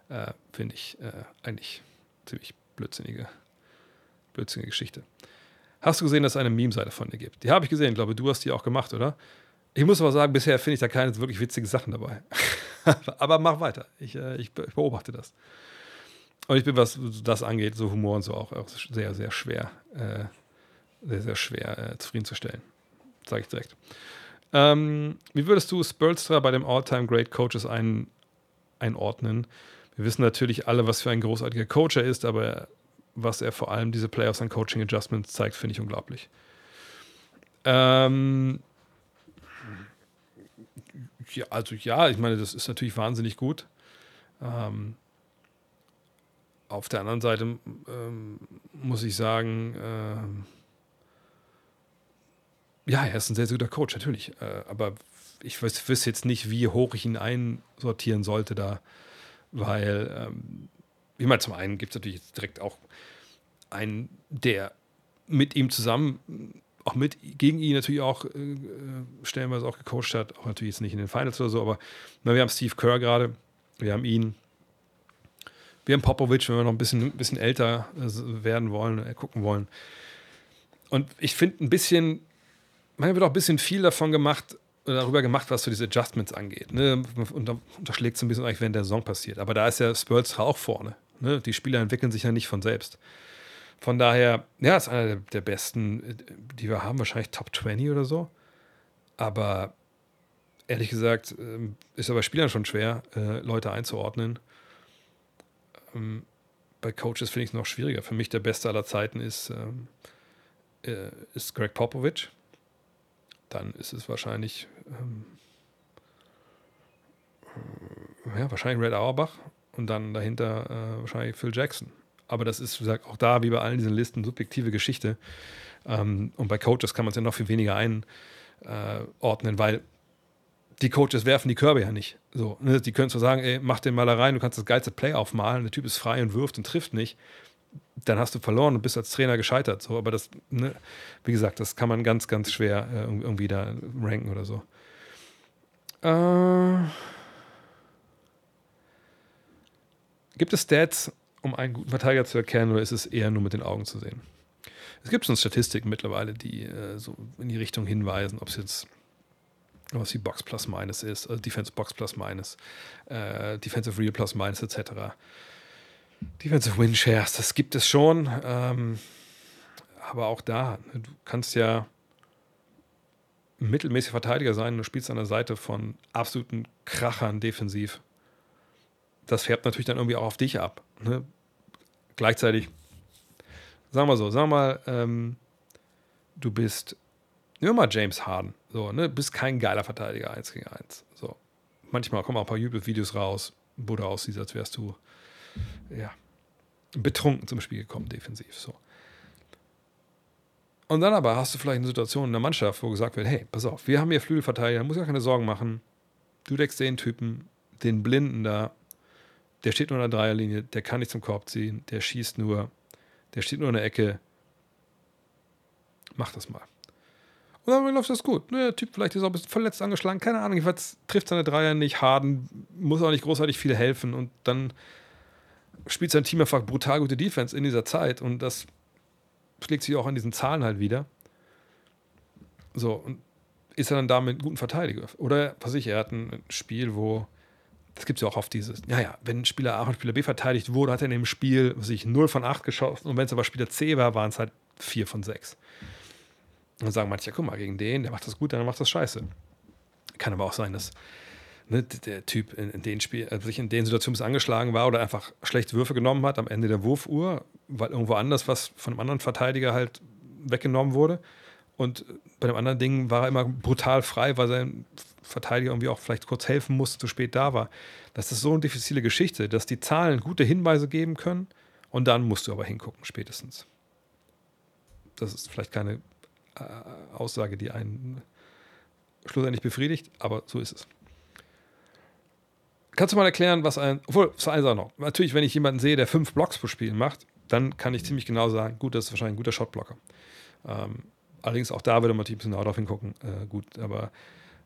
äh, finde ich äh, eigentlich ziemlich blödsinnige, blödsinnige Geschichte. Hast du gesehen, dass es eine Meme-Seite von dir gibt? Die habe ich gesehen, ich glaube, du hast die auch gemacht, oder? Ich muss aber sagen, bisher finde ich da keine wirklich witzige Sachen dabei. aber mach weiter. Ich, äh, ich, beobachte das. Und ich bin, was das angeht, so Humor und so auch, auch sehr, sehr schwer, äh, sehr, sehr schwer äh, zufriedenzustellen. Sage ich direkt. Ähm, wie würdest du Spolstra bei dem All-Time Great Coaches ein, einordnen? Wir wissen natürlich alle, was für ein großartiger Coach er ist, aber was er vor allem diese Playoffs an Coaching Adjustments zeigt, finde ich unglaublich. Ähm, ja, also ja, ich meine, das ist natürlich wahnsinnig gut. Ähm, auf der anderen Seite ähm, muss ich sagen, ähm, ja, er ist ein sehr, sehr guter Coach, natürlich. Äh, aber ich wüsste jetzt nicht, wie hoch ich ihn einsortieren sollte da, weil, ähm, ich meine, zum einen gibt es natürlich direkt auch einen, der mit ihm zusammen, auch mit gegen ihn natürlich auch äh, stellenweise auch gecoacht hat, auch natürlich jetzt nicht in den Finals oder so, aber na, wir haben Steve Kerr gerade, wir haben ihn, haben Popovic, wenn wir noch ein bisschen, bisschen älter äh, werden wollen, äh, gucken wollen. Und ich finde ein bisschen, man wird auch ein bisschen viel davon gemacht, darüber gemacht, was so diese Adjustments angeht. Ne? Und da unterschlägt es ein bisschen eigentlich, wenn der Saison passiert. Aber da ist ja Spurs auch vorne. Ne? Die Spieler entwickeln sich ja nicht von selbst. Von daher, ja, ist einer der besten, die wir haben, wahrscheinlich Top 20 oder so. Aber ehrlich gesagt, ähm, ist aber Spielern schon schwer, äh, Leute einzuordnen. Ähm, bei Coaches finde ich es noch schwieriger. Für mich der beste aller Zeiten ist, ähm, äh, ist Greg Popovich. Dann ist es wahrscheinlich, ja, wahrscheinlich Red Auerbach und dann dahinter äh, wahrscheinlich Phil Jackson. Aber das ist, wie gesagt, auch da, wie bei allen diesen Listen, subjektive Geschichte. Ähm, und bei Coaches kann man es ja noch viel weniger einordnen, weil die Coaches werfen die Körbe ja nicht. So, ne? Die können zwar sagen, ey, mach den mal rein, du kannst das geilste Play aufmalen, der Typ ist frei und wirft und trifft nicht. Dann hast du verloren und bist als Trainer gescheitert. So, aber das, ne, wie gesagt, das kann man ganz, ganz schwer äh, irgendwie da ranken oder so. Äh, gibt es Stats, um einen guten Verteidiger zu erkennen, oder ist es eher nur mit den Augen zu sehen? Es gibt schon Statistiken mittlerweile, die äh, so in die Richtung hinweisen, ob es jetzt was wie Box plus Minus ist, also Defense Box plus Minus, äh, Defensive Real plus Minus etc. Defensive Win Shares, das gibt es schon. Ähm, aber auch da, ne, du kannst ja ein mittelmäßiger Verteidiger sein und du spielst an der Seite von absoluten Krachern defensiv. Das färbt natürlich dann irgendwie auch auf dich ab. Ne? Gleichzeitig, sagen wir so, sagen wir mal, ähm, du bist, wir mal James Harden, so, ne, bist kein geiler Verteidiger 1 gegen 1. So. Manchmal kommen auch ein paar YouTube-Videos raus, wo du aussiehst, als wärst du, ja, betrunken zum Spiel gekommen, defensiv, so. Und dann aber hast du vielleicht eine Situation in der Mannschaft, wo gesagt wird, hey, pass auf, wir haben hier Flügelverteidiger, muss gar keine Sorgen machen. Du deckst den Typen, den Blinden da, der steht nur in der Dreierlinie, der kann nicht zum Korb ziehen, der schießt nur, der steht nur in der Ecke. Mach das mal. Und dann läuft das gut. Ne, der Typ vielleicht ist auch ein bisschen verletzt angeschlagen, keine Ahnung, jedenfalls trifft seine Dreier nicht, Harden muss auch nicht großartig viel helfen und dann spielt sein Team einfach brutal gute Defense in dieser Zeit und das schlägt sich auch an diesen Zahlen halt wieder. So, und ist er dann damit einen guten Verteidiger? Oder, was ich, er hat ein Spiel, wo das gibt es ja auch oft dieses, ja, ja, wenn Spieler A und Spieler B verteidigt wurde, hat er in dem Spiel sich 0 von 8 geschossen und wenn es aber Spieler C war, waren es halt 4 von 6. Und sagen manche, ja, guck mal, gegen den, der macht das gut, dann macht das scheiße. Kann aber auch sein, dass ne, der Typ in, in den Spiel, also sich in den Situationen angeschlagen war oder einfach schlechte Würfe genommen hat am Ende der Wurfuhr, weil irgendwo anders was von einem anderen Verteidiger halt weggenommen wurde. Und bei dem anderen Ding war er immer brutal frei, weil sein Verteidiger irgendwie auch vielleicht kurz helfen musste, zu spät da war. Das ist so eine diffizile Geschichte, dass die Zahlen gute Hinweise geben können und dann musst du aber hingucken, spätestens. Das ist vielleicht keine äh, Aussage, die einen schlussendlich befriedigt, aber so ist es. Kannst du mal erklären, was ein, obwohl, das eine Sache noch. Natürlich, wenn ich jemanden sehe, der fünf Blocks pro Spiel macht, dann kann ich ziemlich genau sagen, gut, das ist wahrscheinlich ein guter Shotblocker. Ähm, allerdings auch da würde man ein bisschen darauf hingucken. Äh, gut, aber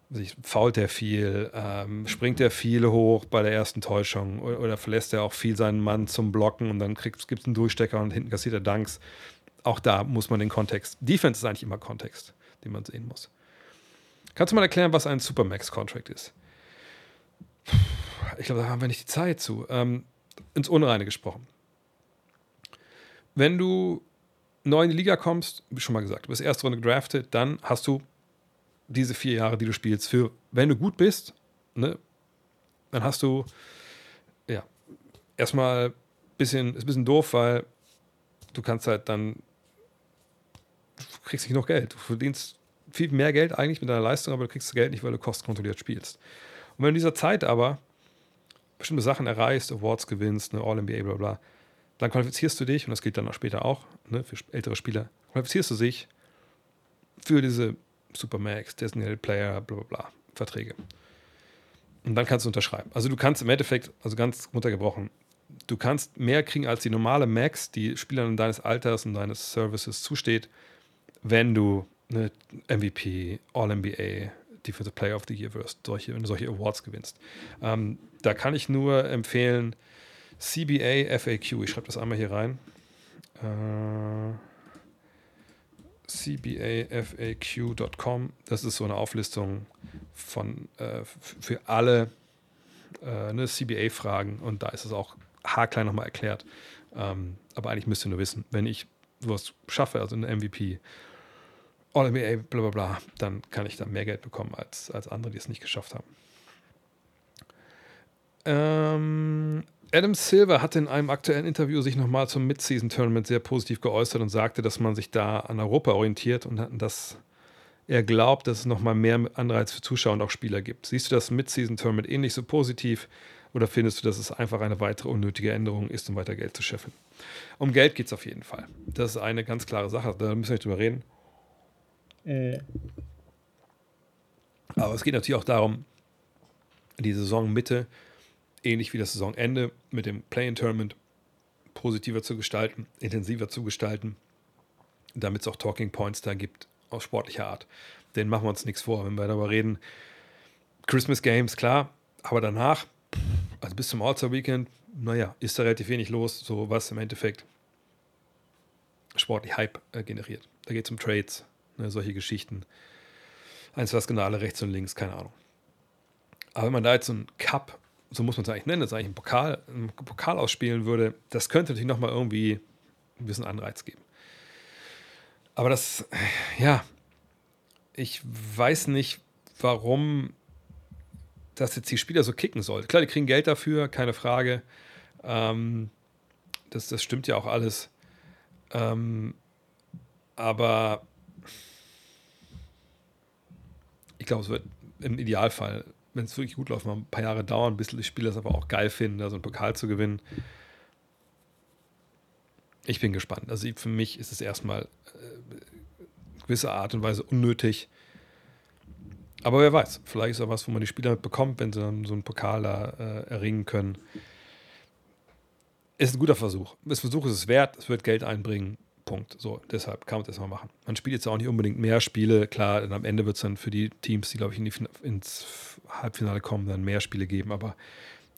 sich fault er viel, ähm, springt er viel hoch bei der ersten Täuschung oder, oder, verlässt er auch viel seinen Mann zum Blocken und dann gibt es einen Durchstecker und hinten kassiert er Dunks. Auch da muss man den Kontext. Defense ist eigentlich immer Kontext, den man sehen muss. Kannst du mal erklären, was ein Supermax-Contract ist? Ich glaube, da haben wir nicht die Zeit zu. Ähm, ins Unreine gesprochen. Wenn du neu in die Liga kommst, wie schon mal gesagt, du bist erste Runde gedraftet, dann hast du diese vier Jahre, die du spielst, für, wenn du gut bist, ne, dann hast du, ja, erstmal ein bisschen, ist ein bisschen doof, weil du kannst halt dann, kriegst nicht noch Geld. Du verdienst viel mehr Geld eigentlich mit deiner Leistung, aber du kriegst das Geld nicht, weil du kostkontrolliert spielst. Und wenn du in dieser Zeit aber bestimmte Sachen erreichst, Awards gewinnst, eine All-NBA, bla bla, dann qualifizierst du dich, und das gilt dann auch später auch, ne, für ältere Spieler, qualifizierst du dich für diese Supermax, Designated Player, bla bla bla, Verträge. Und dann kannst du unterschreiben. Also du kannst im Endeffekt, also ganz runtergebrochen, du kannst mehr kriegen als die normale Max, die Spielern deines Alters und deines Services zusteht, wenn du eine MVP, All-NBA, Defensive Player of the Year wirst, solche, wenn du solche Awards gewinnst. Ähm, da kann ich nur empfehlen, CBA FAQ, ich schreibe das einmal hier rein. Äh, cbafaq.com, das ist so eine Auflistung von äh, für alle äh, ne, CBA-Fragen und da ist es auch haarklein nochmal erklärt. Ähm, aber eigentlich müsst ihr nur wissen, wenn ich sowas schaffe, also eine MVP, All-NBA, bla bla bla, dann kann ich da mehr Geld bekommen als, als andere, die es nicht geschafft haben. Ähm, Adam Silver hat in einem aktuellen Interview sich nochmal zum Mid-Season-Tournament sehr positiv geäußert und sagte, dass man sich da an Europa orientiert und dass er glaubt, dass es nochmal mehr Anreiz für Zuschauer und auch Spieler gibt. Siehst du das Mid-Season-Tournament ähnlich so positiv oder findest du, dass es einfach eine weitere unnötige Änderung ist, um weiter Geld zu scheffeln? Um Geld geht es auf jeden Fall. Das ist eine ganz klare Sache, da müssen wir nicht drüber reden. Äh. Aber es geht natürlich auch darum, die Saisonmitte, ähnlich wie das Saisonende, mit dem Play-in-Tournament positiver zu gestalten, intensiver zu gestalten, damit es auch Talking Points da gibt aus sportlicher Art. Den machen wir uns nichts vor, wenn wir darüber reden. Christmas Games, klar, aber danach, also bis zum All-Star-Weekend, naja, ist da relativ wenig los, so was im Endeffekt sportlich Hype äh, generiert. Da geht es um Trades, Ne, solche Geschichten. Eins was Skandale rechts und links, keine Ahnung. Aber wenn man da jetzt so einen Cup, so muss man es eigentlich nennen, das ist eigentlich ein Pokal, einen Pokal ausspielen würde, das könnte natürlich nochmal irgendwie ein bisschen Anreiz geben. Aber das, ja, ich weiß nicht, warum das jetzt die Spieler so kicken soll. Klar, die kriegen Geld dafür, keine Frage. Ähm, das, das stimmt ja auch alles. Ähm, aber ich glaube, es wird im Idealfall, wenn es wirklich gut läuft, mal ein paar Jahre dauern, bis die Spieler es aber auch geil finden, da so einen Pokal zu gewinnen. Ich bin gespannt. Also für mich ist es erstmal äh, gewisse Art und Weise unnötig. Aber wer weiß, vielleicht ist auch was, wo man die Spieler bekommt, wenn sie dann so einen Pokal da äh, erringen können. Ist ein guter Versuch. Das Versuch ist es wert, es wird Geld einbringen. Punkt. So, deshalb kann man das mal machen. Man spielt jetzt auch nicht unbedingt mehr Spiele. Klar, am Ende wird es dann für die Teams, die, glaube ich, in die, ins Halbfinale kommen, dann mehr Spiele geben. Aber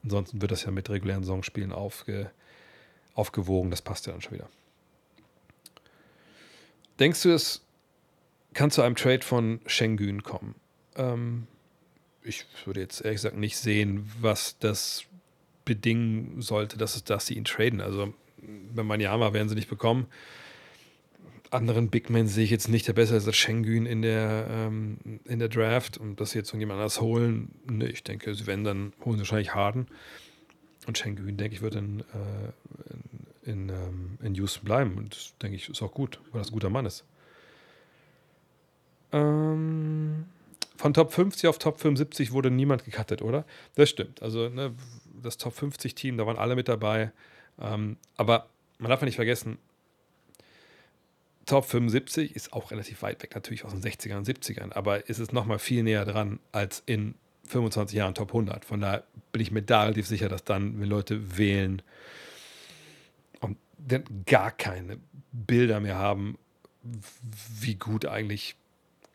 ansonsten wird das ja mit regulären Saisonspielen aufge, aufgewogen. Das passt ja dann schon wieder. Denkst du, es kann zu einem Trade von Schengen kommen? Ähm, ich würde jetzt ehrlich gesagt nicht sehen, was das bedingen sollte, dass, es, dass sie ihn traden. Also bei Maniama werden sie nicht bekommen anderen Big Men sehe ich jetzt nicht, der besser ist als Schengen in der, ähm, in der Draft und dass sie jetzt irgendjemand anders holen. Ne, ich denke, sie werden dann holen sie wahrscheinlich Harden. Und Schengen, denke ich, wird in, äh, in, ähm, in Houston bleiben. Und das denke ich, ist auch gut, weil das ein guter Mann ist. Ähm, von Top 50 auf Top 75 wurde niemand gecuttet, oder? Das stimmt. Also ne, das Top 50 Team, da waren alle mit dabei. Ähm, aber man darf ja nicht vergessen, Top 75 ist auch relativ weit weg, natürlich aus den 60ern und 70ern, aber ist es nochmal viel näher dran als in 25 Jahren Top 100. Von daher bin ich mir da relativ sicher, dass dann, wenn Leute wählen und dann gar keine Bilder mehr haben, wie gut eigentlich,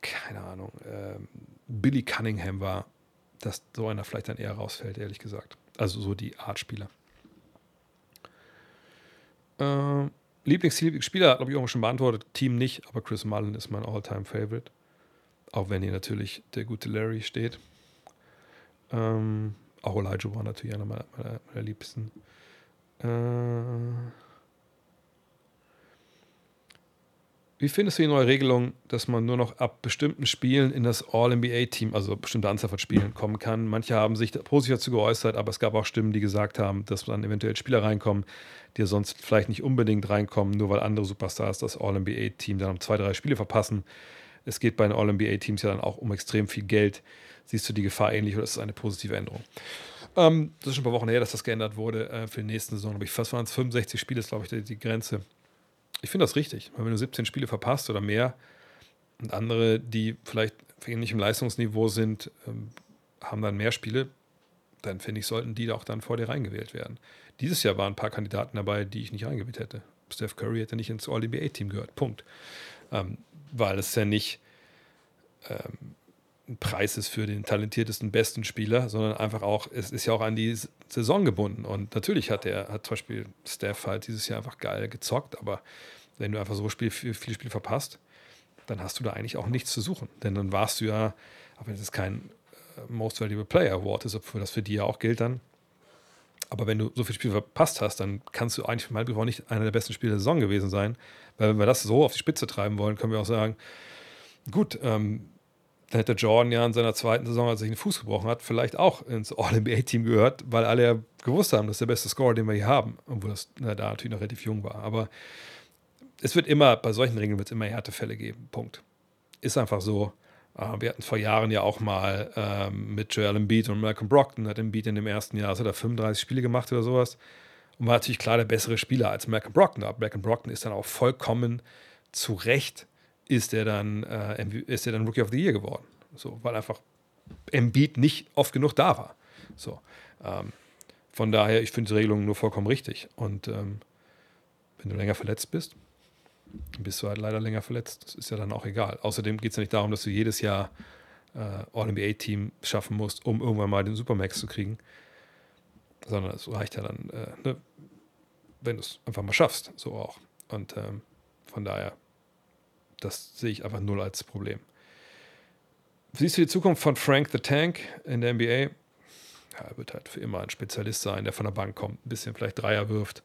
keine Ahnung, äh, Billy Cunningham war, dass so einer vielleicht dann eher rausfällt, ehrlich gesagt. Also so die Art Spieler. Äh, Lieblingsspieler, glaube ich, auch schon beantwortet. Team nicht, aber Chris Mullen ist mein All-Time-Favorite. Auch wenn hier natürlich der gute Larry steht. Ähm, auch Elijah war natürlich einer meiner, meiner, meiner Liebsten. Äh, wie findest du die neue Regelung, dass man nur noch ab bestimmten Spielen in das All-NBA-Team, also bestimmte Anzahl von Spielen, kommen kann? Manche haben sich positiv dazu geäußert, aber es gab auch Stimmen, die gesagt haben, dass dann eventuell Spieler reinkommen, die sonst vielleicht nicht unbedingt reinkommen, nur weil andere Superstars das All-NBA-Team dann um zwei, drei Spiele verpassen. Es geht bei den All-NBA-Teams ja dann auch um extrem viel Geld. Siehst du die Gefahr ähnlich oder ist es eine positive Änderung? Ähm, das ist schon ein paar Wochen her, dass das geändert wurde äh, für die nächste Saison. Aber ich fast waren es 65 Spiele, ist glaube ich die, die Grenze. Ich finde das richtig, weil wenn du 17 Spiele verpasst oder mehr und andere, die vielleicht auf ähnlichem Leistungsniveau sind, ähm, haben dann mehr Spiele, dann finde ich, sollten die auch dann vor dir reingewählt werden. Dieses Jahr waren ein paar Kandidaten dabei, die ich nicht reingewählt hätte. Steph Curry hätte nicht ins All-NBA-Team gehört. Punkt. Ähm, weil es ja nicht ähm, ein Preis ist für den talentiertesten, besten Spieler, sondern einfach auch, es ist ja auch an die Saison gebunden. Und natürlich hat er, hat zum Beispiel Steph halt dieses Jahr einfach geil gezockt, aber wenn du einfach so Spiel, viele Spiele verpasst, dann hast du da eigentlich auch nichts zu suchen. Denn dann warst du ja, auch wenn es kein äh, Most Valuable Player Award ist, obwohl das für die ja auch gilt dann. Aber wenn du so viele Spiele verpasst hast, dann kannst du eigentlich mal auch nicht einer der besten Spiele der Saison gewesen sein. Weil wenn wir das so auf die Spitze treiben wollen, können wir auch sagen, gut, ähm, dann hätte Jordan ja in seiner zweiten Saison, als er sich den Fuß gebrochen hat, vielleicht auch ins All-NBA-Team gehört, weil alle ja gewusst haben, das ist der beste Scorer, den wir hier haben. Obwohl das na, da natürlich noch relativ jung war. Aber es wird immer, bei solchen Regeln wird es immer Härtefälle geben. Punkt. Ist einfach so. Uh, wir hatten vor Jahren ja auch mal ähm, mit Joel Embiid und Malcolm Brockton, hat Embiid in dem ersten Jahr, hat er 35 Spiele gemacht oder sowas. Und war natürlich klar der bessere Spieler als Malcolm Brockton. Aber Malcolm Brockton ist dann auch vollkommen zu Recht, ist er dann, äh, ist er dann Rookie of the Year geworden. So, weil einfach Embiid nicht oft genug da war. So, ähm, von daher, ich finde die Regelung nur vollkommen richtig. Und ähm, wenn du länger verletzt bist, bist du halt leider länger verletzt. Das ist ja dann auch egal. Außerdem geht es ja nicht darum, dass du jedes Jahr äh, All-NBA-Team schaffen musst, um irgendwann mal den Supermax zu kriegen. Sondern es reicht ja dann, äh, ne, wenn du es einfach mal schaffst, so auch. Und ähm, von daher, das sehe ich einfach null als Problem. Siehst du die Zukunft von Frank the Tank in der NBA? Ja, er wird halt für immer ein Spezialist sein, der von der Bank kommt, ein bisschen vielleicht Dreier wirft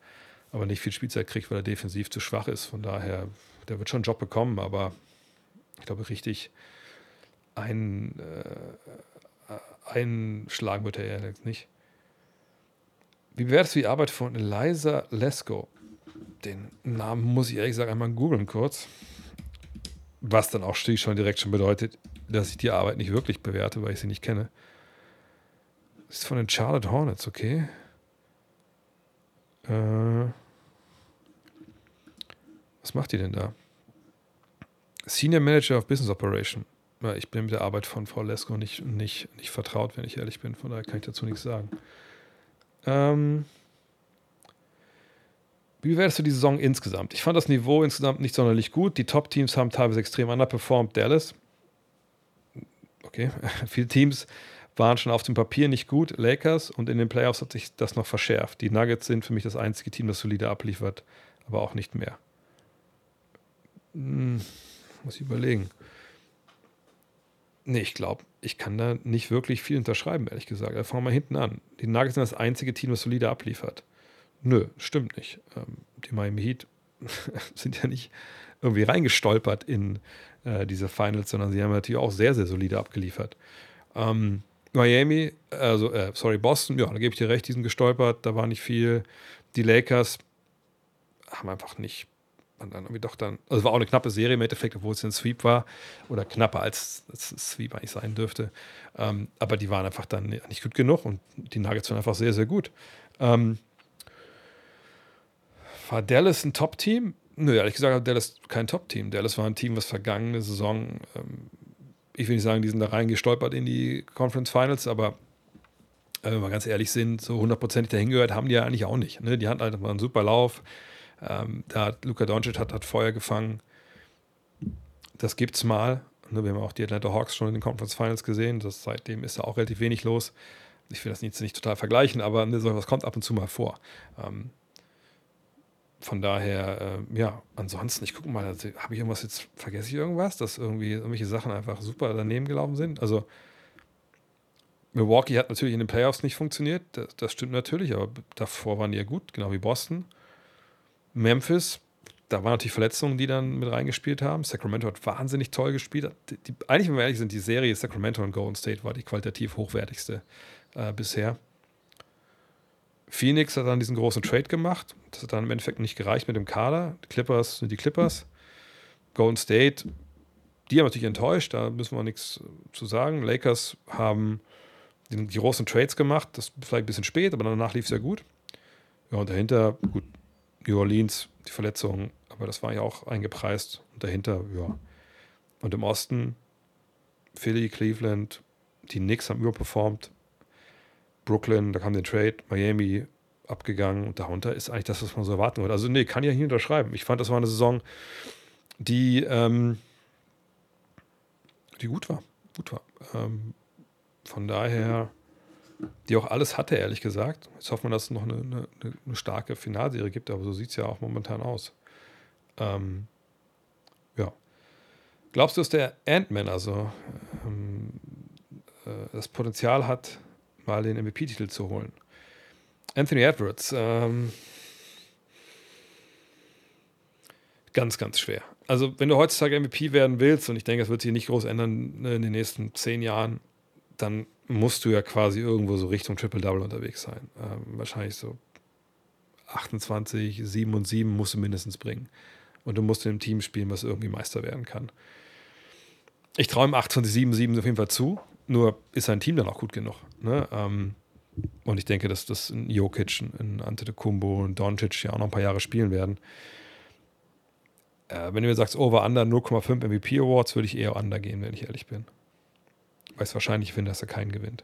aber nicht viel Spielzeit kriegt, weil er defensiv zu schwach ist. Von daher, der wird schon einen Job bekommen, aber ich glaube, richtig ein, äh, einschlagen wird er jetzt nicht. Wie bewertest du die Arbeit von Eliza Lesko? Den Namen muss ich ehrlich gesagt einmal googeln kurz. Was dann auch schon direkt schon bedeutet, dass ich die Arbeit nicht wirklich bewerte, weil ich sie nicht kenne. Das ist von den Charlotte Hornets, okay. Äh, was macht ihr denn da? Senior Manager of Business Operation. Ja, ich bin mit der Arbeit von Frau Lesko nicht, nicht, nicht vertraut, wenn ich ehrlich bin. Von daher kann ich dazu nichts sagen. Ähm, wie bewertest du die Saison insgesamt? Ich fand das Niveau insgesamt nicht sonderlich gut. Die Top-Teams haben teilweise extrem underperformed. Dallas. Okay, viele Teams waren schon auf dem Papier nicht gut. Lakers und in den Playoffs hat sich das noch verschärft. Die Nuggets sind für mich das einzige Team, das solide abliefert, aber auch nicht mehr. Hm, muss ich überlegen. Nee, ich glaube, ich kann da nicht wirklich viel unterschreiben, ehrlich gesagt. Da fangen wir mal hinten an. Die Nuggets sind das einzige Team, das solide abliefert. Nö, stimmt nicht. Ähm, die Miami Heat sind ja nicht irgendwie reingestolpert in äh, diese Finals, sondern sie haben natürlich auch sehr, sehr solide abgeliefert. Ähm, Miami, also, äh, sorry, Boston, ja, da gebe ich dir recht, die sind gestolpert, da war nicht viel. Die Lakers haben einfach nicht, und dann irgendwie doch dann, also war auch eine knappe Serie im Endeffekt, obwohl es ein Sweep war, oder knapper als es Sweep eigentlich sein dürfte. Ähm, aber die waren einfach dann nicht gut genug und die Nuggets waren einfach sehr, sehr gut. Ähm, war Dallas ein Top-Team? Nö, ehrlich gesagt hat Dallas kein Top-Team. Dallas war ein Team, was vergangene Saison, ähm, ich will nicht sagen, die sind da reingestolpert in die Conference Finals, aber äh, wenn wir ganz ehrlich sind, so hundertprozentig dahin gehört, haben die ja eigentlich auch nicht. Ne? Die hatten halt mal einen super Lauf. Ähm, da hat Luka Doncic hat, hat Feuer gefangen. Das gibt's mal. Ne? Wir haben auch die Atlanta Hawks schon in den Conference Finals gesehen. Das, seitdem ist da auch relativ wenig los. Ich will das jetzt nicht total vergleichen, aber ne, sowas kommt ab und zu mal vor. Ähm, von daher, äh, ja, ansonsten, ich gucke mal, also, habe ich irgendwas jetzt, vergesse ich irgendwas, dass irgendwie irgendwelche Sachen einfach super daneben gelaufen sind? Also, Milwaukee hat natürlich in den Playoffs nicht funktioniert, das, das stimmt natürlich, aber davor waren die ja gut, genau wie Boston. Memphis, da waren natürlich Verletzungen, die dann mit reingespielt haben. Sacramento hat wahnsinnig toll gespielt. Die, die, eigentlich, wenn wir ehrlich sind, die Serie Sacramento und Golden State war die qualitativ hochwertigste äh, bisher. Phoenix hat dann diesen großen Trade gemacht. Das hat dann im Endeffekt nicht gereicht mit dem Kader. Die Clippers sind die Clippers. Golden State, die haben natürlich enttäuscht, da müssen wir nichts zu sagen. Lakers haben die, großen Trades gemacht, das ist vielleicht ein bisschen spät, aber danach lief es ja gut. Ja, und dahinter, gut, New Orleans, die Verletzungen, aber das war ja auch eingepreist. Und dahinter, ja. Und im Osten, Philly, Cleveland, die Knicks haben überperformt. Brooklyn, da kam der Trade, Miami abgegangen und darunter ist eigentlich das, was man so erwarten würde. Also, nee, kann ja hier unterschreiben. Ich fand, das war eine Saison, die, ähm, die gut war. Gut war. Ähm, von daher, die auch alles hatte, ehrlich gesagt. Jetzt hofft man, dass es noch eine, eine, eine starke Finalserie gibt, aber so sieht es ja auch momentan aus. Ähm, ja. Glaubst du, dass der Ant-Man also ähm, äh, das Potenzial hat, mal den MVP-Titel zu holen. Anthony Edwards, ähm, ganz, ganz schwer. Also, wenn du heutzutage MVP werden willst, und ich denke, das wird sich nicht groß ändern ne, in den nächsten zehn Jahren, dann musst du ja quasi irgendwo so Richtung Triple-Double unterwegs sein. Ähm, wahrscheinlich so 28, 7 und 7 musst du mindestens bringen. Und du musst in einem Team spielen, was irgendwie Meister werden kann. Ich traue ihm 28, 7, 7 auf jeden Fall zu. Nur ist sein Team dann auch gut genug. Ne? Ähm, und ich denke, dass das in Jokic, in Antetokounmpo und Doncic ja auch noch ein paar Jahre spielen werden. Äh, wenn du mir sagst, over under 0,5 MVP Awards, würde ich eher under gehen, wenn ich ehrlich bin. Weil ich es wahrscheinlich finde, dass er keinen gewinnt.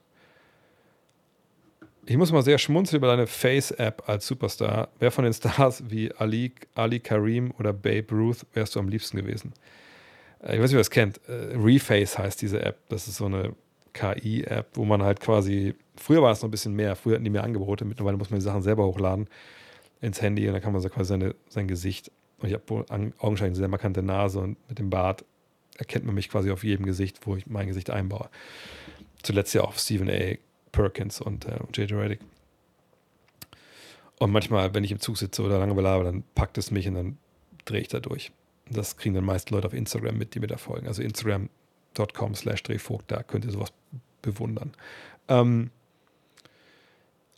Ich muss mal sehr schmunzeln über deine Face-App als Superstar. Wer von den Stars wie Ali, Ali Karim oder Babe Ruth wärst du am liebsten gewesen? Äh, ich weiß nicht, wer das kennt. Äh, Reface heißt diese App. Das ist so eine KI-App, wo man halt quasi, früher war es noch ein bisschen mehr, früher hatten die mehr Angebote, mittlerweile muss man die Sachen selber hochladen ins Handy und dann kann man so quasi seine, sein Gesicht, und ich habe augenscheinlich eine sehr markante Nase und mit dem Bart erkennt man mich quasi auf jedem Gesicht, wo ich mein Gesicht einbaue. Zuletzt ja auch Stephen A. Perkins und äh, J.J. Reddick. Und manchmal, wenn ich im Zug sitze oder lange belabe, dann packt es mich und dann drehe ich da durch. Das kriegen dann meist Leute auf Instagram mit, die mir da folgen. Also Instagram youtube.com slash drehvogt, da könnt ihr sowas bewundern. Ähm,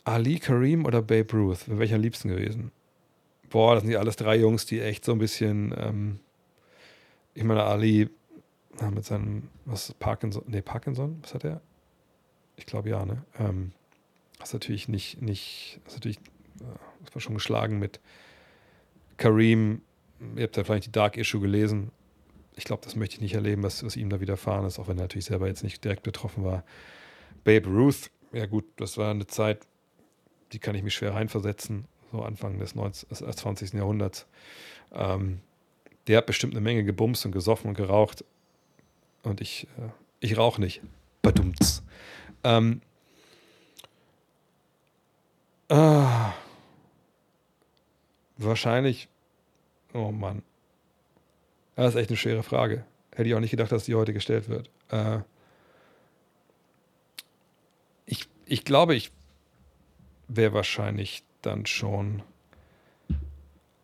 Ali Karim oder Babe Ruth, welcher am liebsten gewesen? Boah, das sind ja alles drei Jungs, die echt so ein bisschen, ähm, ich meine, Ali mit seinem, was ist Parkinson, nee, Parkinson, was hat er? Ich glaube ja, ne? Ähm, das ist natürlich nicht, nicht, das ist natürlich, äh, das war schon geschlagen mit Karim, ihr habt ja vielleicht die Dark Issue gelesen, ich glaube, das möchte ich nicht erleben, was, was ihm da widerfahren ist, auch wenn er natürlich selber jetzt nicht direkt betroffen war. Babe Ruth, ja gut, das war eine Zeit, die kann ich mich schwer reinversetzen, so Anfang des 19, 20. Äh, Jahrhunderts. Ähm, der hat bestimmt eine Menge gebumst und gesoffen und geraucht. Und ich, äh, ich rauche nicht. Badumts. Ähm, ah, wahrscheinlich, oh Mann, das ist echt eine schwere Frage. Hätte ich auch nicht gedacht, dass die heute gestellt wird. Äh, ich, ich glaube, ich wäre wahrscheinlich dann schon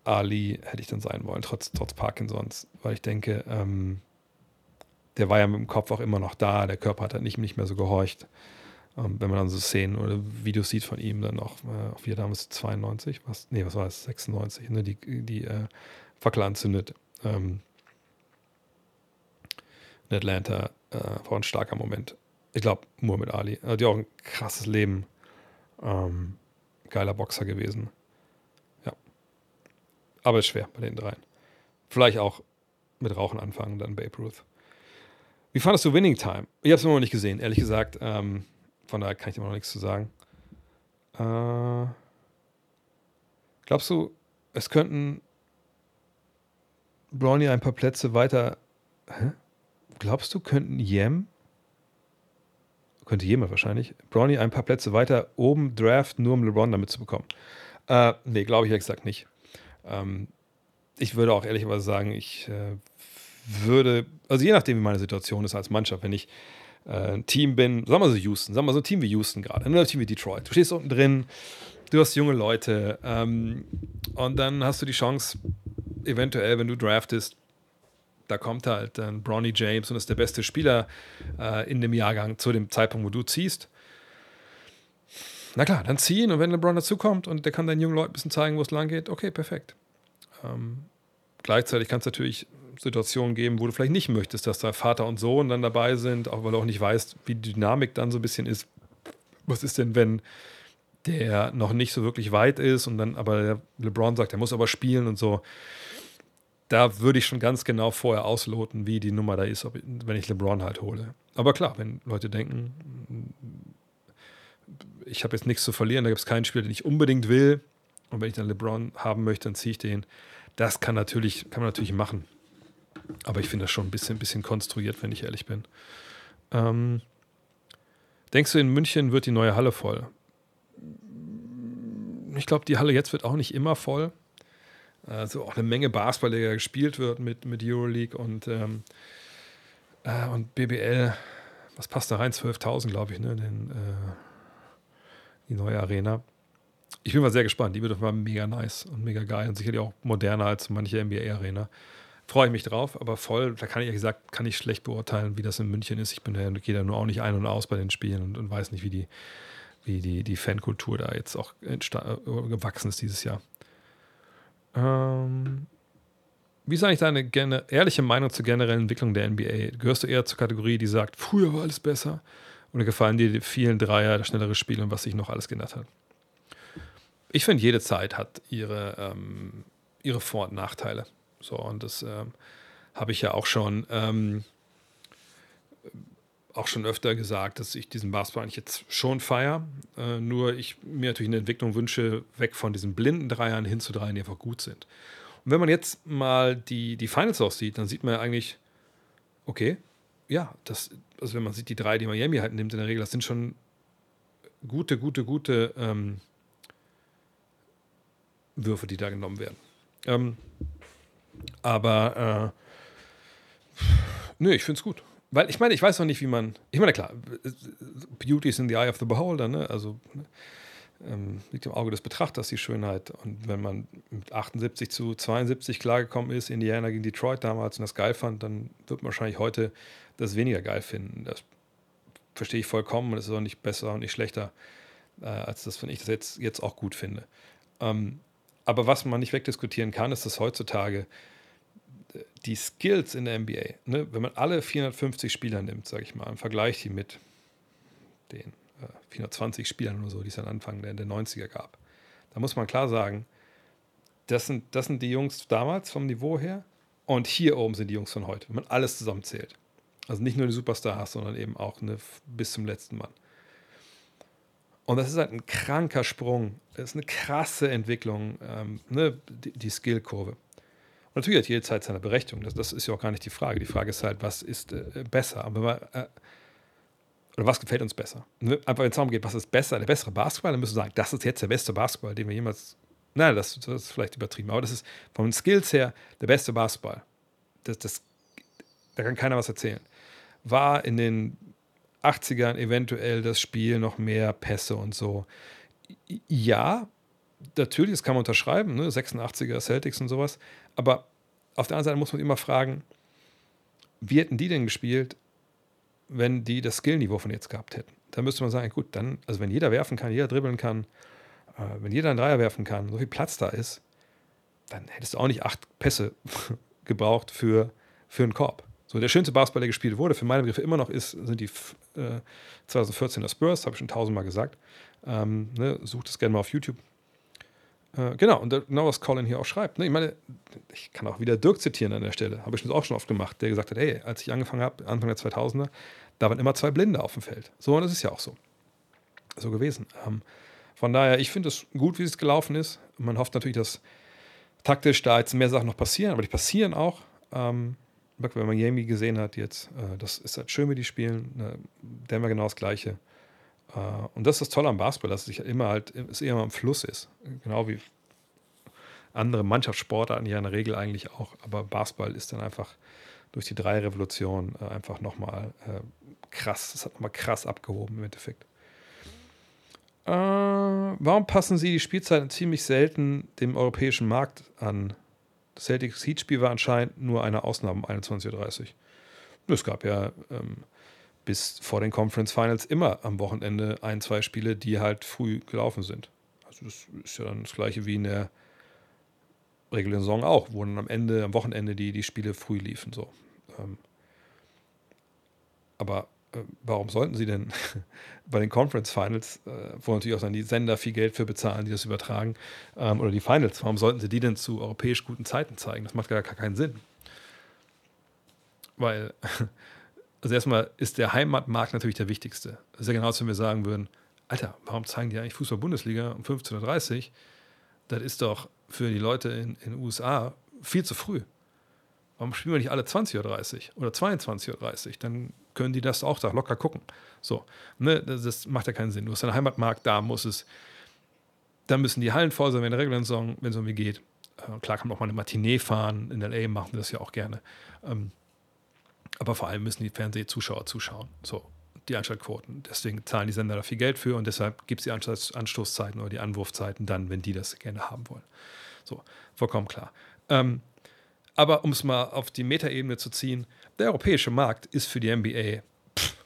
Ali, hätte ich dann sein wollen, trotz, trotz Parkinsons, weil ich denke, ähm, der war ja mit dem Kopf auch immer noch da, der Körper hat halt nicht, nicht mehr so gehorcht. Ähm, wenn man dann so Szenen oder Videos sieht von ihm, dann auch, äh, wie er damals 92, was, nee, was war es, 96, ne, die, die äh, Fackel anzündet. Ähm, in Atlanta äh, war ein starker Moment. Ich glaube, Muhammad Ali. Hat ja auch ein krasses Leben. Ähm, geiler Boxer gewesen. Ja. Aber ist schwer bei den dreien. Vielleicht auch mit Rauchen anfangen, dann Babe Ruth. Wie fandest du Winning Time? Ich habe es immer noch nicht gesehen, ehrlich gesagt. Ähm, von daher kann ich immer noch nichts zu sagen. Äh, glaubst du, es könnten Brownie ein paar Plätze weiter. Hä? Glaubst du, könnten Yem könnte jemand wahrscheinlich, Brownie ein paar Plätze weiter oben draften, nur um LeBron damit zu bekommen. Äh, nee, glaube ich ehrlich gesagt nicht. Ähm, ich würde auch ehrlicherweise sagen, ich äh, würde, also je nachdem, wie meine Situation ist als Mannschaft, wenn ich äh, ein Team bin, sagen wir so Houston, sagen wir so ein Team wie Houston gerade, ein Team wie Detroit, du stehst unten drin, du hast junge Leute ähm, und dann hast du die Chance, eventuell, wenn du draftest, da kommt halt dann Bronny James und ist der beste Spieler äh, in dem Jahrgang zu dem Zeitpunkt, wo du ziehst. Na klar, dann ziehen und wenn LeBron dazukommt und der kann deinen jungen Leuten ein bisschen zeigen, wo es lang geht, okay, perfekt. Ähm, gleichzeitig kann es natürlich Situationen geben, wo du vielleicht nicht möchtest, dass da Vater und Sohn dann dabei sind, auch weil du auch nicht weißt, wie die Dynamik dann so ein bisschen ist. Was ist denn, wenn der noch nicht so wirklich weit ist und dann aber LeBron sagt, er muss aber spielen und so da würde ich schon ganz genau vorher ausloten, wie die Nummer da ist, ob, wenn ich LeBron halt hole. Aber klar, wenn Leute denken, ich habe jetzt nichts zu verlieren, da gibt es keinen Spieler, den ich unbedingt will, und wenn ich dann LeBron haben möchte, dann ziehe ich den. Das kann, natürlich, kann man natürlich machen. Aber ich finde das schon ein bisschen, bisschen konstruiert, wenn ich ehrlich bin. Ähm, denkst du, in München wird die neue Halle voll? Ich glaube, die Halle jetzt wird auch nicht immer voll also auch eine Menge Basketball, der gespielt wird mit, mit Euroleague und, ähm, äh, und BBL. Was passt da rein? 12.000, glaube ich, ne? Den, äh, die neue Arena. Ich bin mal sehr gespannt. Die wird mal mega nice und mega geil und sicherlich auch moderner als manche NBA-Arena. Freue ich mich drauf, aber voll, da kann ich ehrlich gesagt, kann ich schlecht beurteilen, wie das in München ist. Ich bin da, gehe da nur auch nicht ein und aus bei den Spielen und, und weiß nicht, wie die, wie die, die Fankultur da jetzt auch äh, gewachsen ist dieses Jahr. Ähm, wie ist eigentlich deine ehrliche Meinung zur generellen Entwicklung der NBA? Gehörst du eher zur Kategorie, die sagt, früher war alles besser? Oder gefallen dir die vielen Dreier, das schnellere Spiel und was sich noch alles geändert hat? Ich finde, jede Zeit hat ihre, ähm, ihre Vor- und Nachteile. So, und das ähm, habe ich ja auch schon ähm, auch schon öfter gesagt, dass ich diesen Basketball eigentlich jetzt schon feiere. Äh, nur ich mir natürlich eine Entwicklung wünsche, weg von diesen blinden Dreiern hin zu Dreiern, die einfach gut sind. Und wenn man jetzt mal die, die Finals aussieht, dann sieht man ja eigentlich, okay, ja, das, also wenn man sieht, die drei, die Miami halt nimmt in der Regel, das sind schon gute, gute, gute ähm, Würfe, die da genommen werden. Ähm, aber äh, nö, ich finde es gut. Weil ich meine, ich weiß noch nicht, wie man. Ich meine, klar, Beauty is in the eye of the beholder, ne? Also ähm, liegt im Auge des Betrachters die Schönheit. Und wenn man mit 78 zu 72 klargekommen ist, Indiana gegen Detroit damals und das geil fand, dann wird man wahrscheinlich heute das weniger geil finden. Das verstehe ich vollkommen und es ist auch nicht besser und nicht schlechter, äh, als das, wenn ich das jetzt, jetzt auch gut finde. Ähm, aber was man nicht wegdiskutieren kann, ist, dass heutzutage die Skills in der NBA, ne, wenn man alle 450 Spieler nimmt, sage ich mal, und vergleicht die mit den äh, 420 Spielern oder so, die es am Anfang der, der 90er gab, da muss man klar sagen, das sind, das sind die Jungs damals vom Niveau her und hier oben sind die Jungs von heute, wenn man alles zusammenzählt. Also nicht nur die Superstars, sondern eben auch eine, bis zum letzten Mann. Und das ist halt ein kranker Sprung. Das ist eine krasse Entwicklung, ähm, ne, die, die Skillkurve. Natürlich hat jede Zeit seine Berechtigung. Das, das, ist ja auch gar nicht die Frage. Die Frage ist halt, was ist äh, besser? Aber man, äh, oder was gefällt uns besser? Einfach wenn es darum geht, was ist besser, der bessere Basketball, dann müssen wir sagen, das ist jetzt der beste Basketball, den wir jemals. Nein, das, das ist vielleicht übertrieben, aber das ist von den Skills her der beste Basketball. Das, das, da kann keiner was erzählen. War in den 80ern eventuell das Spiel noch mehr Pässe und so. Ja, natürlich, das kann man unterschreiben, ne? 86er Celtics und sowas. Aber auf der anderen Seite muss man immer fragen, wie hätten die denn gespielt, wenn die das Skillniveau von jetzt gehabt hätten? Da müsste man sagen, gut, dann, also wenn jeder werfen kann, jeder dribbeln kann, äh, wenn jeder einen Dreier werfen kann, so viel Platz da ist, dann hättest du auch nicht acht Pässe gebraucht für, für einen Korb. So, der schönste Basketball, der gespielt wurde, für meine Begriffe immer noch ist, sind die äh, 2014er Spurs, habe ich schon tausendmal gesagt. Ähm, ne, sucht es gerne mal auf YouTube. Äh, genau, und genau was Colin hier auch schreibt. Ne? Ich meine, ich kann auch wieder Dirk zitieren an der Stelle, habe ich schon auch schon oft gemacht, der gesagt hat, hey, als ich angefangen habe, Anfang der 2000er, da waren immer zwei Blinde auf dem Feld. So, und das ist ja auch so. So gewesen. Ähm, von daher, ich finde es gut, wie es gelaufen ist. Man hofft natürlich, dass taktisch da jetzt mehr Sachen noch passieren, aber die passieren auch. Ähm, wenn man Miami gesehen hat jetzt, äh, das ist halt schön, wie die spielen. Ne? Denver genau das Gleiche. Äh, und das ist das Tolle am Basketball, dass es immer halt, es eher mal im Fluss ist. Genau wie andere Mannschaftssportarten ja in der Regel eigentlich auch. Aber Basketball ist dann einfach durch die drei Revolutionen äh, einfach nochmal äh, krass. Das hat nochmal krass abgehoben im Endeffekt. Äh, warum passen sie die Spielzeiten ziemlich selten dem europäischen Markt an? Das Celtics Heat-Spiel war anscheinend nur eine Ausnahme um 21.30 Uhr. Es gab ja ähm, bis vor den Conference Finals immer am Wochenende ein, zwei Spiele, die halt früh gelaufen sind. Also das ist ja dann das gleiche wie in der regulären Saison auch, wo dann am Ende, am Wochenende die, die Spiele früh liefen. So. Ähm, aber äh, warum sollten sie denn bei den Conference Finals, äh, wo natürlich auch dann die Sender viel Geld für bezahlen, die das übertragen, ähm, oder die Finals, warum sollten sie die denn zu europäisch guten Zeiten zeigen? Das macht gar keinen Sinn. Weil, also erstmal ist der Heimatmarkt natürlich der wichtigste. Das ist ja genau, als wenn wir sagen würden, Alter, warum zeigen die eigentlich Fußball-Bundesliga um 15.30 Uhr? Das ist doch für die Leute in den USA viel zu früh. Warum spielen wir nicht alle 20.30 Uhr oder 22.30 Uhr? Dann können die das auch da locker gucken. So, ne, das, das macht ja keinen Sinn. Du hast einen Heimatmarkt, da muss es, da müssen die Hallen voll sein, wenn der regulären Saison, wenn es irgendwie geht. Äh, klar kann man auch mal eine Matinee fahren, in LA machen wir das ja auch gerne. Ähm, aber vor allem müssen die Fernsehzuschauer zuschauen. So, die Einschaltquoten. Deswegen zahlen die Sender da viel Geld für und deshalb gibt es die Anstoßzeiten oder die Anwurfzeiten dann, wenn die das gerne haben wollen. So, vollkommen klar. Ähm, aber um es mal auf die Metaebene zu ziehen, der europäische Markt ist für die NBA, pff,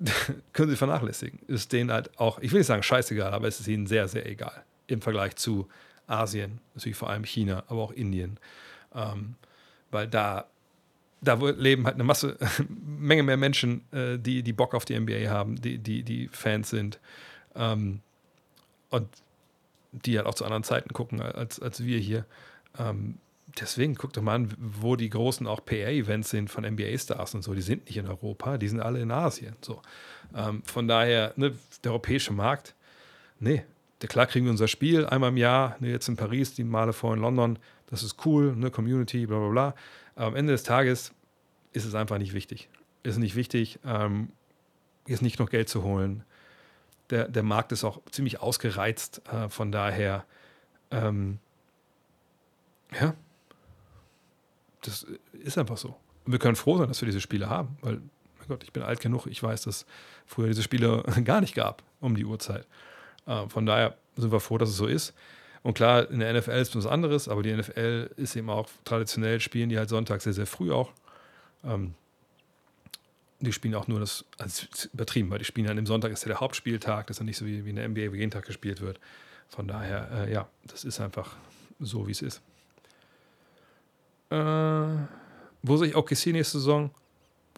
können sie vernachlässigen. Ist denen halt auch, ich will nicht sagen scheißegal, aber es ist ihnen sehr, sehr egal im Vergleich zu Asien, natürlich vor allem China, aber auch Indien. Ähm, weil da, da leben halt eine Masse, Menge mehr Menschen, äh, die, die Bock auf die NBA haben, die, die, die Fans sind. Ähm, und die halt auch zu anderen Zeiten gucken als, als wir hier. Ähm, deswegen guck doch mal an, wo die großen auch PR-Events sind von NBA-Stars und so. Die sind nicht in Europa, die sind alle in Asien. So. Ähm, von daher, ne, der europäische Markt, nee, klar kriegen wir unser Spiel einmal im Jahr, ne, jetzt in Paris, die Male vor in London, das ist cool, ne, Community, bla bla bla. Aber am Ende des Tages ist es einfach nicht wichtig. Ist nicht wichtig, ähm, ist nicht noch Geld zu holen. Der, der Markt ist auch ziemlich ausgereizt, äh, von daher, ähm, ja, das ist einfach so. Und wir können froh sein, dass wir diese Spiele haben, weil, mein Gott, ich bin alt genug, ich weiß, dass früher diese Spiele gar nicht gab um die Uhrzeit. Äh, von daher sind wir froh, dass es so ist. Und klar, in der NFL ist es was anderes, aber die NFL ist eben auch traditionell, spielen die halt sonntags sehr, sehr früh auch. Ähm, die spielen auch nur das, also übertrieben, weil die spielen dann im Sonntag ist ja der Hauptspieltag, das ist ja nicht so wie, wie in der NBA, wo jeden Tag gespielt wird. Von daher, äh, ja, das ist einfach so, wie es ist. Äh, wo sehe ich OKC nächste Saison?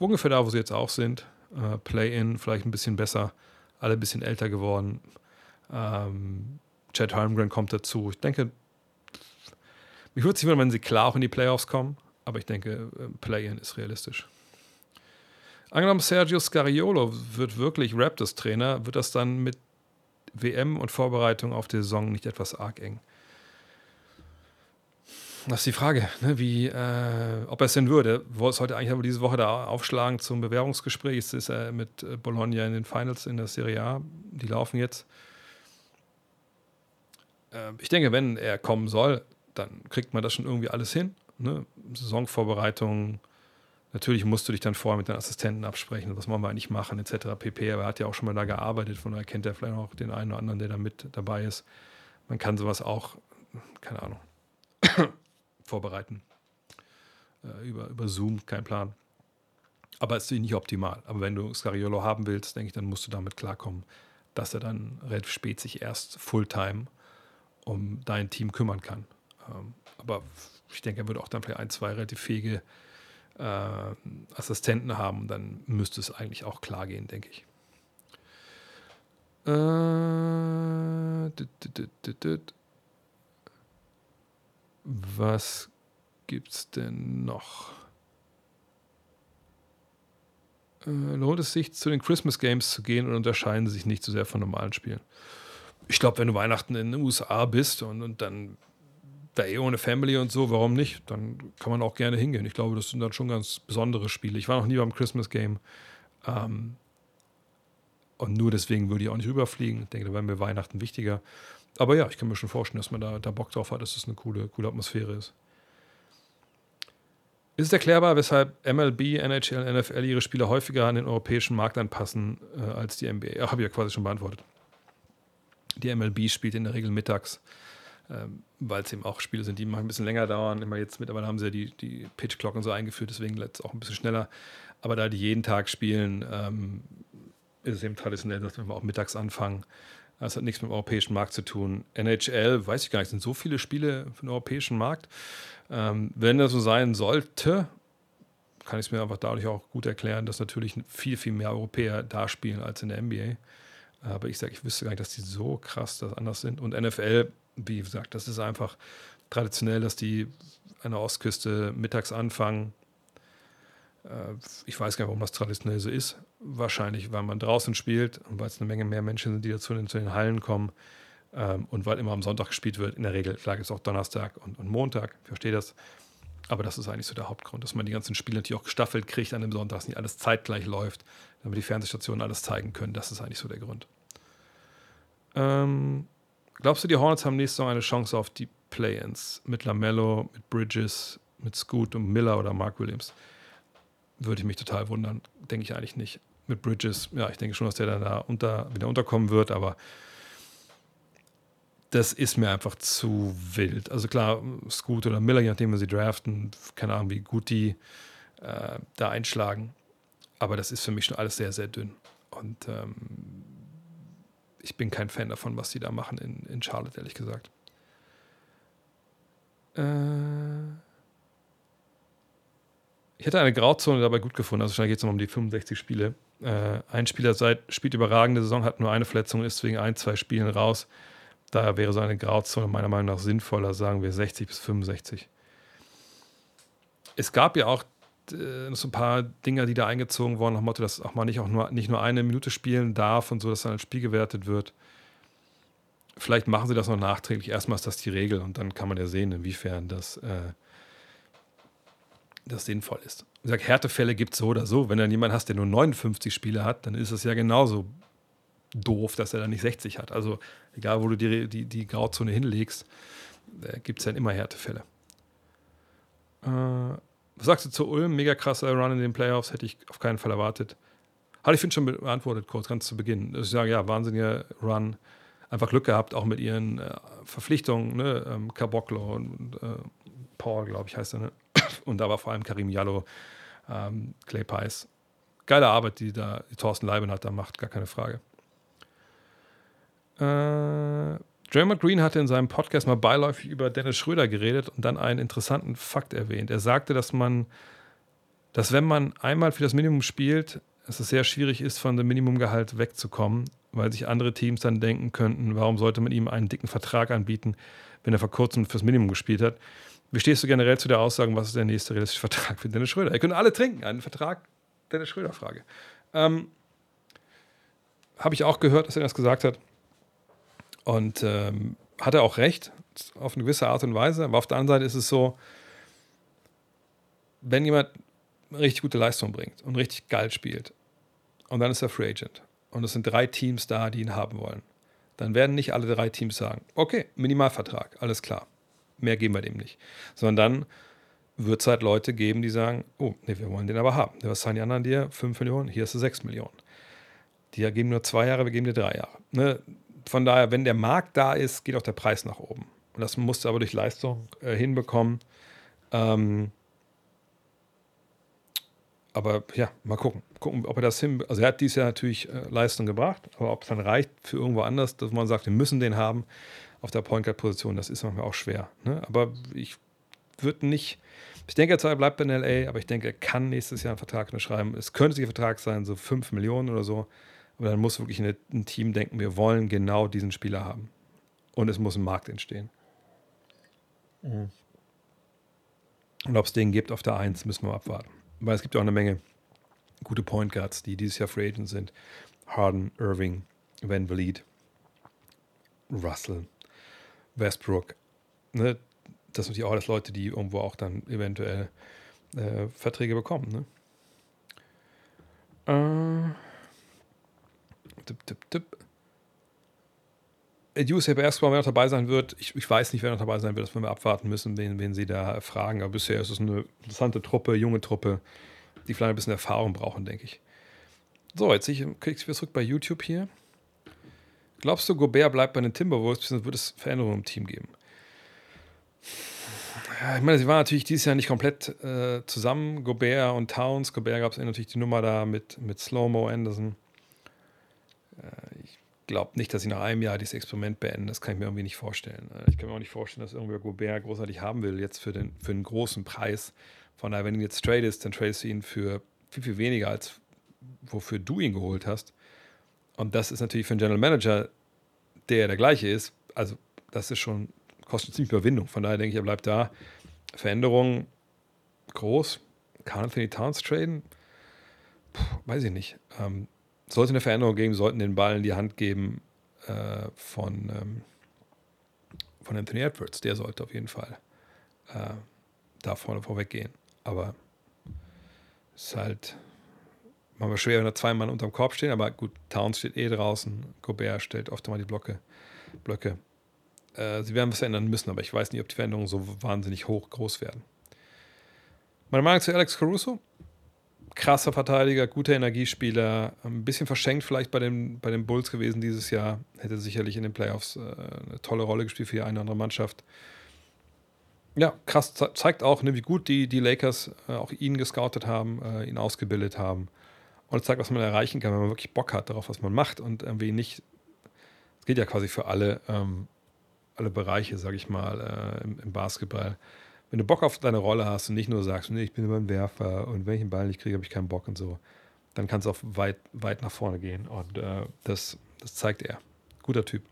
Ungefähr da, wo sie jetzt auch sind. Äh, Play-in, vielleicht ein bisschen besser. Alle ein bisschen älter geworden. Ähm, Chad Holmgren kommt dazu. Ich denke, mich würde es nicht wundern, wenn sie klar auch in die Playoffs kommen. Aber ich denke, äh, Play-in ist realistisch. Angenommen, Sergio Scariolo wird wirklich Raptors-Trainer, wird das dann mit WM und Vorbereitung auf die Saison nicht etwas arg eng? Das ist die Frage, ne, wie, äh, ob er es denn würde. Er sollte eigentlich aber diese Woche da aufschlagen zum Bewerbungsgespräch. Jetzt ist er mit äh, Bologna in den Finals in der Serie A. Die laufen jetzt. Äh, ich denke, wenn er kommen soll, dann kriegt man das schon irgendwie alles hin. Ne? Saisonvorbereitung. Natürlich musst du dich dann vorher mit den Assistenten absprechen, was wollen wir eigentlich machen, etc. pp. Aber er hat ja auch schon mal da gearbeitet, von daher kennt er vielleicht auch den einen oder anderen, der da mit dabei ist. Man kann sowas auch, keine Ahnung vorbereiten. Äh, über, über Zoom, kein Plan. Aber es ist nicht optimal. Aber wenn du Scariolo haben willst, denke ich, dann musst du damit klarkommen, dass er dann relativ spät sich erst Fulltime um dein Team kümmern kann. Ähm, aber ich denke, er würde auch dann vielleicht ein, zwei relativ fähige äh, Assistenten haben. Dann müsste es eigentlich auch klar gehen, denke ich. Äh, dit, dit, was gibt's denn noch? Äh, lohnt es sich, zu den Christmas Games zu gehen und unterscheiden sie sich nicht so sehr von normalen Spielen? Ich glaube, wenn du Weihnachten in den USA bist und, und dann da eh ohne Family und so, warum nicht? Dann kann man auch gerne hingehen. Ich glaube, das sind dann schon ganz besondere Spiele. Ich war noch nie beim Christmas Game. Ähm, und nur deswegen würde ich auch nicht rüberfliegen. Ich denke, da wäre mir Weihnachten wichtiger. Aber ja, ich kann mir schon vorstellen, dass man da, da Bock drauf hat, dass das eine coole, coole Atmosphäre ist. Ist es erklärbar, weshalb MLB, NHL, NFL ihre Spiele häufiger an den europäischen Markt anpassen äh, als die NBA? Ja, habe ich ja quasi schon beantwortet. Die MLB spielt in der Regel mittags, ähm, weil es eben auch Spiele sind, die ein bisschen länger dauern. Immer jetzt mittlerweile haben sie ja die, die Pitch-Glocken so eingeführt, deswegen es auch ein bisschen schneller. Aber da die jeden Tag spielen, ähm, ist es eben traditionell, dass wir auch mittags anfangen. Das hat nichts mit dem europäischen Markt zu tun. NHL, weiß ich gar nicht, sind so viele Spiele für den europäischen Markt. Ähm, wenn das so sein sollte, kann ich es mir einfach dadurch auch gut erklären, dass natürlich viel, viel mehr Europäer da spielen als in der NBA. Aber ich sage, ich wüsste gar nicht, dass die so krass das anders sind. Und NFL, wie gesagt, das ist einfach traditionell, dass die an der Ostküste mittags anfangen. Äh, ich weiß gar nicht, warum das traditionell so ist. Wahrscheinlich, weil man draußen spielt und weil es eine Menge mehr Menschen sind, die dazu zu den Hallen kommen. Ähm, und weil immer am Sonntag gespielt wird, in der Regel, gibt es auch Donnerstag und, und Montag, ich verstehe das. Aber das ist eigentlich so der Hauptgrund, dass man die ganzen Spiele natürlich auch gestaffelt kriegt an dem Sonntag, dass nicht alles zeitgleich läuft, damit die Fernsehstationen alles zeigen können. Das ist eigentlich so der Grund. Ähm, glaubst du, die Hornets haben nächstes Jahr eine Chance auf die Play-Ins? Mit Lamello, mit Bridges, mit Scoot und Miller oder Mark Williams? Würde ich mich total wundern. Denke ich eigentlich nicht. Mit Bridges, ja, ich denke schon, dass der dann da unter, wieder unterkommen wird, aber das ist mir einfach zu wild. Also klar, Scoot oder Miller, je nachdem, wir sie draften, keine Ahnung, wie gut die äh, da einschlagen. Aber das ist für mich schon alles sehr, sehr dünn. Und ähm, ich bin kein Fan davon, was die da machen in, in Charlotte, ehrlich gesagt. Äh ich hätte eine Grauzone dabei gut gefunden. Also schnell geht es um die 65 Spiele. Äh, ein Spieler seit, spielt überragende Saison, hat nur eine Verletzung, ist wegen ein, zwei Spielen raus. Da wäre so eine Grauzone meiner Meinung nach sinnvoller, sagen wir 60 bis 65. Es gab ja auch äh, so ein paar Dinger, die da eingezogen wurden, nach dem Motto, dass auch mal nicht, auch nur, nicht nur eine Minute spielen darf und so, dass dann ein Spiel gewertet wird. Vielleicht machen sie das noch nachträglich. Erstmal ist das die Regel und dann kann man ja sehen, inwiefern das, äh, das sinnvoll ist. Ich sage, Härtefälle gibt es so oder so. Wenn dann jemanden hast, der nur 59 Spiele hat, dann ist es ja genauso doof, dass er dann nicht 60 hat. Also egal, wo du die, die, die Grauzone hinlegst, äh, gibt es dann immer Härtefälle. Äh, was sagst du zu Ulm? Mega krasser Run in den Playoffs, hätte ich auf keinen Fall erwartet. Hatte ich finde schon beantwortet, kurz, ganz zu Beginn. Ich sage, ja, wahnsinniger Run. Einfach Glück gehabt, auch mit ihren äh, Verpflichtungen, ne? Ähm, Caboclo und äh, Paul, glaube ich, heißt er, ne? Und da war vor allem Karim Jallo, ähm, Clay Pies. Geile Arbeit, die da die Thorsten Leiben da macht, gar keine Frage. Äh, Draymond Green hatte in seinem Podcast mal beiläufig über Dennis Schröder geredet und dann einen interessanten Fakt erwähnt. Er sagte, dass man, dass wenn man einmal für das Minimum spielt, dass es sehr schwierig ist, von dem Minimumgehalt wegzukommen, weil sich andere Teams dann denken könnten, warum sollte man ihm einen dicken Vertrag anbieten, wenn er vor kurzem fürs Minimum gespielt hat. Wie stehst du generell zu der Aussage, was ist der nächste realistische Vertrag für Dennis Schröder? Ihr könnt alle trinken, einen Vertrag, Dennis Schröder-Frage. Ähm, Habe ich auch gehört, dass er das gesagt hat. Und ähm, hat er auch recht, auf eine gewisse Art und Weise. Aber auf der anderen Seite ist es so, wenn jemand richtig gute Leistung bringt und richtig geil spielt, und dann ist er Free Agent, und es sind drei Teams da, die ihn haben wollen, dann werden nicht alle drei Teams sagen, okay, Minimalvertrag, alles klar, mehr geben wir dem nicht. Sondern dann wird es halt Leute geben, die sagen, oh, nee, wir wollen den aber haben. Was zahlen die anderen dir? 5 Millionen, hier hast du 6 Millionen. Die geben nur zwei Jahre, wir geben dir drei Jahre. Ne? Von daher, wenn der Markt da ist, geht auch der Preis nach oben. Und das musst du aber durch Leistung äh, hinbekommen. Ähm, aber ja, mal gucken. Gucken, ob er das hin. Also er hat dieses Jahr natürlich äh, Leistung gebracht, aber ob es dann reicht für irgendwo anders, dass man sagt, wir müssen den haben auf der Point Guard Position, das ist manchmal auch schwer. Ne? Aber ich würde nicht. Ich denke, er bleibt in LA, aber ich denke, er kann nächstes Jahr einen Vertrag unterschreiben. Es könnte ein Vertrag sein, so 5 Millionen oder so. Aber dann muss wirklich ein Team denken, wir wollen genau diesen Spieler haben. Und es muss ein Markt entstehen. Mhm. Und ob es den gibt auf der 1, müssen wir abwarten. Weil es gibt auch eine Menge gute Point Guards, die dieses Jahr Free Agent sind. Harden, Irving, Van Vliet, Russell, Westbrook. Ne? Das sind natürlich auch alles Leute, die irgendwo auch dann eventuell äh, Verträge bekommen. Ne? Äh, tipp, tipp, tipp. USA Basketball, wer noch dabei sein wird, ich, ich, weiß nicht, wer noch dabei sein wird, das werden wir abwarten müssen, wen, wen sie da fragen. Aber bisher ist es eine interessante Truppe, junge Truppe, die vielleicht ein bisschen Erfahrung brauchen, denke ich. So, jetzt kriege ich wieder zurück bei YouTube hier. Glaubst du, Gobert bleibt bei den Timberwolves, bzw. wird es Veränderungen im Team geben? Ja, ich meine, sie waren natürlich dieses Jahr nicht komplett äh, zusammen, Gobert und Towns. Gobert gab es natürlich die Nummer da mit, mit Slow-Mo Anderson. Äh, ich glaube nicht, dass sie nach einem Jahr dieses Experiment beenden. Das kann ich mir irgendwie nicht vorstellen. Äh, ich kann mir auch nicht vorstellen, dass irgendwer Gobert großartig haben will, jetzt für den, für einen großen Preis. Von daher, wenn du jetzt tradest, dann tradest du ihn für viel, viel weniger, als wofür du ihn geholt hast. Und das ist natürlich für einen General Manager, der der gleiche ist, also das ist schon, kostet ziemlich Überwindung. Von daher denke ich, er bleibt da. Veränderungen groß. Kann Anthony Towns traden? Puh, weiß ich nicht. Ähm, sollte eine Veränderung geben, sollten den Ball in die Hand geben äh, von, ähm, von Anthony Edwards. Der sollte auf jeden Fall äh, da vorne vorweg gehen. Aber es ist halt manchmal schwer, wenn da zwei Mann unterm Korb stehen. Aber gut, Towns steht eh draußen. Gobert stellt oft mal die Blöcke. Blöcke. Äh, sie werden was ändern müssen, aber ich weiß nicht, ob die Veränderungen so wahnsinnig hoch groß werden. Meine Meinung zu Alex Caruso? Krasser Verteidiger, guter Energiespieler, ein bisschen verschenkt vielleicht bei den, bei den Bulls gewesen dieses Jahr. Hätte sicherlich in den Playoffs äh, eine tolle Rolle gespielt für die eine oder andere Mannschaft. Ja, krass, zeigt auch, ne, wie gut die, die Lakers äh, auch ihn gescoutet haben, äh, ihn ausgebildet haben. Und zeigt, was man erreichen kann, wenn man wirklich Bock hat darauf, was man macht und irgendwie nicht. Es geht ja quasi für alle, ähm, alle Bereiche, sage ich mal, äh, im, im Basketball wenn du Bock auf deine Rolle hast und nicht nur sagst, nee, ich bin immer ein Werfer und wenn ich einen Ball nicht kriege, habe ich keinen Bock und so, dann kann es auch weit, weit nach vorne gehen. Und äh, das, das zeigt er. Guter Typ.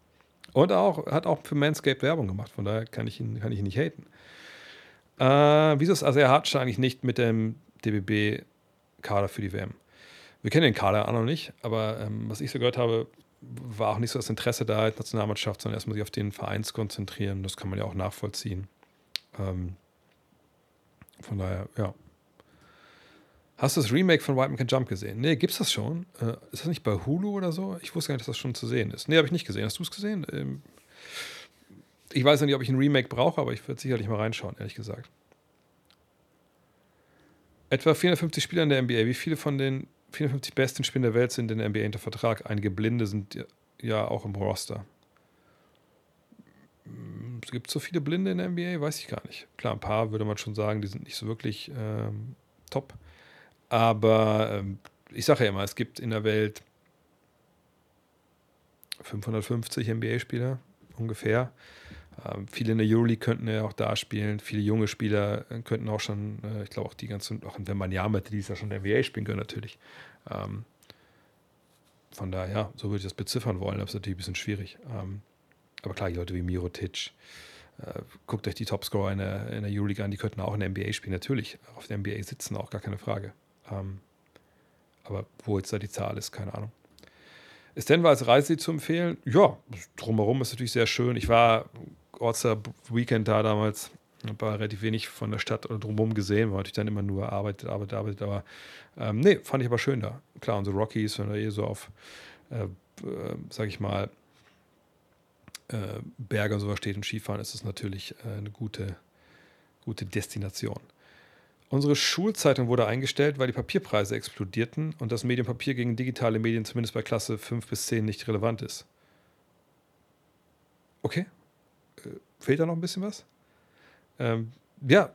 Und auch, hat auch für Manscape Werbung gemacht, von daher kann ich ihn, kann ich ihn nicht haten. Äh, wieso ist also er hat eigentlich nicht mit dem DBB-Kader für die WM? Wir kennen den Kader auch noch nicht, aber ähm, was ich so gehört habe, war auch nicht so das Interesse da als Nationalmannschaft, sondern erstmal sich auf den Verein zu konzentrieren. Das kann man ja auch nachvollziehen. Ähm, von daher, ja. Hast du das Remake von White Man Can Jump gesehen? Nee, gibt's das schon? Äh, ist das nicht bei Hulu oder so? Ich wusste gar nicht, dass das schon zu sehen ist. Nee, habe ich nicht gesehen. Hast du es gesehen? Ähm, ich weiß nicht, ob ich ein Remake brauche, aber ich würde sicherlich mal reinschauen, ehrlich gesagt. Etwa 450 Spieler in der NBA. Wie viele von den 450 besten Spielern der Welt sind in der NBA unter Vertrag? Einige Blinde sind ja auch im Roster es gibt so viele Blinde in der NBA, weiß ich gar nicht. Klar, ein paar würde man schon sagen, die sind nicht so wirklich ähm, top. Aber ähm, ich sage ja immer, es gibt in der Welt 550 NBA-Spieler ungefähr. Ähm, viele in der Euroleague könnten ja auch da spielen. Viele junge Spieler könnten auch schon, äh, ich glaube auch die ganzen, auch wenn man ja mit die ist ja schon NBA spielen können natürlich. Ähm, von daher, so würde ich das beziffern wollen, aber es ist natürlich ein bisschen schwierig. Aber klar, die Leute wie Mirotic, äh, guckt euch die Topscorer in der, in der Euroleague an, die könnten auch in der NBA spielen. Natürlich, auf der NBA sitzen auch gar keine Frage. Ähm, aber wo jetzt da die Zahl ist, keine Ahnung. Ist Denver als Reiseziel zu empfehlen? Ja, drumherum ist natürlich sehr schön. Ich war Ortser Weekend da damals, habe relativ wenig von der Stadt oder drumherum gesehen, war natürlich dann immer nur arbeitet, arbeitet, arbeitet. Aber ähm, nee, fand ich aber schön da. Klar, unsere Rockies, wenn er eh so auf, äh, äh, sag ich mal, äh, Berge und sowas steht und Skifahren, ist es natürlich äh, eine gute, gute Destination. Unsere Schulzeitung wurde eingestellt, weil die Papierpreise explodierten und das Medienpapier gegen digitale Medien zumindest bei Klasse 5 bis 10 nicht relevant ist. Okay. Äh, fehlt da noch ein bisschen was? Ähm, ja,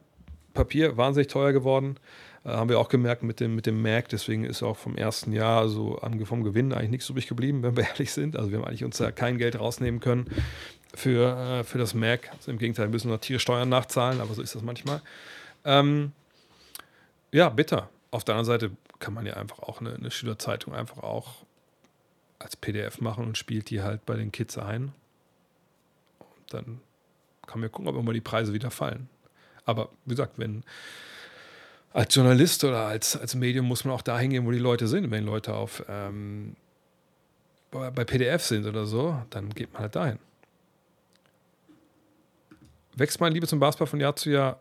Papier wahnsinnig teuer geworden. Äh, haben wir auch gemerkt mit dem, mit dem Mac. Deswegen ist auch vom ersten Jahr so vom Gewinn eigentlich nichts übrig geblieben, wenn wir ehrlich sind. Also wir haben eigentlich uns da kein Geld rausnehmen können für, äh, für das Mac. Also Im Gegenteil, wir müssen noch Tiersteuern nachzahlen, aber so ist das manchmal. Ähm, ja, bitter. Auf der anderen Seite kann man ja einfach auch eine, eine Schülerzeitung einfach auch als PDF machen und spielt die halt bei den Kids ein. Und dann kann man gucken, ob immer die Preise wieder fallen. Aber wie gesagt, wenn als Journalist oder als, als Medium muss man auch da hingehen, wo die Leute sind. Wenn Leute auf ähm, bei PDF sind oder so, dann geht man halt dahin. Wächst meine Liebe zum Basketball von Jahr zu Jahr?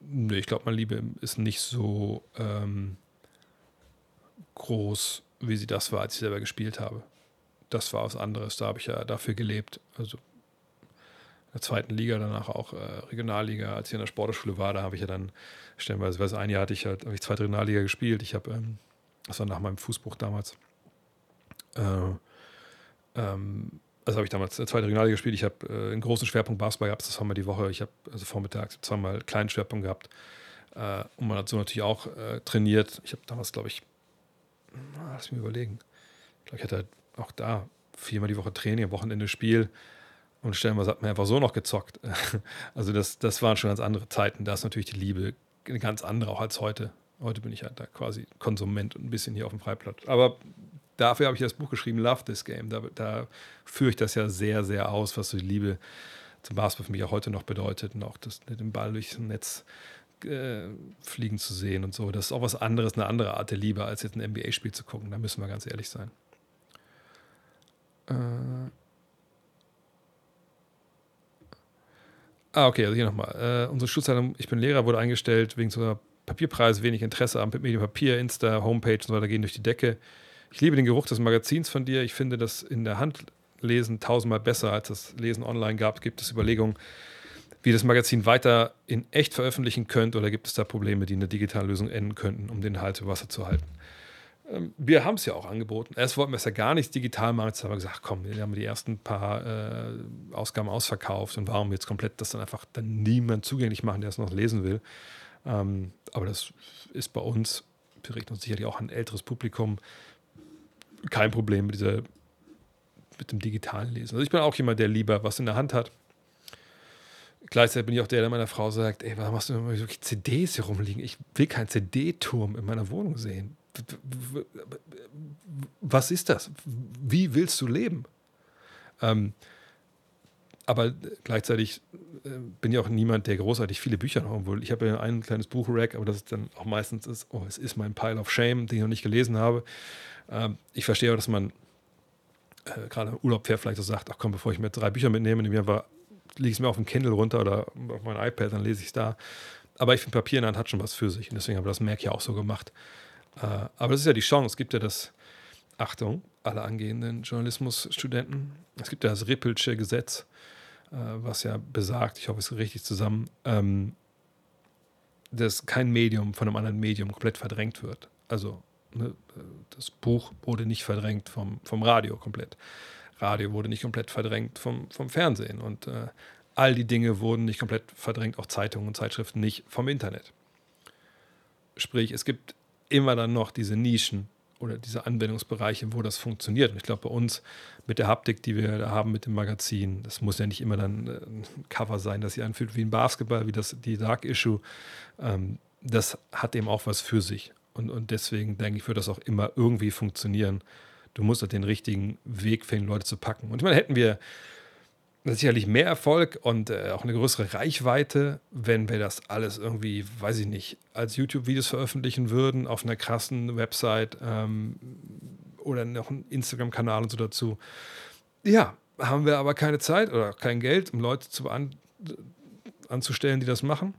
Nee, ich glaube, meine Liebe ist nicht so ähm, groß, wie sie das war, als ich selber gespielt habe. Das war was anderes, da habe ich ja dafür gelebt. Also der zweiten Liga, danach auch äh, Regionalliga. Als ich in der Sportschule war, da habe ich ja dann stellenweise, weil ein Jahr hatte ich halt, habe ich zweite Regionalliga gespielt. Ich habe, ähm, das war nach meinem Fußbruch damals, äh, ähm, also habe ich damals zweite Regionalliga gespielt. Ich habe äh, einen großen Schwerpunkt Basketball gehabt, das wir die Woche. Ich habe also vormittags zweimal einen kleinen Schwerpunkt gehabt. Äh, und man hat so natürlich auch äh, trainiert. Ich habe damals, glaube ich, lass mich überlegen. Ich glaube, ich hatte halt auch da viermal die Woche Training, am Wochenende Spiel. Und stellenweise hat man einfach so noch gezockt. Also das, das waren schon ganz andere Zeiten. Da ist natürlich die Liebe eine ganz andere auch als heute. Heute bin ich halt da quasi Konsument und ein bisschen hier auf dem Freiplatz. Aber dafür habe ich das Buch geschrieben, Love This Game. Da, da führe ich das ja sehr, sehr aus, was so die Liebe zum Basketball für mich auch heute noch bedeutet und auch das, den Ball durchs Netz äh, fliegen zu sehen und so. Das ist auch was anderes, eine andere Art der Liebe, als jetzt ein NBA-Spiel zu gucken. Da müssen wir ganz ehrlich sein. Äh ah, okay, also hier nochmal. Äh, unsere Schulzeitung Ich bin Lehrer wurde eingestellt wegen so Papierpreise, wenig Interesse am Medium Papier, Insta, Homepage und so weiter gehen durch die Decke. Ich liebe den Geruch des Magazins von dir. Ich finde das in der Hand lesen tausendmal besser, als das Lesen online gab. Gibt es Überlegungen, wie das Magazin weiter in echt veröffentlichen könnt oder gibt es da Probleme, die in der digitalen Lösung enden könnten, um den Halt über Wasser zu halten? Ähm, wir haben es ja auch angeboten. Erst wollten wir es ja gar nicht digital machen. Jetzt haben wir gesagt, komm, wir haben die ersten paar äh, Ausgaben ausverkauft und warum jetzt komplett das dann einfach dann niemand zugänglich machen, der es noch lesen will. Ähm, aber das ist bei uns, wir richten uns sicherlich auch an ein älteres Publikum, kein Problem mit, dieser, mit dem digitalen Lesen. Also ich bin auch jemand, der lieber was in der Hand hat. Gleichzeitig bin ich auch der, der meiner Frau sagt, ey, warum hast du immer so CDs hier rumliegen? Ich will keinen CD-Turm in meiner Wohnung sehen. Was ist das? Wie willst du leben? Ähm, aber gleichzeitig äh, bin ich auch niemand, der großartig viele Bücher haben will. Ich habe ja ein kleines Buchrack, aber das ist dann auch meistens ist, oh, es ist mein Pile of Shame, den ich noch nicht gelesen habe. Ähm, ich verstehe auch, dass man äh, gerade im Urlaub fährt, vielleicht so sagt, ach komm, bevor ich mir drei Bücher mitnehme, nehme ich einfach, lege es mir auf dem Kindle runter oder auf mein iPad, dann lese ich es da. Aber ich finde, Papier in der Hand hat schon was für sich. Und deswegen habe ich das Merk ja auch so gemacht. Äh, aber das ist ja die Chance. Es gibt ja das, Achtung, alle angehenden Journalismusstudenten, es gibt ja das Rippelsche Gesetz, äh, was ja besagt, ich hoffe, es ist richtig zusammen, ähm, dass kein Medium von einem anderen Medium komplett verdrängt wird. Also ne, das Buch wurde nicht verdrängt vom, vom Radio komplett. Radio wurde nicht komplett verdrängt vom, vom Fernsehen und äh, all die Dinge wurden nicht komplett verdrängt, auch Zeitungen und Zeitschriften nicht vom Internet. Sprich, es gibt immer dann noch diese Nischen oder diese Anwendungsbereiche, wo das funktioniert. Und ich glaube, bei uns mit der Haptik, die wir da haben mit dem Magazin, das muss ja nicht immer dann äh, ein Cover sein, das sich anfühlt wie ein Basketball, wie das die Dark Issue. Ähm, das hat eben auch was für sich. Und, und deswegen denke ich, wird das auch immer irgendwie funktionieren. Du musst halt den richtigen Weg finden, Leute zu packen. Und ich meine, hätten wir sicherlich mehr Erfolg und äh, auch eine größere Reichweite, wenn wir das alles irgendwie, weiß ich nicht, als YouTube-Videos veröffentlichen würden, auf einer krassen Website ähm, oder noch einen Instagram-Kanal und so dazu. Ja, haben wir aber keine Zeit oder kein Geld, um Leute zu an, anzustellen, die das machen.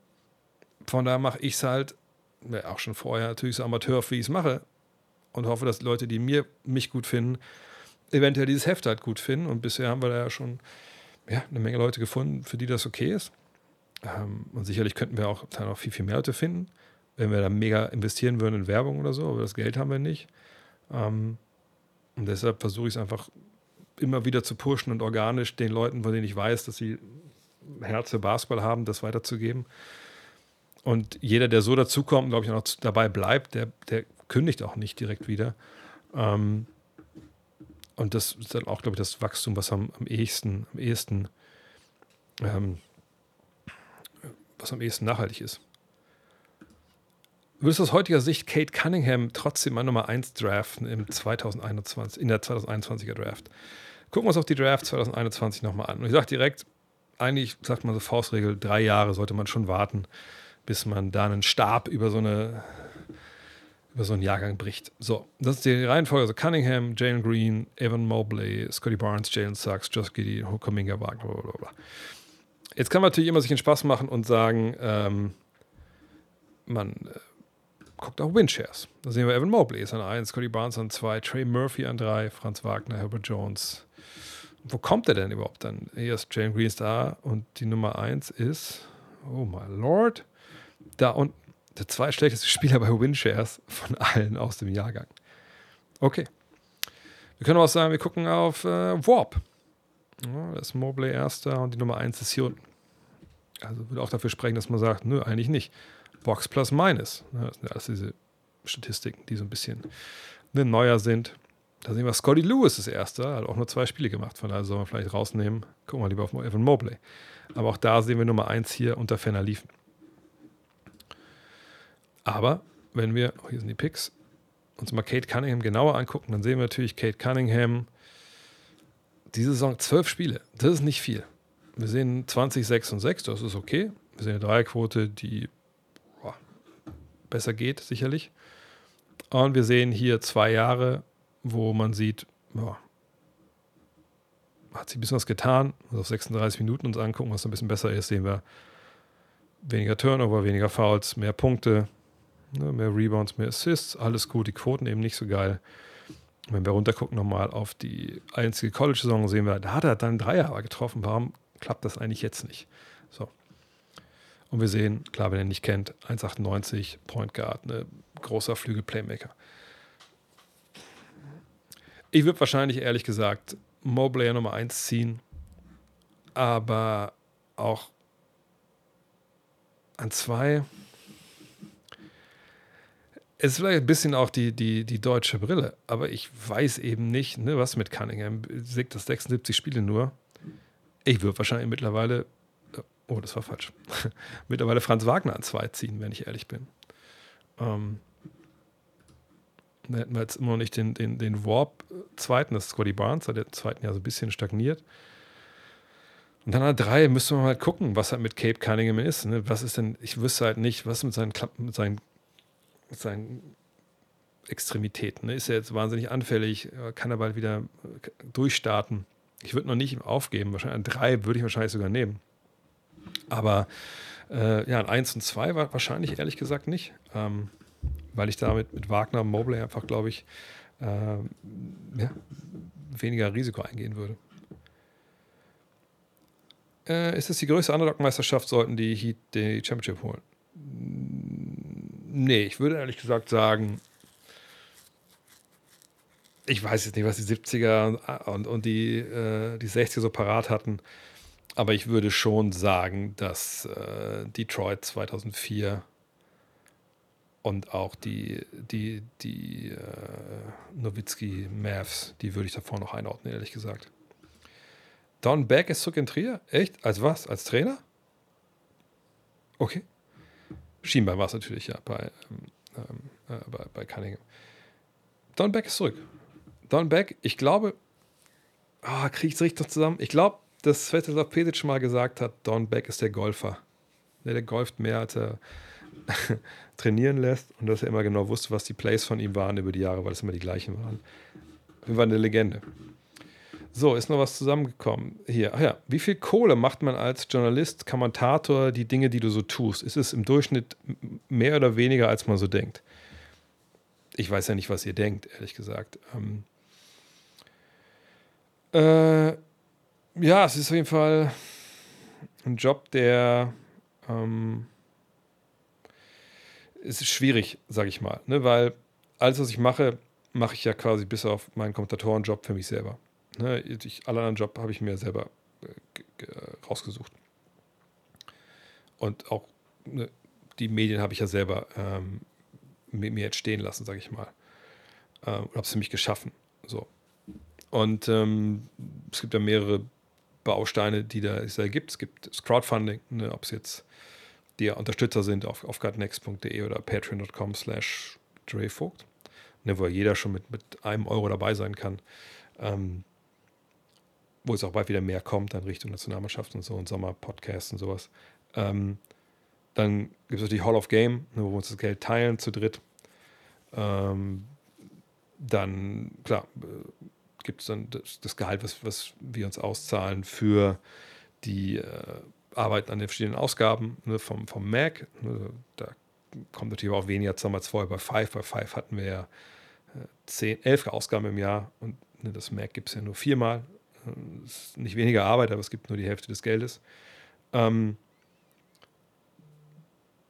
Von daher mache ich es halt auch schon vorher natürlich so Amateur, wie ich es mache und hoffe, dass Leute, die mir, mich gut finden, eventuell dieses Heft halt gut finden. Und bisher haben wir da ja schon ja, eine Menge Leute gefunden, für die das okay ist. Ähm, und sicherlich könnten wir auch dann noch viel, viel mehr Leute finden, wenn wir da mega investieren würden in Werbung oder so, aber das Geld haben wir nicht. Ähm, und deshalb versuche ich es einfach immer wieder zu pushen und organisch den Leuten, von denen ich weiß, dass sie Herz für Basketball haben, das weiterzugeben. Und jeder, der so dazukommt, glaube ich, noch dabei bleibt, der, der kündigt auch nicht direkt wieder. Ähm, und das ist dann auch, glaube ich, das Wachstum, was am, am ehesten, am ehesten, ähm, was am ehesten nachhaltig ist. Würdest du aus heutiger Sicht Kate Cunningham trotzdem mal Nummer 1 draften im 2021, in der 2021er Draft? Gucken wir uns auch die Draft 2021 nochmal an. Und ich sage direkt, eigentlich sagt man so Faustregel, drei Jahre sollte man schon warten, bis man da einen Stab über so eine über so einen Jahrgang bricht. So, das ist die Reihenfolge. Also Cunningham, Jalen Green, Evan Mobley, Scotty Barnes, Jalen Sachs, Josh Giddy, Hokaminga Wagner, bla Jetzt kann man natürlich immer sich einen Spaß machen und sagen, ähm, man äh, guckt auch Windshares. Da sehen wir Evan Mobley ist an 1, Scotty Barnes an 2, Trey Murphy an 3, Franz Wagner, Herbert Jones. Wo kommt er denn überhaupt dann? Hier ist Jalen Green ist da und die Nummer 1 ist, oh my lord, da unten der zweitschlechteste Spieler bei Winshares von allen aus dem Jahrgang. Okay. Wir können auch sagen, wir gucken auf äh, Warp. Ja, da ist Mobley erster und die Nummer 1 ist hier unten. Also würde auch dafür sprechen, dass man sagt, nö, eigentlich nicht. Box plus minus. Ja, das sind alles diese Statistiken, die so ein bisschen ne, neuer sind. Da sehen wir, Scotty Lewis ist erster, hat auch nur zwei Spiele gemacht, von daher soll man vielleicht rausnehmen. Gucken wir lieber auf Evan Mobley. Aber auch da sehen wir Nummer 1 hier unter Ferner liefen. Aber wenn wir, oh, hier sind die Picks, uns mal Kate Cunningham genauer angucken, dann sehen wir natürlich Kate Cunningham diese Saison zwölf Spiele. Das ist nicht viel. Wir sehen 20, 6 und 6, das ist okay. Wir sehen eine Dreierquote, die boah, besser geht, sicherlich. Und wir sehen hier zwei Jahre, wo man sieht, boah, hat sie ein bisschen was getan. Also auf 36 Minuten uns angucken, was ein bisschen besser ist, sehen wir weniger Turnover, weniger Fouls, mehr Punkte, Ne, mehr Rebounds, mehr Assists, alles gut, die Quoten eben nicht so geil. Wenn wir runtergucken nochmal auf die einzige College-Saison, sehen wir, da hat er dann Dreier getroffen. Warum klappt das eigentlich jetzt nicht? So. Und wir sehen, klar, wenn ihr nicht kennt, 1,98, Point Guard, ne, großer Flügel-Playmaker. Ich würde wahrscheinlich ehrlich gesagt Mobley Nummer 1 ziehen, aber auch an 2 es ist vielleicht ein bisschen auch die, die, die deutsche Brille, aber ich weiß eben nicht, ne, was mit Cunningham. Siegt das 76 Spiele nur. Ich würde wahrscheinlich mittlerweile, oh, das war falsch, mittlerweile Franz Wagner an zwei ziehen, wenn ich ehrlich bin. Ähm, da hätten wir jetzt immer noch nicht den, den, den Warp-Zweiten, das ist Scotty Barnes, der zweiten Jahr so ein bisschen stagniert. Und dann an drei müsste man halt gucken, was halt mit Cape Cunningham ist. Ne? Was ist denn, ich wüsste halt nicht, was mit seinen, mit seinen seinen Extremitäten. Ne? Ist er jetzt wahnsinnig anfällig, kann er bald wieder äh, durchstarten. Ich würde noch nicht aufgeben, wahrscheinlich drei würde ich wahrscheinlich sogar nehmen. Aber äh, ja, an eins und zwei war wahrscheinlich ehrlich gesagt nicht, ähm, weil ich damit mit Wagner und Mobley einfach, glaube ich, äh, ja, weniger Risiko eingehen würde. Äh, ist es die größte Underdog-Meisterschaft, sollten die Heat die Championship holen? Nee, ich würde ehrlich gesagt sagen, ich weiß jetzt nicht, was die 70er und, und die, äh, die 60er so parat hatten, aber ich würde schon sagen, dass äh, Detroit 2004 und auch die, die, die äh, Nowitzki Mavs, die würde ich davor noch einordnen, ehrlich gesagt. Don Beck ist zurück in Trier? Echt? Als was? Als Trainer? Okay. Schienbein war es natürlich, ja, bei, ähm, äh, bei, bei Cunningham. Don Beck ist zurück. Don Beck, ich glaube, oh, kriege ich es richtig zusammen? Ich glaube, dass Svetislav Pesic mal gesagt hat, Don Beck ist der Golfer. Der, der golft mehr, als er trainieren lässt und dass er immer genau wusste, was die Plays von ihm waren über die Jahre, weil es immer die gleichen waren. Wir waren eine Legende. So, ist noch was zusammengekommen. Hier, ach ja, wie viel Kohle macht man als Journalist, Kommentator die Dinge, die du so tust? Ist es im Durchschnitt mehr oder weniger, als man so denkt? Ich weiß ja nicht, was ihr denkt, ehrlich gesagt. Ähm, äh, ja, es ist auf jeden Fall ein Job, der ähm, ist schwierig, sage ich mal, ne? weil alles, was ich mache, mache ich ja quasi bis auf meinen Kommentatorenjob für mich selber. Ne, ich, alle anderen Job habe ich mir selber äh, rausgesucht. Und auch ne, die Medien habe ich ja selber ähm, mir, jetzt stehen lassen, sage ich mal. Ähm, und habe es für mich geschaffen. So. Und ähm, es gibt ja mehrere Bausteine, die da, es da gibt. Es gibt das Crowdfunding, ne, ob es jetzt die Unterstützer sind auf, auf gutnext.de oder patreon.com slash drevogt, ne, wo jeder schon mit, mit einem Euro dabei sein kann. Ähm, wo es auch bald wieder mehr kommt, dann Richtung Nationalmannschaft und so und Sommerpodcasts und sowas. Ähm, dann gibt es natürlich Hall of Game, ne, wo wir uns das Geld teilen zu dritt. Ähm, dann, klar, äh, gibt es dann das, das, Gehalt, was, was wir uns auszahlen für die äh, Arbeit an den verschiedenen Ausgaben ne, vom, vom Mac. Ne, da kommt natürlich auch weniger zusammen als vorher bei Five. Bei Five hatten wir ja äh, zehn, elf Ausgaben im Jahr und ne, das Mac gibt es ja nur viermal. Äh, ist nicht weniger Arbeit, aber es gibt nur die Hälfte des Geldes. Ähm,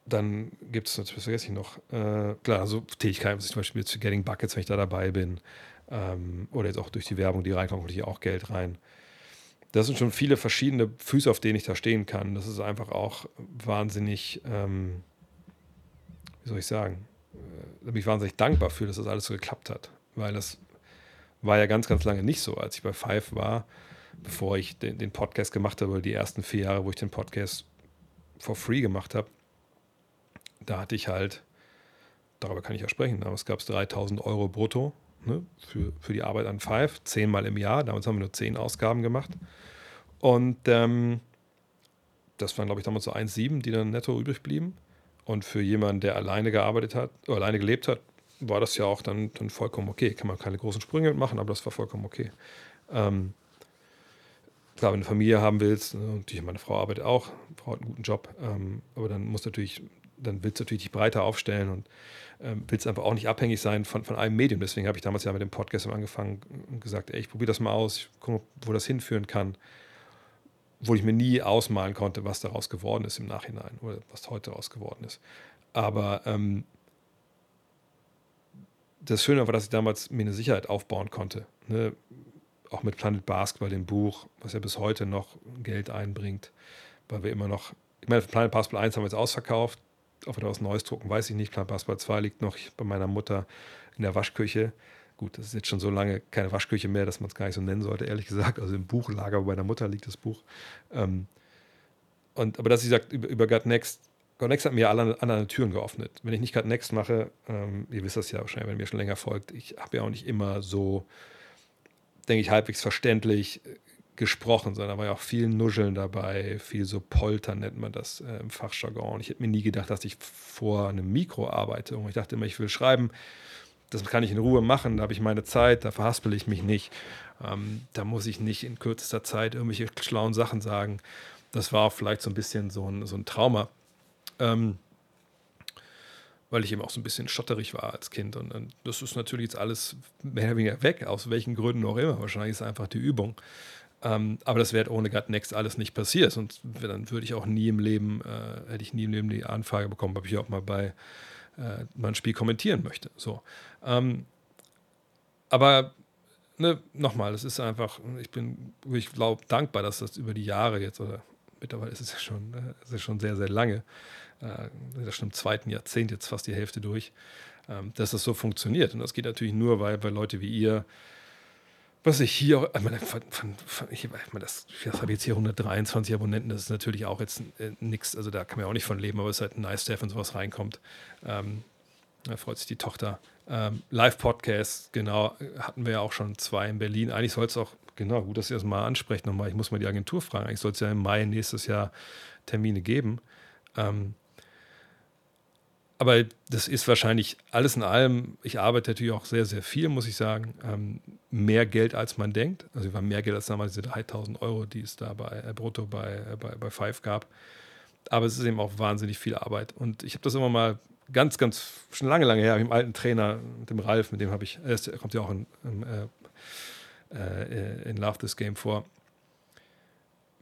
dann gibt es, was vergesse ich noch, äh, klar, so Tätigkeiten, zum Beispiel zu Getting Buckets, wenn ich da dabei bin, ähm, oder jetzt auch durch die Werbung, die reinkommt, kommt hier auch Geld rein. Das sind schon viele verschiedene Füße, auf denen ich da stehen kann. Das ist einfach auch wahnsinnig, ähm, wie soll ich sagen, äh, da bin ich wahnsinnig dankbar für, dass das alles so geklappt hat, weil das war ja ganz, ganz lange nicht so, als ich bei Five war, bevor ich den, den Podcast gemacht habe, die ersten vier Jahre, wo ich den Podcast for free gemacht habe da hatte ich halt, darüber kann ich ja sprechen, damals gab es 3000 Euro brutto ne, für, für die Arbeit an Five, zehnmal im Jahr. Damals haben wir nur zehn Ausgaben gemacht. Und ähm, das waren, glaube ich, damals so 1,7, die dann netto übrig blieben. Und für jemanden, der alleine gearbeitet hat, alleine gelebt hat, war das ja auch dann, dann vollkommen okay. Kann man keine großen Sprünge mitmachen, aber das war vollkommen okay. Ähm, klar, wenn du eine Familie haben willst, ne, und meine Frau arbeitet auch, Frau hat einen guten Job, ähm, aber dann muss natürlich dann willst du natürlich dich breiter aufstellen und ähm, willst einfach auch nicht abhängig sein von, von einem Medium. Deswegen habe ich damals ja mit dem Podcast angefangen und gesagt, ey, ich probiere das mal aus, ich gucke, wo das hinführen kann. Wo ich mir nie ausmalen konnte, was daraus geworden ist im Nachhinein oder was heute daraus geworden ist. Aber ähm, das Schöne war, dass ich damals mir eine Sicherheit aufbauen konnte. Ne? Auch mit Planet Basketball, dem Buch, was ja bis heute noch Geld einbringt, weil wir immer noch, ich meine, Planet Basketball 1 haben wir jetzt ausverkauft, ob wir da was Neues drucken, weiß ich nicht. Klar, Basketball 2 liegt noch bei meiner Mutter in der Waschküche. Gut, das ist jetzt schon so lange keine Waschküche mehr, dass man es gar nicht so nennen sollte, ehrlich gesagt. Also im Buchlager bei meiner Mutter liegt das Buch. Ähm, und, aber dass ich sage, über, über God Next, Next hat mir alle anderen Türen geöffnet. Wenn ich nicht God Next mache, ähm, ihr wisst das ja wahrscheinlich, wenn ihr mir schon länger folgt, ich habe ja auch nicht immer so, denke ich, halbwegs verständlich gesprochen, sondern da war ja auch viel Nuscheln dabei, viel so Poltern nennt man das äh, im Fachjargon. Ich hätte mir nie gedacht, dass ich vor einem Mikro arbeite. Und ich dachte immer, ich will schreiben, das kann ich in Ruhe machen, da habe ich meine Zeit, da verhaspel ich mich nicht. Ähm, da muss ich nicht in kürzester Zeit irgendwelche schlauen Sachen sagen. Das war vielleicht so ein bisschen so ein, so ein Trauma. Ähm, weil ich eben auch so ein bisschen schotterig war als Kind. Und, und das ist natürlich jetzt alles mehr oder weniger weg, aus welchen Gründen auch immer. Wahrscheinlich ist es einfach die Übung. Ähm, aber das wäre ohne Gut Next alles nicht passiert. Und dann würde ich auch nie im Leben, äh, hätte ich nie im Leben die Anfrage bekommen, ob ich auch mal bei äh, mein Spiel kommentieren möchte. So. Ähm, aber ne, nochmal, das ist einfach, ich bin, ich glaube, dankbar, dass das über die Jahre jetzt, oder mittlerweile ist es ja schon, äh, ist es schon sehr, sehr lange, äh, schon im zweiten Jahrzehnt jetzt fast die Hälfte durch, ähm, dass das so funktioniert. Und das geht natürlich nur, weil, weil Leute wie ihr was ich hier, von, ich, meine das, das habe jetzt hier 123 Abonnenten, das ist natürlich auch jetzt äh, nichts, also da kann man ja auch nicht von leben, aber es ist halt nice, wenn sowas reinkommt. Ähm, da freut sich die Tochter. Ähm, Live-Podcast, genau, hatten wir ja auch schon zwei in Berlin. Eigentlich soll es auch, genau, gut, dass ihr das mal ansprecht nochmal. Ich muss mal die Agentur fragen. Eigentlich soll es ja im Mai nächstes Jahr Termine geben. Ähm, aber das ist wahrscheinlich alles in allem, ich arbeite natürlich auch sehr, sehr viel, muss ich sagen. Ähm, mehr Geld als man denkt. Also es war mehr Geld als damals diese 3000 Euro, die es da bei äh, brutto bei, äh, bei, bei Five gab. Aber es ist eben auch wahnsinnig viel Arbeit. Und ich habe das immer mal ganz, ganz schon lange, lange her, mit dem alten Trainer, mit dem Ralf, mit dem habe ich, er kommt ja auch in, in, äh, äh, in Love This Game vor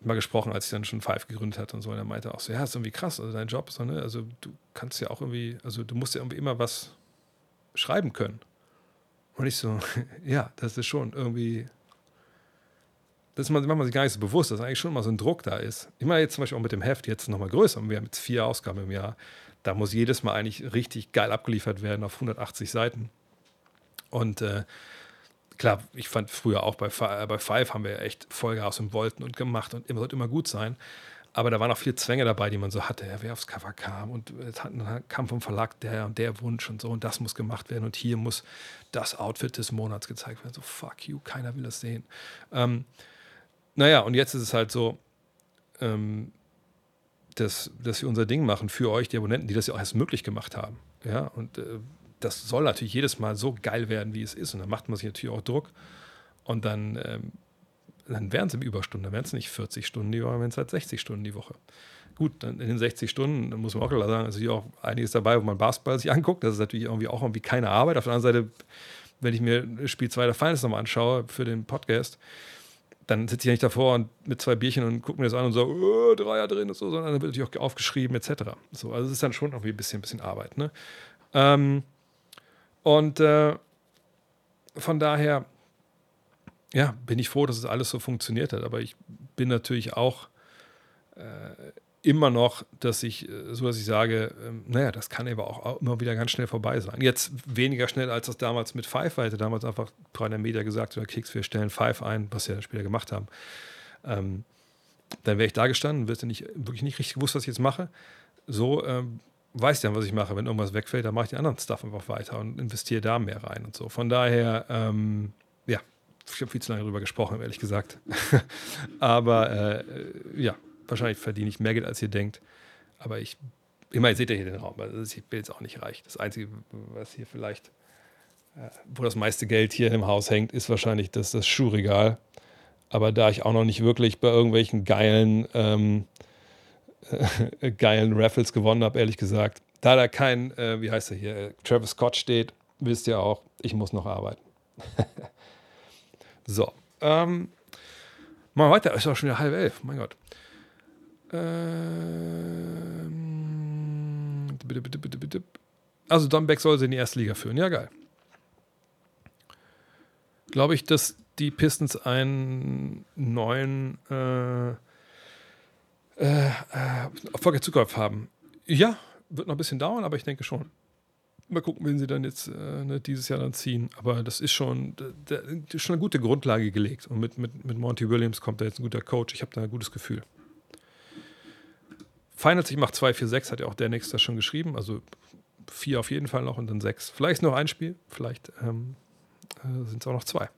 mal gesprochen, als ich dann schon Five gegründet hatte und so. Und er meinte auch so, ja, ist irgendwie krass, also dein Job, so, ne? also du kannst ja auch irgendwie, also du musst ja irgendwie immer was schreiben können. Und ich so, ja, das ist schon irgendwie, das ist man, macht man sich gar nicht so bewusst, dass eigentlich schon mal so ein Druck da ist. Ich meine jetzt zum Beispiel auch mit dem Heft jetzt nochmal größer. Wir haben jetzt vier Ausgaben im Jahr. Da muss jedes Mal eigentlich richtig geil abgeliefert werden auf 180 Seiten. Und äh, klar, ich fand früher auch bei, äh, bei Five haben wir echt Vollgas und wollten und gemacht und immer sollte immer gut sein. Aber da waren auch viele Zwänge dabei, die man so hatte, ja, wer aufs Cover kam und dann kam vom Verlag der und der Wunsch und so und das muss gemacht werden und hier muss das Outfit des Monats gezeigt werden. So, fuck you, keiner will das sehen. Ähm, naja, und jetzt ist es halt so, ähm, dass, dass wir unser Ding machen für euch, die Abonnenten, die das ja auch erst möglich gemacht haben. Ja, und äh, das soll natürlich jedes Mal so geil werden, wie es ist. Und dann macht man sich natürlich auch Druck. Und dann, ähm, dann werden es im Überstunden. Dann werden es nicht 40 Stunden die Woche, dann werden es halt 60 Stunden die Woche. Gut, dann in den 60 Stunden, muss man auch klar sagen, ist natürlich auch einiges dabei, wo man Basketball sich anguckt. Das ist natürlich irgendwie auch irgendwie keine Arbeit. Auf der anderen Seite, wenn ich mir Spiel 2 der Finals nochmal anschaue für den Podcast, dann sitze ich ja nicht davor und mit zwei Bierchen und gucke mir das an und so, oh, Dreier drin und so, sondern dann wird natürlich auch aufgeschrieben etc. So, also es ist dann schon irgendwie ein bisschen, ein bisschen Arbeit. Ne? Ähm, und äh, von daher, ja, bin ich froh, dass es alles so funktioniert hat. Aber ich bin natürlich auch äh, immer noch, dass ich, äh, so dass ich sage, ähm, naja, das kann aber auch immer wieder ganz schnell vorbei sein. Jetzt weniger schnell, als das damals mit Five war. Hätte damals einfach Prime Media gesagt, oder Kicks, wir stellen Five ein, was ja später gemacht haben. Ähm, dann wäre ich da gestanden, hätte nicht, wirklich nicht richtig gewusst, was ich jetzt mache. So ähm, weiß dann, was ich mache. Wenn irgendwas wegfällt, dann mache ich den anderen Stuff einfach weiter und investiere da mehr rein und so. Von daher, ähm, ja, ich habe viel zu lange darüber gesprochen, ehrlich gesagt. Aber äh, ja, wahrscheinlich verdiene ich mehr Geld, als ihr denkt. Aber ich, ich meine, seht ihr hier den Raum. Also ich bin jetzt auch nicht reich. Das Einzige, was hier vielleicht, äh, wo das meiste Geld hier im Haus hängt, ist wahrscheinlich das, das Schuhregal. Aber da ich auch noch nicht wirklich bei irgendwelchen geilen, ähm, äh, geilen Raffles gewonnen habe, ehrlich gesagt, da da kein, äh, wie heißt er hier, äh, Travis Scott steht, wisst ihr auch, ich muss noch arbeiten. so, ähm, mal weiter, ist auch schon wieder halb elf, mein Gott. Ähm, also Don Beck soll sie in die erste Liga führen. Ja, geil. Glaube ich, dass die Pistons einen neuen äh, äh, Erfolg Zukunft haben. Ja, wird noch ein bisschen dauern, aber ich denke schon. Mal gucken, wenn sie dann jetzt äh, ne, dieses Jahr dann ziehen. Aber das ist schon, da, da, schon eine gute Grundlage gelegt. Und mit, mit, mit Monty Williams kommt da jetzt ein guter Coach. Ich habe da ein gutes Gefühl. Finals, ich mache 2, 4, 6, hat ja auch der nächste schon geschrieben. Also vier auf jeden Fall noch und dann sechs. Vielleicht noch ein Spiel, vielleicht ähm, äh, sind es auch noch zwei.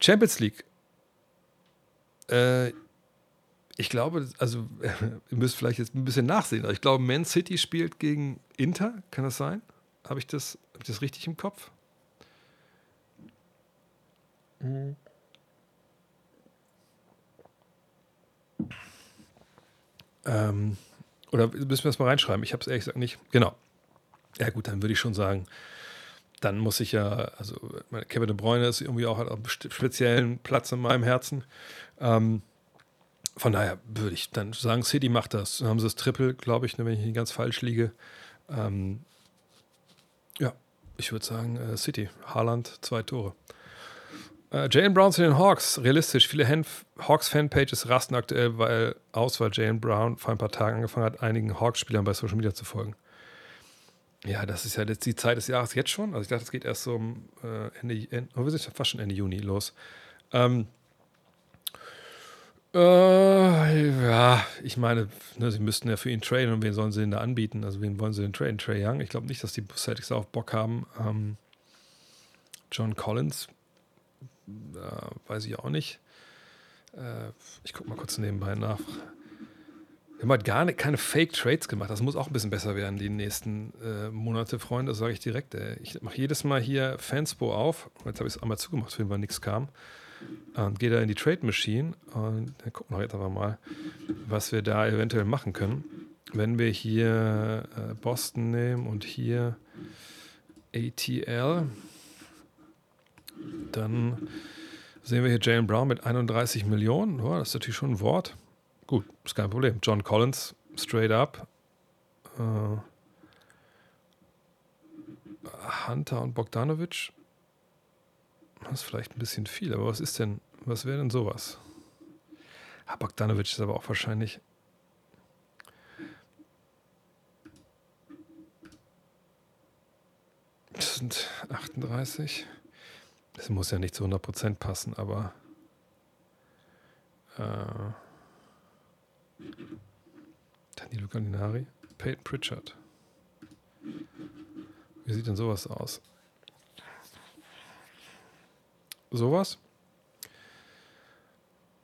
Champions League. Äh, ich glaube, also ihr müsst vielleicht jetzt ein bisschen nachsehen. Aber ich glaube, Man City spielt gegen Inter. Kann das sein? Habe ich, das, hab ich das richtig im Kopf? Mhm. Ähm, oder müssen wir das mal reinschreiben? Ich habe es ehrlich gesagt nicht. Genau. Ja, gut, dann würde ich schon sagen, dann muss ich ja, also Kevin de Bruyne ist irgendwie auch hat einen speziellen Platz in meinem Herzen. Ähm, von daher würde ich dann sagen, City macht das. Dann haben sie das Triple, glaube ich, ne, wenn ich nicht ganz falsch liege. Ähm, ja, ich würde sagen, äh, City. Haaland, zwei Tore. Äh, Jalen Brown zu den Hawks. Realistisch. Viele Hawks-Fanpages rasten aktuell weil, aus, weil Jalen Brown vor ein paar Tagen angefangen hat, einigen Hawks-Spielern bei Social Media zu folgen. Ja, das ist ja jetzt die Zeit des Jahres jetzt schon. Also ich dachte, es geht erst so um äh, Ende, Ende oh, fast schon Ende Juni los. Ähm, äh, ja, ich meine, ne, sie müssten ja für ihn traden und wen sollen sie denn da anbieten? Also wen wollen sie denn traden? Trey Young? Ich glaube nicht, dass die Celtics auf Bock haben. Ähm, John Collins äh, weiß ich auch nicht. Äh, ich gucke mal kurz nebenbei nach. Wir haben halt gar nicht, keine Fake-Trades gemacht. Das muss auch ein bisschen besser werden die nächsten äh, Monate, Freunde. Das sage ich direkt. Ey. Ich mache jedes Mal hier Fanspo auf. Jetzt habe ich es einmal zugemacht, wenn mal nichts kam. Und gehe da in die Trade Machine und dann gucken wir jetzt aber mal, was wir da eventuell machen können. Wenn wir hier äh, Boston nehmen und hier ATL, dann sehen wir hier Jalen Brown mit 31 Millionen. Oh, das ist natürlich schon ein Wort. Gut, ist kein Problem. John Collins, straight up. Uh, Hunter und Bogdanovic. Das ist vielleicht ein bisschen viel, aber was ist denn, was wäre denn sowas? Ah, Bogdanovic ist aber auch wahrscheinlich. Das sind 38. Es muss ja nicht zu 100% passen, aber äh, Danilo Gallinari, Peyton Pritchard. Wie sieht denn sowas aus? Sowas?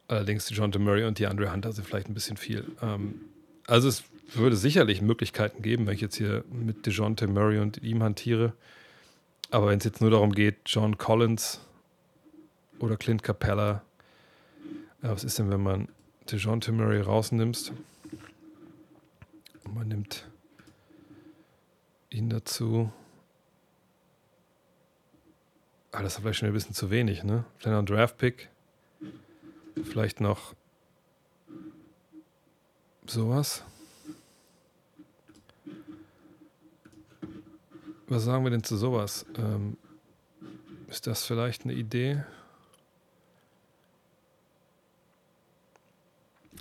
Allerdings John Murray und die Andre Hunter sind vielleicht ein bisschen viel. Ähm, also es würde sicherlich Möglichkeiten geben, wenn ich jetzt hier mit DeJounte Murray und ihm hantiere. Aber wenn es jetzt nur darum geht, John Collins oder Clint Capella, ja, was ist denn, wenn man DeJounte Murray rausnimmst und man nimmt ihn dazu. Ah, das ist vielleicht schon ein bisschen zu wenig, ne? Kleiner Draft-Pick. Vielleicht noch sowas. Was sagen wir denn zu sowas? Ähm, ist das vielleicht eine Idee?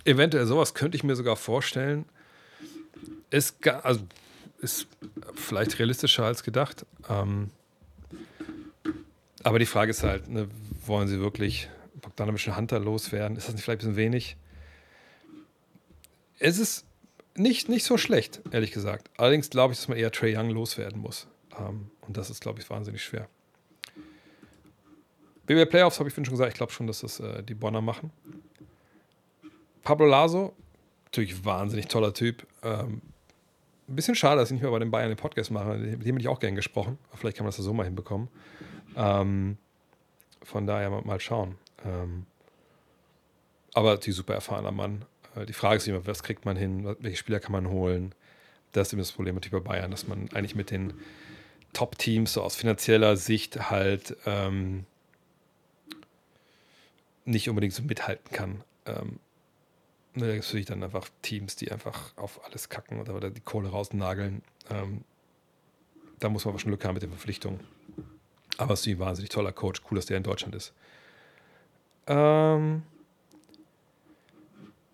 Eventuell sowas könnte ich mir sogar vorstellen. Ist, also, ist vielleicht realistischer als gedacht. Ähm, aber die Frage ist halt, ne, wollen sie wirklich Bogdanovich Hunter loswerden? Ist das nicht vielleicht ein bisschen wenig? Es ist nicht, nicht so schlecht, ehrlich gesagt. Allerdings glaube ich, dass man eher Trey Young loswerden muss. Um, und das ist, glaube ich, wahnsinnig schwer. BBL Playoffs habe ich schon gesagt, ich glaube schon, dass das äh, die Bonner machen. Pablo Laso, natürlich wahnsinnig toller Typ. Ähm, ein bisschen schade, dass ich nicht mehr bei den Bayern den Podcast mache. Mit dem hätte ich auch gern gesprochen. Vielleicht kann man das so mal hinbekommen. Ähm, von daher mal, schauen. Ähm, aber die super erfahrener Mann. Äh, die Frage ist immer, was kriegt man hin? Welche Spieler kann man holen? Das ist immer das Problem natürlich bei Bayern, dass man eigentlich mit den Top-Teams so aus finanzieller Sicht halt ähm, nicht unbedingt so mithalten kann. Ähm, ne, da gibt es natürlich dann einfach Teams, die einfach auf alles kacken oder die Kohle rausnageln. Ähm, da muss man aber schon Glück haben mit den Verpflichtungen. Aber es ist ein wahnsinnig toller Coach. Cool, dass der in Deutschland ist. Ähm,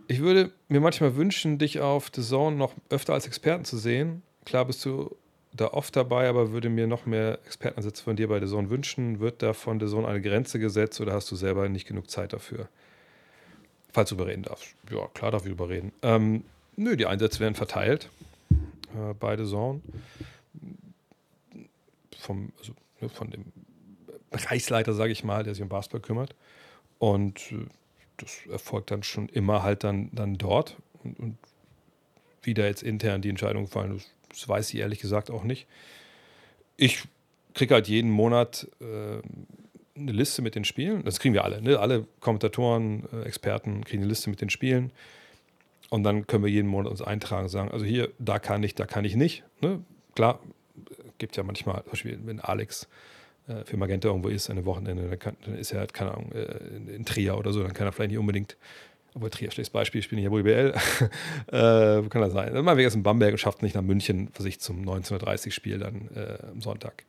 ich würde mir manchmal wünschen, dich auf The Zone noch öfter als Experten zu sehen. Klar bist du da oft dabei, aber würde mir noch mehr Expertenansätze von dir bei der Zone wünschen. Wird da von der Zone eine Grenze gesetzt oder hast du selber nicht genug Zeit dafür? Falls du überreden darfst. Ja, klar darf ich überreden. Ähm, nö, die Einsätze werden verteilt äh, bei der Zone. Vom, also, ne, von dem Bereichsleiter, sage ich mal, der sich um Basketball kümmert. Und äh, das erfolgt dann schon immer halt dann, dann dort. Und, und wie da jetzt intern die Entscheidung fallen, das das weiß ich ehrlich gesagt auch nicht. Ich kriege halt jeden Monat äh, eine Liste mit den Spielen. Das kriegen wir alle. Ne? Alle Kommentatoren, äh, Experten kriegen eine Liste mit den Spielen. Und dann können wir jeden Monat uns eintragen und sagen, also hier, da kann ich, da kann ich nicht. Ne? Klar, gibt ja manchmal, zum Beispiel, wenn Alex äh, für Magenta irgendwo ist, eine Wochenende, dann, kann, dann ist er halt, keine Ahnung, äh, in, in Trier oder so, dann kann er vielleicht nicht unbedingt obwohl Trier schlechtes Beispiel, bin ja wohl BL. äh, kann das sein? Mal ist in Bamberg und schafft nicht nach München für sich zum 1930-Spiel dann äh, am Sonntag.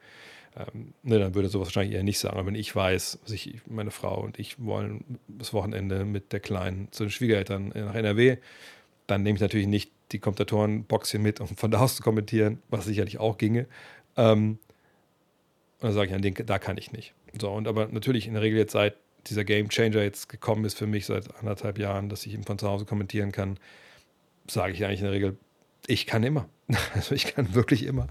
Ähm, ne, dann würde sowas wahrscheinlich eher nicht sagen. Aber wenn ich weiß, ich, meine Frau und ich wollen das Wochenende mit der Kleinen zu den Schwiegereltern nach NRW, dann nehme ich natürlich nicht die Kommentatoren-Box hier mit, um von da aus zu kommentieren, was sicherlich auch ginge. Ähm, und dann sage ich, da kann ich nicht. So, und aber natürlich in der Regel jetzt seit dieser Game Changer jetzt gekommen ist für mich seit anderthalb Jahren, dass ich ihn von zu Hause kommentieren kann, sage ich eigentlich in der Regel, ich kann immer. Also ich kann wirklich immer,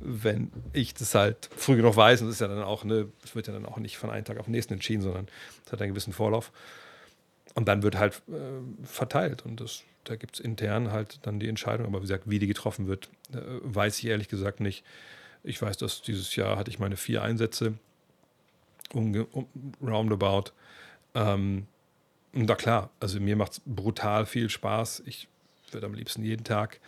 wenn ich das halt früh genug weiß, und das ist ja dann auch, ne, es wird ja dann auch nicht von einem Tag auf den nächsten entschieden, sondern es hat einen gewissen Vorlauf. Und dann wird halt äh, verteilt und das, da gibt es intern halt dann die Entscheidung. Aber wie gesagt, wie die getroffen wird, äh, weiß ich ehrlich gesagt nicht. Ich weiß, dass dieses Jahr hatte ich meine vier Einsätze um, um, roundabout. Ähm, da klar, also mir macht es brutal viel Spaß. Ich würde am liebsten jeden Tag,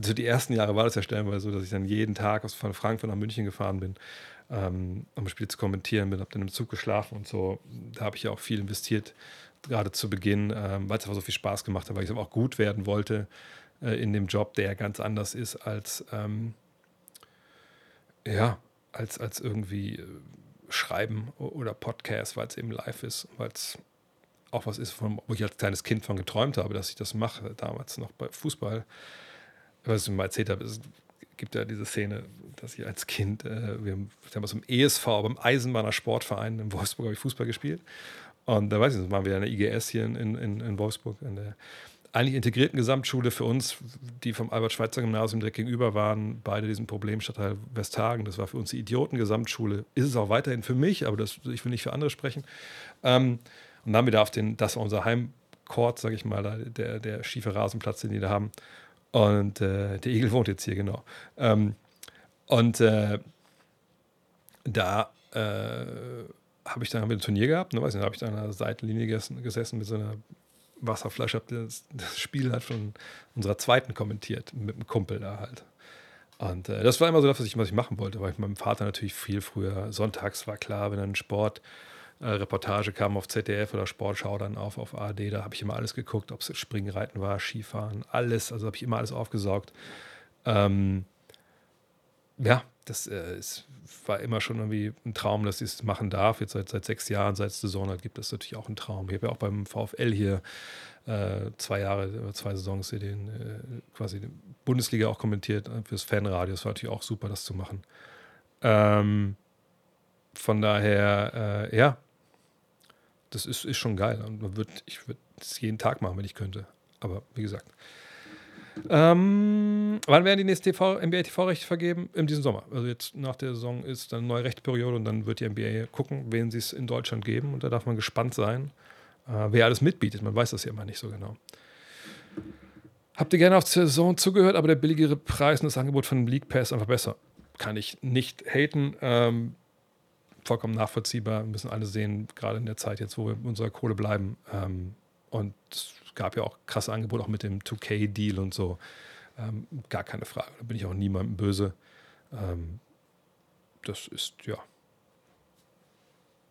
so die ersten Jahre war das ja stellenweise so, dass ich dann jeden Tag aus, von Frankfurt nach München gefahren bin, ähm, um Spiel zu kommentieren, bin, habe dann im Zug geschlafen und so. Da habe ich ja auch viel investiert, gerade zu Beginn, ähm, weil es einfach so viel Spaß gemacht hat, weil ich aber auch gut werden wollte äh, in dem Job, der ja ganz anders ist als, ähm, ja, als, als irgendwie. Äh, Schreiben oder Podcast, weil es eben live ist, weil es auch was ist, von, wo ich als kleines Kind von geträumt habe, dass ich das mache, damals noch bei Fußball. Was ich mal erzählt habe, es gibt ja diese Szene, dass ich als Kind, äh, wir haben damals im ESV, beim Eisenbahner Sportverein in Wolfsburg habe ich Fußball gespielt. Und da weiß ich nicht, waren wir in der IGS hier in, in, in Wolfsburg, in der eigentlich integrierten Gesamtschule für uns, die vom Albert-Schweitzer-Gymnasium direkt gegenüber waren, beide diesen Problemstadtteil Westhagen. Das war für uns die Idioten-Gesamtschule. Ist es auch weiterhin für mich, aber das, ich will nicht für andere sprechen. Ähm, Und dann wieder auf den, das war unser Heimcourt, sag ich mal, der, der schiefe Rasenplatz, den die da haben. Und äh, der Igel wohnt jetzt hier, genau. Ähm, und äh, da äh, habe ich dann ein Turnier gehabt, ne, weiß nicht, da habe ich da an der Seitenlinie gesessen, gesessen mit so einer Wasserflasche, habe das, das, Spiel halt von unserer zweiten kommentiert, mit einem Kumpel da halt. Und äh, das war immer so das, was ich, was ich machen wollte, weil ich meinem Vater natürlich viel früher, sonntags war klar, wenn dann Sport, äh, kam auf ZDF oder Sportschau dann auf, auf ARD, da habe ich immer alles geguckt, ob es Springreiten war, Skifahren, alles, also habe ich immer alles aufgesaugt. Ähm, ja, das äh, ist, war immer schon irgendwie ein Traum, dass ich es machen darf. Jetzt seit, seit sechs Jahren, seit es Saison hat, gibt es natürlich auch einen Traum. Ich habe ja auch beim VfL hier äh, zwei Jahre, zwei Saisons hier den, äh, quasi die Bundesliga auch kommentiert äh, fürs Fanradio. Es war natürlich auch super, das zu machen. Ähm, von daher, äh, ja, das ist, ist schon geil. Und man wird, ich würde es jeden Tag machen, wenn ich könnte. Aber wie gesagt. Ähm, wann werden die nächsten TV, NBA TV-Rechte vergeben? In diesem Sommer. Also jetzt nach der Saison ist dann eine neue Rechteperiode und dann wird die NBA gucken, wen sie es in Deutschland geben. Und da darf man gespannt sein, äh, wer alles mitbietet. Man weiß das ja immer nicht so genau. Habt ihr gerne auf der Saison zugehört, aber der billigere Preis und das Angebot von League Pass einfach besser. Kann ich nicht haten. Ähm, vollkommen nachvollziehbar. Wir müssen alle sehen, gerade in der Zeit jetzt, wo wir mit unserer Kohle bleiben. Ähm, und gab ja auch krasse Angebote, auch mit dem 2K-Deal und so. Ähm, gar keine Frage. Da bin ich auch niemandem böse. Ähm, das ist, ja.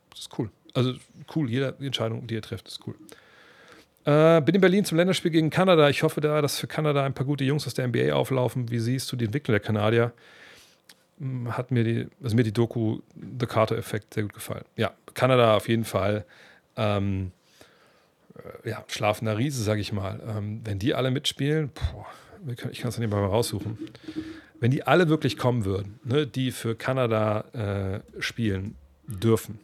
Das ist cool. Also cool, jede Entscheidung, die ihr trefft, ist cool. Äh, bin in Berlin zum Länderspiel gegen Kanada. Ich hoffe da, dass für Kanada ein paar gute Jungs aus der NBA auflaufen. Wie siehst du die Entwicklung der Kanadier? Hm, hat mir die, also mir die Doku The Carter Effect sehr gut gefallen. Ja, Kanada auf jeden Fall. Ähm, äh, ja, schlafender Riese, sag ich mal. Ähm, wenn die alle mitspielen, boah, ich kann es nicht mal raussuchen. Wenn die alle wirklich kommen würden, ne, die für Kanada äh, spielen dürfen,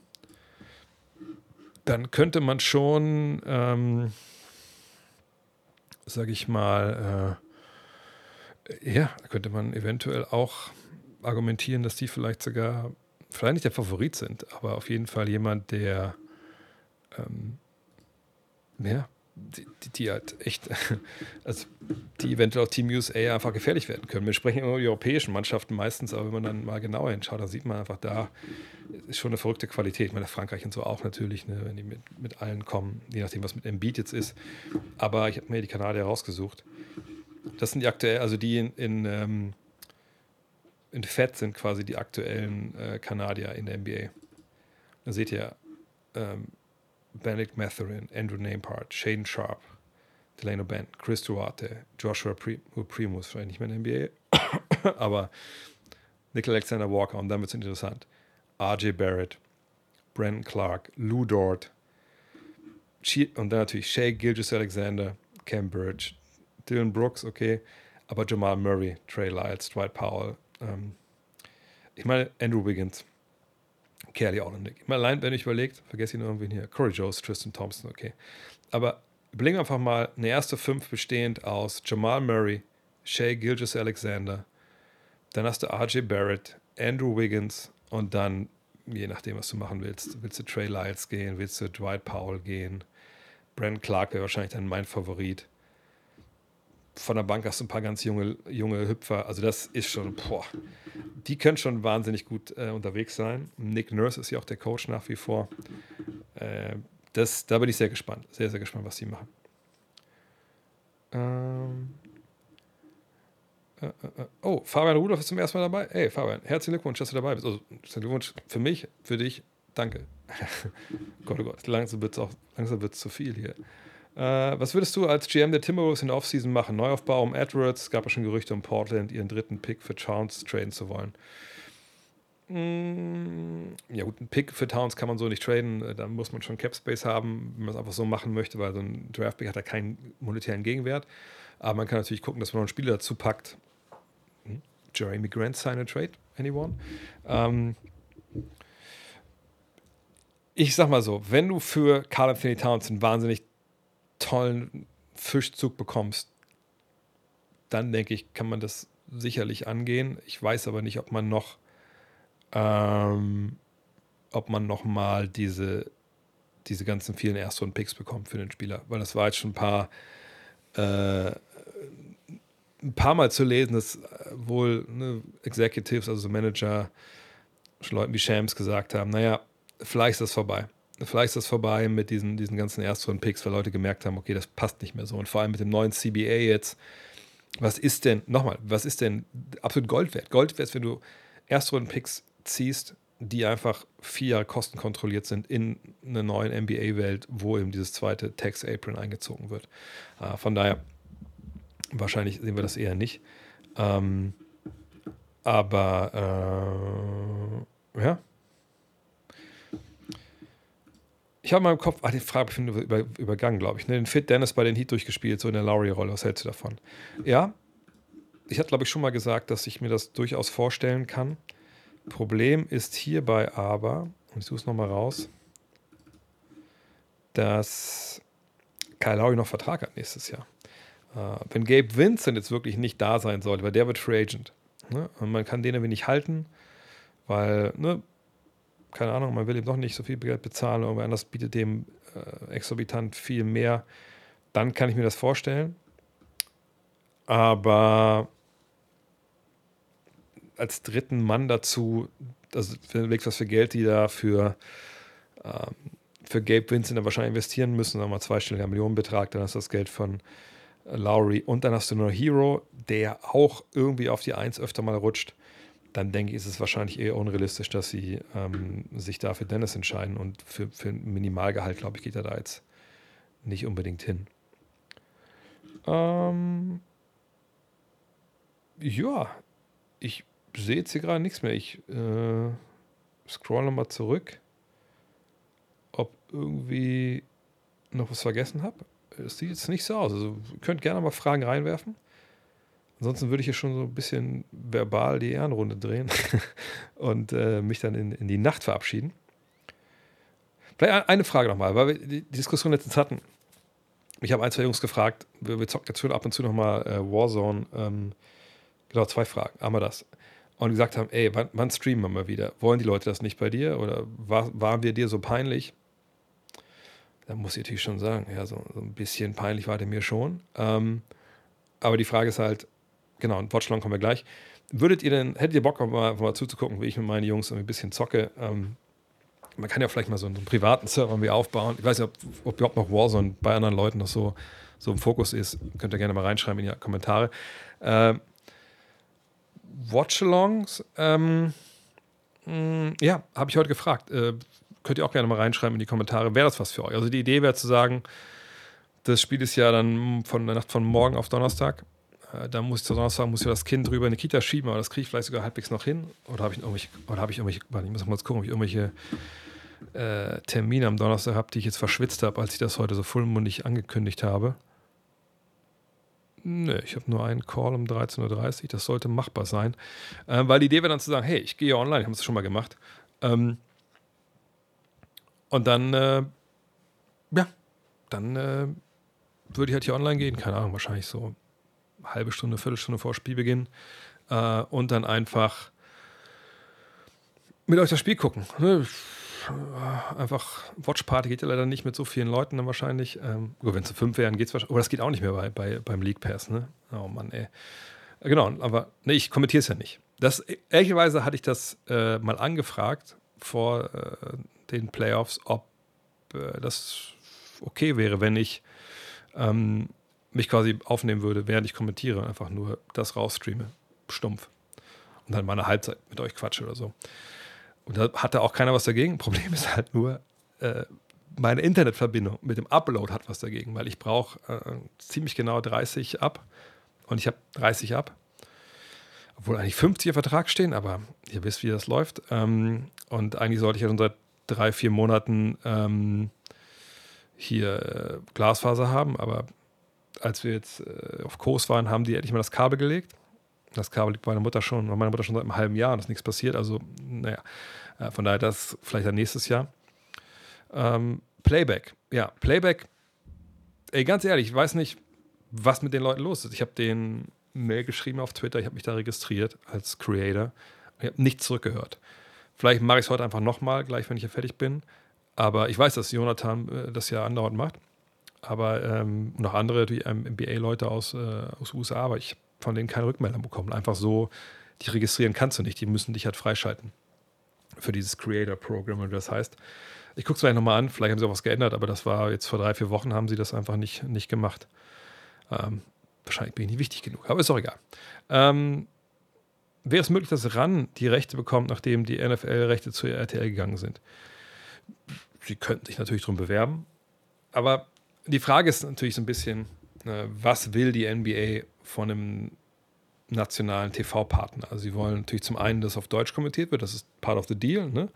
dann könnte man schon, ähm, sag ich mal, äh, ja, könnte man eventuell auch argumentieren, dass die vielleicht sogar, vielleicht nicht der Favorit sind, aber auf jeden Fall jemand, der, ähm, ja, die, die, halt echt, also die eventuell auch Team USA einfach gefährlich werden können. Wir sprechen immer über die europäischen Mannschaften meistens, aber wenn man dann mal genauer hinschaut, dann sieht man einfach da, ist schon eine verrückte Qualität. Ich meine, Frankreich und so auch natürlich, ne, wenn die mit, mit allen kommen, je nachdem, was mit Embiid jetzt ist. Aber ich habe mir die Kanadier rausgesucht. Das sind die aktuell, also die in, in, ähm, in Fett sind quasi die aktuellen äh, Kanadier in der NBA. Da seht ihr ähm, Benedict Matherin, Andrew Namepart, Shaden Sharp, Delano Ben, Chris Duarte, Joshua Primus, vielleicht nicht mehr in der NBA, aber Nick Alexander Walker und dann wird es interessant. RJ Barrett, Brandon Clark, Lou Dort und dann natürlich Shea Gilgis Alexander, Cam Burge, Dylan Brooks, okay, aber Jamal Murray, Trey Lyles, Dwight Powell. Ähm, ich meine, Andrew Wiggins, Kelly Olenek. Mal allein, wenn ich überlegt, vergesse ich nur irgendwen hier. Corey Jones, Tristan Thompson, okay. Aber bling einfach mal eine erste Fünf bestehend aus Jamal Murray, Shea Gilgis Alexander, dann hast du RJ Barrett, Andrew Wiggins und dann, je nachdem, was du machen willst, willst du Trey Lyles gehen, willst du Dwight Powell gehen, Brandon Clark wäre wahrscheinlich dann mein Favorit. Von der Bank hast du ein paar ganz junge, junge Hüpfer. Also das ist schon, boah, die können schon wahnsinnig gut äh, unterwegs sein. Nick Nurse ist ja auch der Coach nach wie vor. Äh, das, da bin ich sehr gespannt. Sehr, sehr gespannt, was sie machen. Ähm, äh, äh, äh. oh, Fabian Rudolph ist zum ersten Mal dabei. Hey, Fabian, herzlichen Glückwunsch, dass du dabei bist. Also, herzlichen Glückwunsch für mich, für dich. Danke. Gott, oh Gott, langsam wird es zu viel hier. Äh, was würdest du als GM der Timberwolves in der Offseason machen? Neuaufbau um Edwards? Es gab ja schon Gerüchte um Portland, ihren dritten Pick für Towns traden zu wollen. Mm, ja gut, einen Pick für Towns kann man so nicht traden. Äh, da muss man schon Cap Space haben, wenn man es einfach so machen möchte, weil so ein Draft-Pick hat ja keinen monetären Gegenwert. Aber man kann natürlich gucken, dass man noch einen Spieler dazu packt. Hm? Jeremy Grant sign a trade? Anyone? Ähm, ich sag mal so, wenn du für Carl Anthony Towns einen wahnsinnig tollen Fischzug bekommst, dann denke ich, kann man das sicherlich angehen. Ich weiß aber nicht, ob man noch, ähm, ob man noch mal diese, diese ganzen vielen Erstrunden-Picks bekommt für den Spieler, weil das war jetzt schon ein paar, äh, ein paar Mal zu lesen, dass äh, wohl ne, Executives, also Manager, schon Leuten wie Shams gesagt haben, naja, vielleicht ist das vorbei. Vielleicht ist das vorbei mit diesen, diesen ganzen Erstrunden-Picks, weil Leute gemerkt haben, okay, das passt nicht mehr so. Und vor allem mit dem neuen CBA jetzt, was ist denn, nochmal, was ist denn absolut Gold wert? Gold wert, wenn du Erstrunden-Picks ziehst, die einfach vier Jahre kostenkontrolliert sind in einer neuen NBA-Welt, wo eben dieses zweite Tax Apron eingezogen wird. Äh, von daher, wahrscheinlich sehen wir das eher nicht. Ähm, aber äh, ja. Ich habe in meinem Kopf, ah, die Frage ich über, übergangen, glaube ich. Ne? Den Fit Dennis bei den Heat durchgespielt, so in der Lowry-Rolle. Was hältst du davon? Ja, ich hatte, glaube ich, schon mal gesagt, dass ich mir das durchaus vorstellen kann. Problem ist hierbei aber, und ich suche es nochmal raus, dass Kyle Lowry noch Vertrag hat nächstes Jahr. Äh, wenn Gabe Vincent jetzt wirklich nicht da sein sollte, weil der wird Free Agent. Ne? Und man kann den irgendwie nicht halten, weil, ne, keine Ahnung, man will ihm doch nicht so viel Geld bezahlen, irgendwer anders bietet dem äh, exorbitant viel mehr. Dann kann ich mir das vorstellen. Aber als dritten Mann dazu, also überlegst, was für Geld die da für, ähm, für Gabe Vincent dann wahrscheinlich investieren müssen, sagen wir mal zweistelliger Millionenbetrag, dann hast du das Geld von äh, Lowry und dann hast du nur Hero, der auch irgendwie auf die Eins öfter mal rutscht. Dann denke ich, ist es wahrscheinlich eher unrealistisch, dass sie ähm, sich da für Dennis entscheiden und für, für ein Minimalgehalt, glaube ich, geht er da jetzt nicht unbedingt hin. Ähm, ja, ich sehe jetzt hier gerade nichts mehr. Ich äh, scroll nochmal zurück, ob irgendwie noch was vergessen habe. Es sieht jetzt nicht so aus. Also ihr könnt gerne mal Fragen reinwerfen. Ansonsten würde ich hier schon so ein bisschen verbal die Ehrenrunde drehen und äh, mich dann in, in die Nacht verabschieden. Vielleicht eine Frage nochmal, weil wir die Diskussion letztens hatten. Ich habe ein, zwei Jungs gefragt, wir, wir zocken jetzt ab und zu nochmal äh, Warzone. Ähm, genau, zwei Fragen. Einmal das und gesagt haben, ey, wann, wann, streamen wir mal wieder? Wollen die Leute das nicht bei dir oder war, waren wir dir so peinlich? Da muss ich natürlich schon sagen, ja, so, so ein bisschen peinlich war der mir schon. Ähm, aber die Frage ist halt, genau, und Watchlong kommen wir gleich. Würdet ihr denn, hättet ihr Bock, mal, mal zuzugucken, wie ich mit meinen Jungs ein bisschen zocke? Ähm, man kann ja vielleicht mal so einen, privaten Server irgendwie aufbauen. Ich weiß nicht, ob, ob überhaupt noch Warzone bei anderen Leuten noch so, so im Fokus ist. Könnt ihr gerne mal reinschreiben in die Kommentare. Ähm, Watchalongs, ähm, mm, ja, habe ich heute gefragt. Äh, könnt ihr auch gerne mal reinschreiben in die Kommentare, wäre das was für euch? Also die Idee wäre zu sagen, das Spiel ist ja dann von der Nacht von morgen auf Donnerstag. Äh, da muss ich zu Donnerstag muss ich das Kind drüber in die Kita schieben, aber das kriege ich vielleicht sogar halbwegs noch hin. Oder habe ich irgendwelche, oder habe ich irgendwelche, ich muss mal gucken, ob ich irgendwelche äh, Termine am Donnerstag habe, die ich jetzt verschwitzt habe, als ich das heute so vollmundig angekündigt habe. Nö, ich habe nur einen Call um 13.30 Uhr. Das sollte machbar sein. Äh, weil die Idee wäre dann zu sagen: hey, ich gehe online, ich habe es schon mal gemacht. Ähm, und dann, äh, ja, dann äh, würde ich halt hier online gehen. Keine Ahnung, wahrscheinlich so halbe Stunde, Viertelstunde vor Spielbeginn. Äh, und dann einfach mit euch das Spiel gucken. Ne? Äh, einfach Watchparty geht ja leider nicht mit so vielen Leuten dann wahrscheinlich. Ähm, wenn es zu fünf wären, geht es wahrscheinlich. Aber das geht auch nicht mehr bei, bei, beim League Pass, ne? Oh Mann, ey. Genau, aber ne, ich kommentiere es ja nicht. Das, ehrlicherweise hatte ich das äh, mal angefragt vor äh, den Playoffs, ob äh, das okay wäre, wenn ich ähm, mich quasi aufnehmen würde, während ich kommentiere, einfach nur das rausstreame, stumpf. Und dann mal eine Halbzeit mit euch quatsche oder so. Und da hatte auch keiner was dagegen. Problem ist halt nur, äh, meine Internetverbindung mit dem Upload hat was dagegen, weil ich brauche äh, ziemlich genau 30 ab und ich habe 30 ab. Obwohl eigentlich 50 im Vertrag stehen, aber ihr wisst, wie das läuft. Ähm, und eigentlich sollte ich ja schon seit drei, vier Monaten ähm, hier äh, Glasfaser haben, aber als wir jetzt äh, auf Kurs waren, haben die endlich mal das Kabel gelegt. Das Kabel liegt bei meiner Mutter schon, meiner Mutter schon seit einem halben Jahr und ist nichts passiert. Also, naja, äh, von daher das vielleicht dann nächstes Jahr. Ähm, Playback. Ja, Playback. Ey, ganz ehrlich, ich weiß nicht, was mit den Leuten los ist. Ich habe den Mail geschrieben auf Twitter, ich habe mich da registriert als Creator. Ich habe nichts zurückgehört. Vielleicht mache ich es heute einfach nochmal, gleich wenn ich hier fertig bin. Aber ich weiß, dass Jonathan äh, das ja andauernd macht. Aber ähm, noch andere die MBA-Leute aus, äh, aus USA, aber ich habe von denen keine Rückmeldung bekommen. Einfach so, die registrieren kannst du nicht, die müssen dich halt freischalten für dieses Creator-Programm, wie das heißt. Ich gucke es gleich nochmal an, vielleicht haben sie auch was geändert, aber das war jetzt vor drei, vier Wochen haben sie das einfach nicht, nicht gemacht. Ähm, wahrscheinlich bin ich nicht wichtig genug, aber ist auch egal. Ähm, wäre es möglich, dass RAN die Rechte bekommt, nachdem die NFL-Rechte zu RTL gegangen sind? Sie könnten sich natürlich darum bewerben, aber die Frage ist natürlich so ein bisschen, äh, was will die NBA von einem nationalen TV-Partner? Also sie wollen natürlich zum einen, dass auf Deutsch kommentiert wird, das ist part of the deal, ne?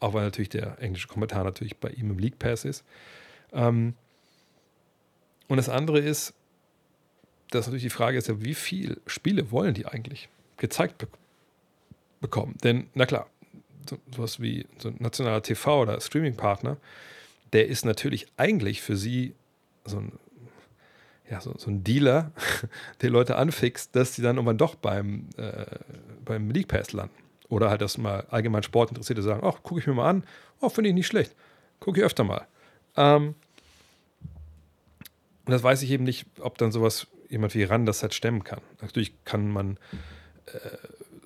auch weil natürlich der englische Kommentar natürlich bei ihm im League Pass ist. Ähm, und das andere ist, dass natürlich die Frage ist wie viele Spiele wollen die eigentlich gezeigt be bekommen? Denn, na klar, so, sowas wie so ein nationaler TV- oder Streaming-Partner, der ist natürlich eigentlich für sie so ein, ja, so, so ein Dealer, der Leute anfixt, dass sie dann irgendwann doch beim, äh, beim League Pass landen. Oder halt, dass mal allgemein Sportinteressierte sagen, ach, gucke ich mir mal an, oh, finde ich nicht schlecht, gucke ich öfter mal. Ähm, und das weiß ich eben nicht, ob dann sowas jemand wie Ran das halt stemmen kann. Natürlich kann man äh,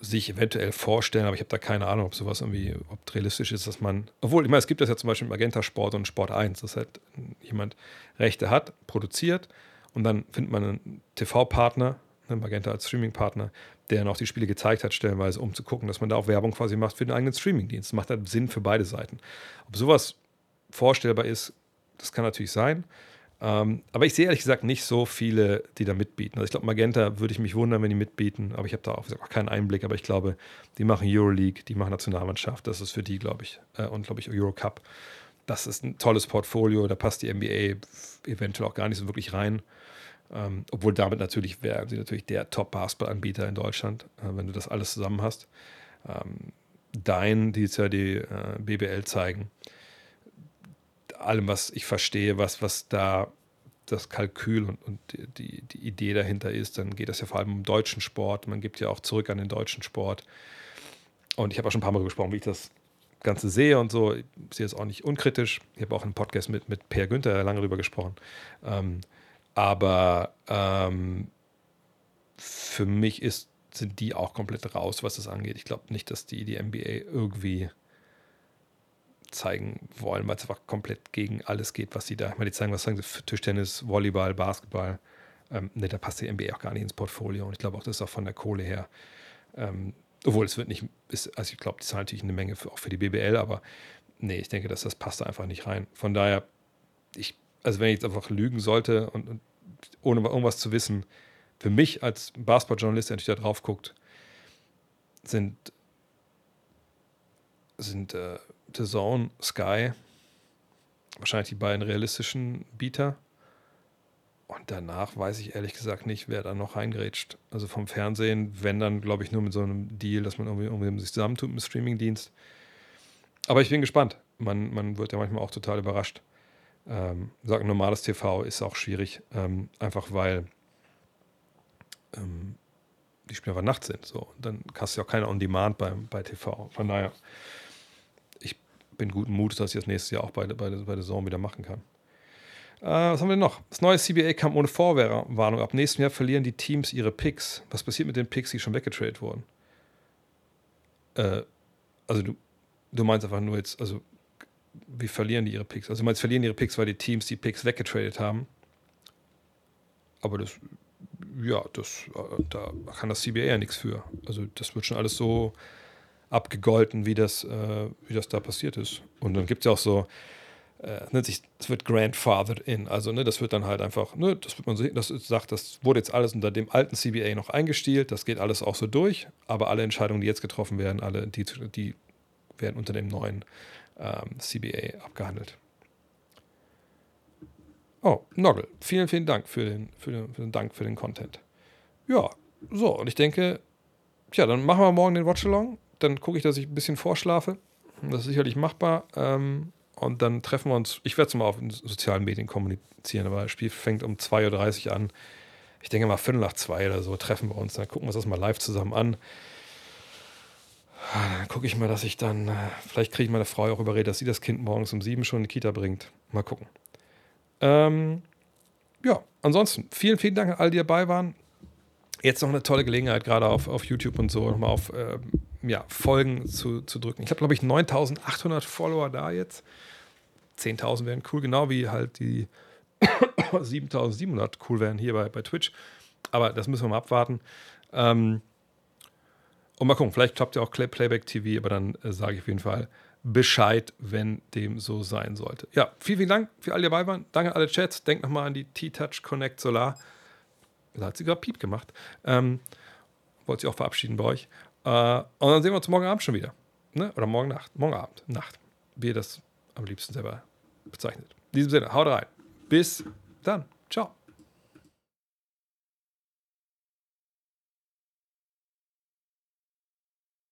sich eventuell vorstellen, aber ich habe da keine Ahnung, ob sowas irgendwie, ob realistisch ist, dass man, obwohl, ich meine, es gibt das ja zum Beispiel im Magenta Sport und Sport 1, dass halt jemand Rechte hat, produziert und dann findet man einen TV-Partner, einen Magenta als Streaming-Partner, der noch die Spiele gezeigt hat, stellenweise, um zu gucken, dass man da auch Werbung quasi macht für den eigenen Streaming-Dienst. Macht halt Sinn für beide Seiten. Ob sowas vorstellbar ist, das kann natürlich sein. Ähm, aber ich sehe ehrlich gesagt nicht so viele, die da mitbieten. Also ich glaube, Magenta würde ich mich wundern, wenn die mitbieten, aber ich habe da auch, auch, keinen Einblick. Aber ich glaube, die machen Euroleague, die machen Nationalmannschaft. Das ist für die, glaube ich, äh, und glaube ich Eurocup. Das ist ein tolles Portfolio. Da passt die NBA eventuell auch gar nicht so wirklich rein. Ähm, obwohl damit natürlich wären sie natürlich der Top-Basketball-Anbieter in Deutschland, äh, wenn du das alles zusammen hast. Ähm, Dein, die jetzt ja die äh, BBL zeigen, allem, was ich verstehe, was, was da das Kalkül und, und die, die Idee dahinter ist, dann geht es ja vor allem um deutschen Sport. Man gibt ja auch zurück an den deutschen Sport. Und ich habe auch schon ein paar Mal gesprochen, wie ich das Ganze sehe und so. Ich sehe es auch nicht unkritisch. Ich habe auch einen Podcast mit, mit Per Günther lange darüber gesprochen. Ähm, aber ähm, für mich ist, sind die auch komplett raus, was das angeht. Ich glaube nicht, dass die die NBA irgendwie zeigen wollen, weil es einfach komplett gegen alles geht, was sie da. Ich meine, die zeigen, was sagen sie, Tischtennis, Volleyball, Basketball. Ähm, ne, da passt die NBA auch gar nicht ins Portfolio. Und ich glaube auch, das ist auch von der Kohle her. Ähm, obwohl es wird nicht, ist, also ich glaube, die zahlen natürlich eine Menge für, auch für die BBL, aber nee, ich denke, dass das passt da einfach nicht rein. Von daher, ich, also wenn ich jetzt einfach lügen sollte und, und ohne irgendwas zu wissen, für mich als Basketballjournalist, der natürlich da drauf guckt, sind, sind äh, The Zone, Sky, wahrscheinlich die beiden realistischen Bieter. Und danach weiß ich ehrlich gesagt nicht, wer da noch reingrätscht. Also vom Fernsehen, wenn dann, glaube ich, nur mit so einem Deal, dass man irgendwie, irgendwie sich zusammentut mit dem Streamingdienst. Aber ich bin gespannt. Man, man wird ja manchmal auch total überrascht. Ähm, sagen, normales TV ist auch schwierig, ähm, einfach weil ähm, die Spiele einfach nachts sind. So. Dann hast du ja auch keine On-Demand bei, bei TV. Von daher bin guten Mut, dass ich das nächstes Jahr auch bei, bei, bei der Saison wieder machen kann. Äh, was haben wir denn noch? Das neue CBA kam ohne Vorwarnung. Ab nächstem Jahr verlieren die Teams ihre Picks. Was passiert mit den Picks, die schon weggetradet wurden? Äh, also du, du meinst einfach nur jetzt, also wie verlieren die ihre Picks? Also du meinst, verlieren ihre Picks, weil die Teams die Picks weggetradet haben. Aber das, ja, das, äh, da kann das CBA ja nichts für. Also das wird schon alles so abgegolten, wie das, äh, wie das da passiert ist. Und dann gibt es ja auch so, äh, nennt sich, es wird grandfathered in. Also, ne, das wird dann halt einfach, ne, das wird man so, das sagt, das wurde jetzt alles unter dem alten CBA noch eingestielt, das geht alles auch so durch, aber alle Entscheidungen, die jetzt getroffen werden, alle, die, die werden unter dem neuen ähm, CBA abgehandelt. Oh, Noggle, vielen, vielen Dank für den, für den, für den Dank für den Content. Ja, so, und ich denke, tja, dann machen wir morgen den Watchalong dann gucke ich, dass ich ein bisschen vorschlafe. Das ist sicherlich machbar. Ähm, und dann treffen wir uns. Ich werde es mal auf den sozialen Medien kommunizieren, aber das Spiel fängt um 2.30 Uhr an. Ich denke mal, Viertel nach zwei oder so treffen wir uns. Dann gucken wir uns das mal live zusammen an. Dann gucke ich mal, dass ich dann, äh, vielleicht kriege ich meine Frau auch überredet, dass sie das Kind morgens um sieben schon in die Kita bringt. Mal gucken. Ähm, ja, ansonsten, vielen, vielen Dank an all, die dabei waren. Jetzt noch eine tolle Gelegenheit, gerade auf, auf YouTube und so, nochmal auf äh, ja, Folgen zu, zu drücken. Ich habe, glaube ich, 9800 Follower da jetzt. 10.000 wären cool, genau wie halt die 7700 cool wären hier bei, bei Twitch. Aber das müssen wir mal abwarten. Ähm, und mal gucken, vielleicht klappt ja auch Playback TV, aber dann äh, sage ich auf jeden Fall Bescheid, wenn dem so sein sollte. Ja, vielen, vielen Dank für alle, die dabei waren. Danke an alle Chats. Denkt nochmal an die T-Touch Connect Solar. Da hat sie gerade Piep gemacht. Ähm, wollte sie auch verabschieden bei euch. Äh, und dann sehen wir uns morgen Abend schon wieder. Ne? Oder morgen Nacht. Morgen Abend. Nacht. Wie ihr das am liebsten selber bezeichnet. In diesem Sinne, haut rein. Bis dann.